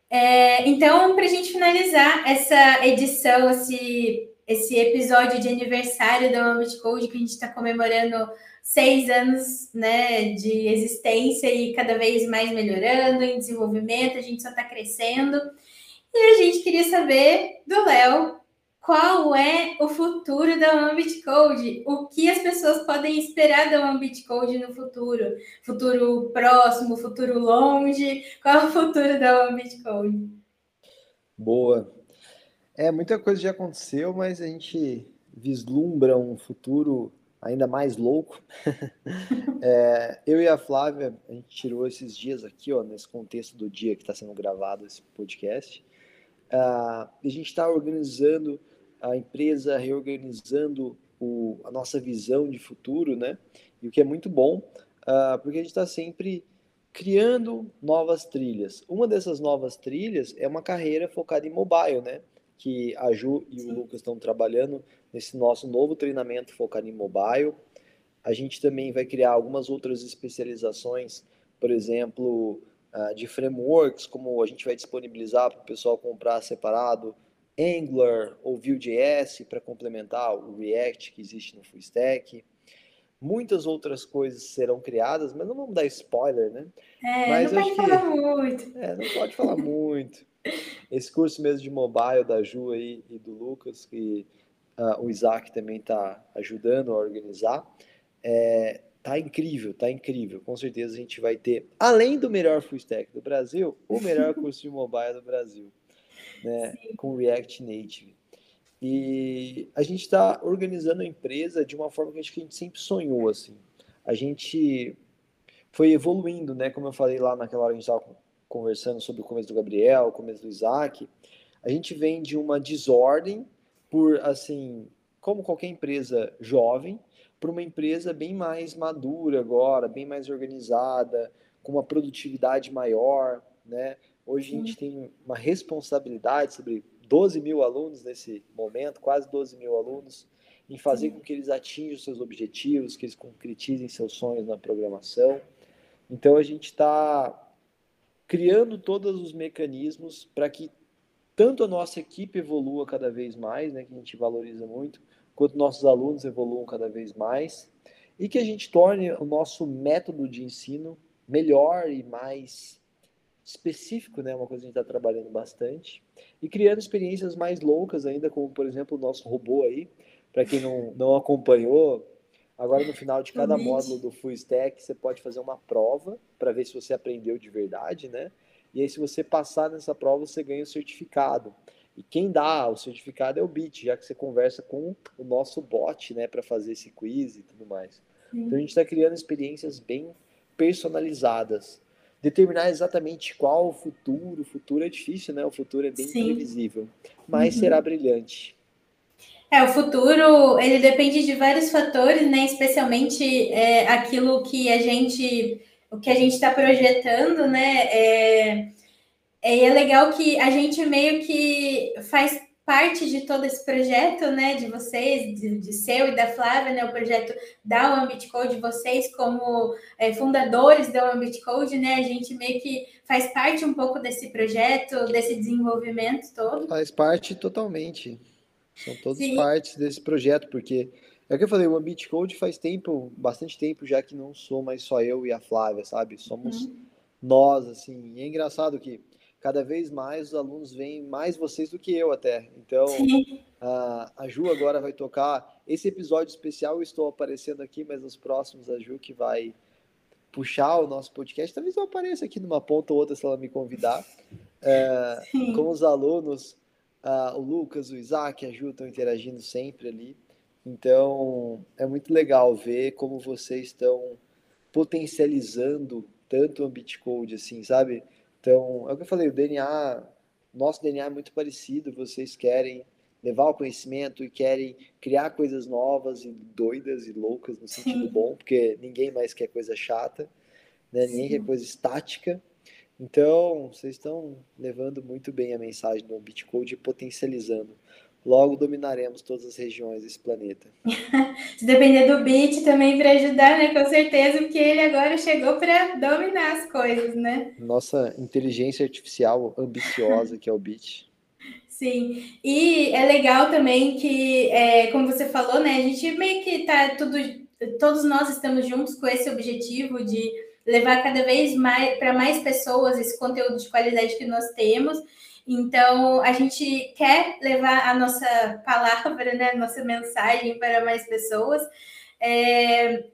É, então, para a gente finalizar essa edição, esse, esse episódio de aniversário da Ambit Code, que a gente está comemorando seis anos né, de existência e cada vez mais melhorando em desenvolvimento, a gente só está crescendo. E a gente queria saber do Léo qual é o futuro da Ambit Code, o que as pessoas podem esperar da Ambit Code no futuro, futuro próximo, futuro longe, qual é o futuro da Ambit Code? Boa. É, muita coisa já aconteceu, mas a gente vislumbra um futuro ainda mais louco. [LAUGHS] é, eu e a Flávia, a gente tirou esses dias aqui, ó, nesse contexto do dia que está sendo gravado esse podcast. Uh, a gente está organizando a empresa, reorganizando o, a nossa visão de futuro, né? E o que é muito bom, uh, porque a gente está sempre criando novas trilhas. Uma dessas novas trilhas é uma carreira focada em mobile, né? Que a Ju e o Lucas estão trabalhando nesse nosso novo treinamento focado em mobile. A gente também vai criar algumas outras especializações, por exemplo, uh, de frameworks, como a gente vai disponibilizar para o pessoal comprar separado Angular ou Vue.js para complementar o React que existe no Full Stack. Muitas outras coisas serão criadas, mas não vamos dar spoiler, né? É, mas não pode que, falar muito. É, não pode falar muito. Esse curso mesmo de mobile da Ju aí e do Lucas, que uh, o Isaac também está ajudando a organizar. É, tá incrível, tá incrível. Com certeza a gente vai ter, além do melhor full stack do Brasil, o melhor [LAUGHS] curso de mobile do Brasil, né? Com React Native. E a gente está organizando a empresa de uma forma que a gente sempre sonhou, assim. A gente foi evoluindo, né? Como eu falei lá naquela hora que a gente estava conversando sobre o começo do Gabriel, o começo do Isaac. A gente vem de uma desordem por, assim, como qualquer empresa jovem, para uma empresa bem mais madura agora, bem mais organizada, com uma produtividade maior, né? Hoje a gente tem uma responsabilidade sobre 12 mil alunos nesse momento, quase 12 mil alunos, em fazer com que eles atinjam seus objetivos, que eles concretizem seus sonhos na programação. Então a gente está criando todos os mecanismos para que tanto a nossa equipe evolua cada vez mais, né, que a gente valoriza muito, quanto nossos alunos evoluam cada vez mais, e que a gente torne o nosso método de ensino melhor e mais específico, né, uma coisa que a gente está trabalhando bastante, e criando experiências mais loucas ainda, como por exemplo o nosso robô aí, para quem não, não acompanhou, agora no final de cada módulo do Full Stack você pode fazer uma prova para ver se você aprendeu de verdade, né? E aí, se você passar nessa prova, você ganha o certificado. E quem dá o certificado é o Bit, já que você conversa com o nosso bot, né, para fazer esse quiz e tudo mais. Sim. Então a gente está criando experiências bem personalizadas. Determinar exatamente qual o futuro, o futuro é difícil, né? O futuro é bem Sim. imprevisível, mas uhum. será brilhante. É, o futuro, ele depende de vários fatores, né? Especialmente é, aquilo que a gente o que a gente está projetando, né? É, é, é legal que a gente meio que faz parte de todo esse projeto, né, de vocês, de, de seu e da Flávia, né, o projeto da Ambit Code, vocês como é, fundadores da Ambit Code, né, a gente meio que faz parte um pouco desse projeto, desse desenvolvimento todo. Faz parte totalmente. São todas Sim. partes desse projeto, porque é o que eu falei, o Ambit Code faz tempo, bastante tempo já que não sou mais só eu e a Flávia, sabe? Somos uhum. nós, assim. E é engraçado que cada vez mais os alunos veem mais vocês do que eu até. Então, a, a Ju agora vai tocar esse episódio especial. Eu estou aparecendo aqui, mas nos próximos a Ju que vai puxar o nosso podcast. Talvez eu apareça aqui numa ponta ou outra se ela me convidar. É, com os alunos, o Lucas, o Isaac, a Ju estão interagindo sempre ali. Então, é muito legal ver como vocês estão potencializando tanto o Bitcode, assim, sabe? Então, é o que eu falei, o DNA, nosso DNA é muito parecido, vocês querem levar o conhecimento e querem criar coisas novas e doidas e loucas no sentido Sim. bom, porque ninguém mais quer coisa chata, né? ninguém quer coisa estática. Então, vocês estão levando muito bem a mensagem do Bitcode e potencializando logo dominaremos todas as regiões desse planeta. [LAUGHS] Se depender do Bit também para ajudar, né? Com certeza, porque ele agora chegou para dominar as coisas, né? Nossa inteligência artificial ambiciosa que é o Bit. [LAUGHS] Sim, e é legal também que, é, como você falou, né? A gente meio que tá tudo, todos nós estamos juntos com esse objetivo de levar cada vez mais para mais pessoas esse conteúdo de qualidade que nós temos. Então, a gente quer levar a nossa palavra, né, a nossa mensagem para mais pessoas. É,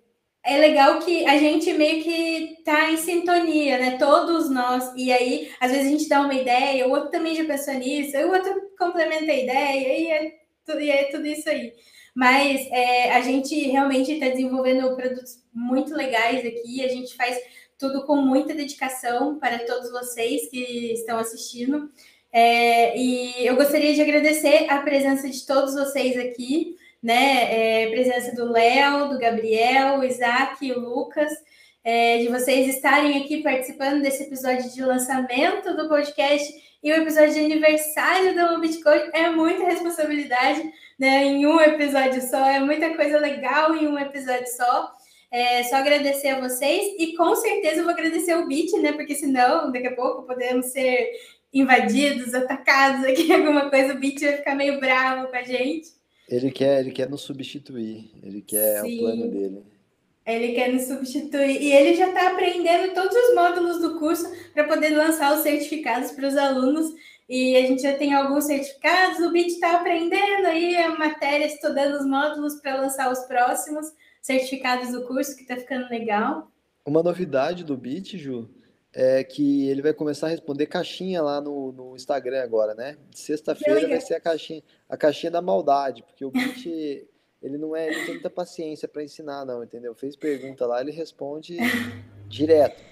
é legal que a gente meio que tá em sintonia, né? Todos nós. E aí, às vezes a gente dá uma ideia, o outro também já pensou nisso, o outro complementa a ideia, e é, e é tudo isso aí. Mas é, a gente realmente está desenvolvendo produtos muito legais aqui, a gente faz tudo com muita dedicação para todos vocês que estão assistindo. É, e eu gostaria de agradecer a presença de todos vocês aqui, né? É, presença do Léo, do Gabriel, o Isaac o Lucas, é, de vocês estarem aqui participando desse episódio de lançamento do podcast e o episódio de aniversário do Bitcoin é muita responsabilidade, né? Em um episódio só, é muita coisa legal em um episódio só. É só agradecer a vocês e com certeza eu vou agradecer o Bit, né? Porque senão, daqui a pouco, podemos ser invadidos, atacados aqui, [LAUGHS] alguma coisa, o Beat vai ficar meio bravo com a gente. Ele quer, ele quer nos substituir, ele quer Sim. o plano dele. Ele quer nos substituir e ele já está aprendendo todos os módulos do curso para poder lançar os certificados para os alunos. E a gente já tem alguns certificados, o BIT está aprendendo aí a matéria, estudando os módulos para lançar os próximos certificados do curso, que está ficando legal. Uma novidade do BIT, Ju, é que ele vai começar a responder caixinha lá no, no Instagram agora, né? Sexta-feira vai ser a caixinha, a caixinha da maldade, porque o Bit [LAUGHS] ele não é, ele tem muita paciência para ensinar, não, entendeu? Fez pergunta lá, ele responde direto.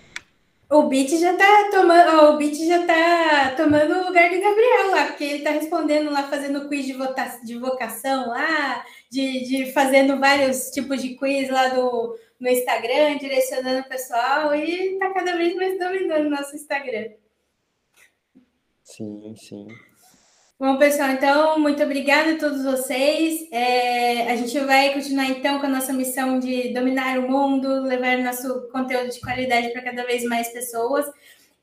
O Bit já tá tomando, o Bit já tá tomando o lugar do Gabriel lá, porque ele tá respondendo lá, fazendo quiz de, vota, de vocação lá, de, de fazendo vários tipos de quiz lá do, no Instagram, direcionando o pessoal e está cada vez mais dominando o nosso Instagram. Sim, sim. Bom, pessoal, então, muito obrigada a todos vocês. É, a gente vai continuar, então, com a nossa missão de dominar o mundo, levar nosso conteúdo de qualidade para cada vez mais pessoas.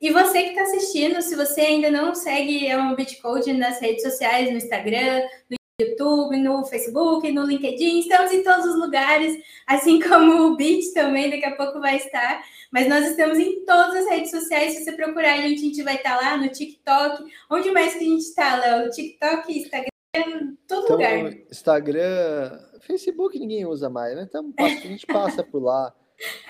E você que está assistindo, se você ainda não segue a Bitcode nas redes sociais, no Instagram, no YouTube, no Facebook, no LinkedIn, estamos em todos os lugares, assim [LAUGHS] como o Beat também daqui a pouco vai estar. Mas nós estamos em todas as redes sociais. Se você procurar a gente, a gente vai estar lá no TikTok. Onde mais que a gente está, Léo? No TikTok, Instagram, todo então, lugar. Instagram, Facebook ninguém usa mais, né? Então a gente passa por lá.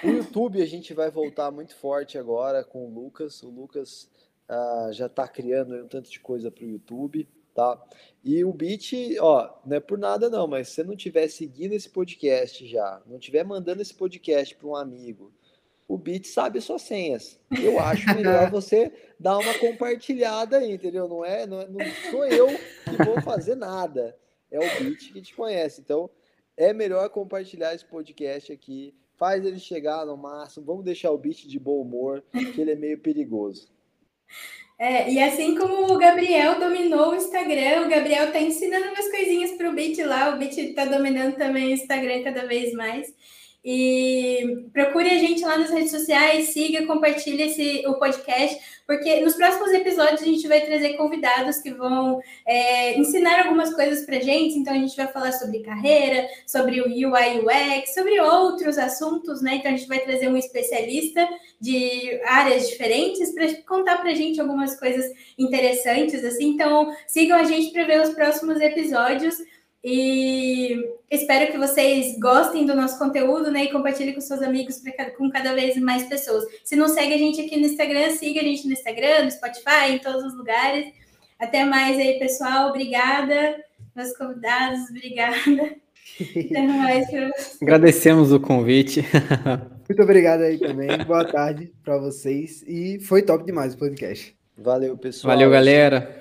O [LAUGHS] YouTube a gente vai voltar muito forte agora com o Lucas. O Lucas uh, já está criando um tanto de coisa para o YouTube tá? E o Bit, ó, não é por nada não, mas se você não tiver seguindo esse podcast já, não tiver mandando esse podcast para um amigo, o Bit sabe suas senhas. Eu acho melhor [LAUGHS] você dar uma compartilhada aí, entendeu? Não é, não, é, não sou eu que vou fazer nada. É o Bit que te conhece. Então, é melhor compartilhar esse podcast aqui. Faz ele chegar no máximo. Vamos deixar o Bit de bom humor, que ele é meio perigoso. É, e assim como o Gabriel dominou o Instagram, o Gabriel está ensinando umas coisinhas para o Bit lá, o Bit está dominando também o Instagram cada vez mais. E procure a gente lá nas redes sociais, siga, compartilhe esse, o podcast, porque nos próximos episódios a gente vai trazer convidados que vão é, ensinar algumas coisas para gente. Então a gente vai falar sobre carreira, sobre o UI UX, sobre outros assuntos, né? Então a gente vai trazer um especialista de áreas diferentes para contar para gente algumas coisas interessantes, assim. Então sigam a gente para ver os próximos episódios. E espero que vocês gostem do nosso conteúdo, né? E compartilhem com seus amigos pra, com cada vez mais pessoas. Se não segue a gente aqui no Instagram, siga a gente no Instagram, no Spotify, em todos os lugares. Até mais aí, pessoal. Obrigada. Meus convidados, obrigada. [LAUGHS] Até mais. Agradecemos o convite. [LAUGHS] Muito obrigado aí também. Boa tarde para vocês. E foi top demais o podcast. Valeu, pessoal. Valeu, galera.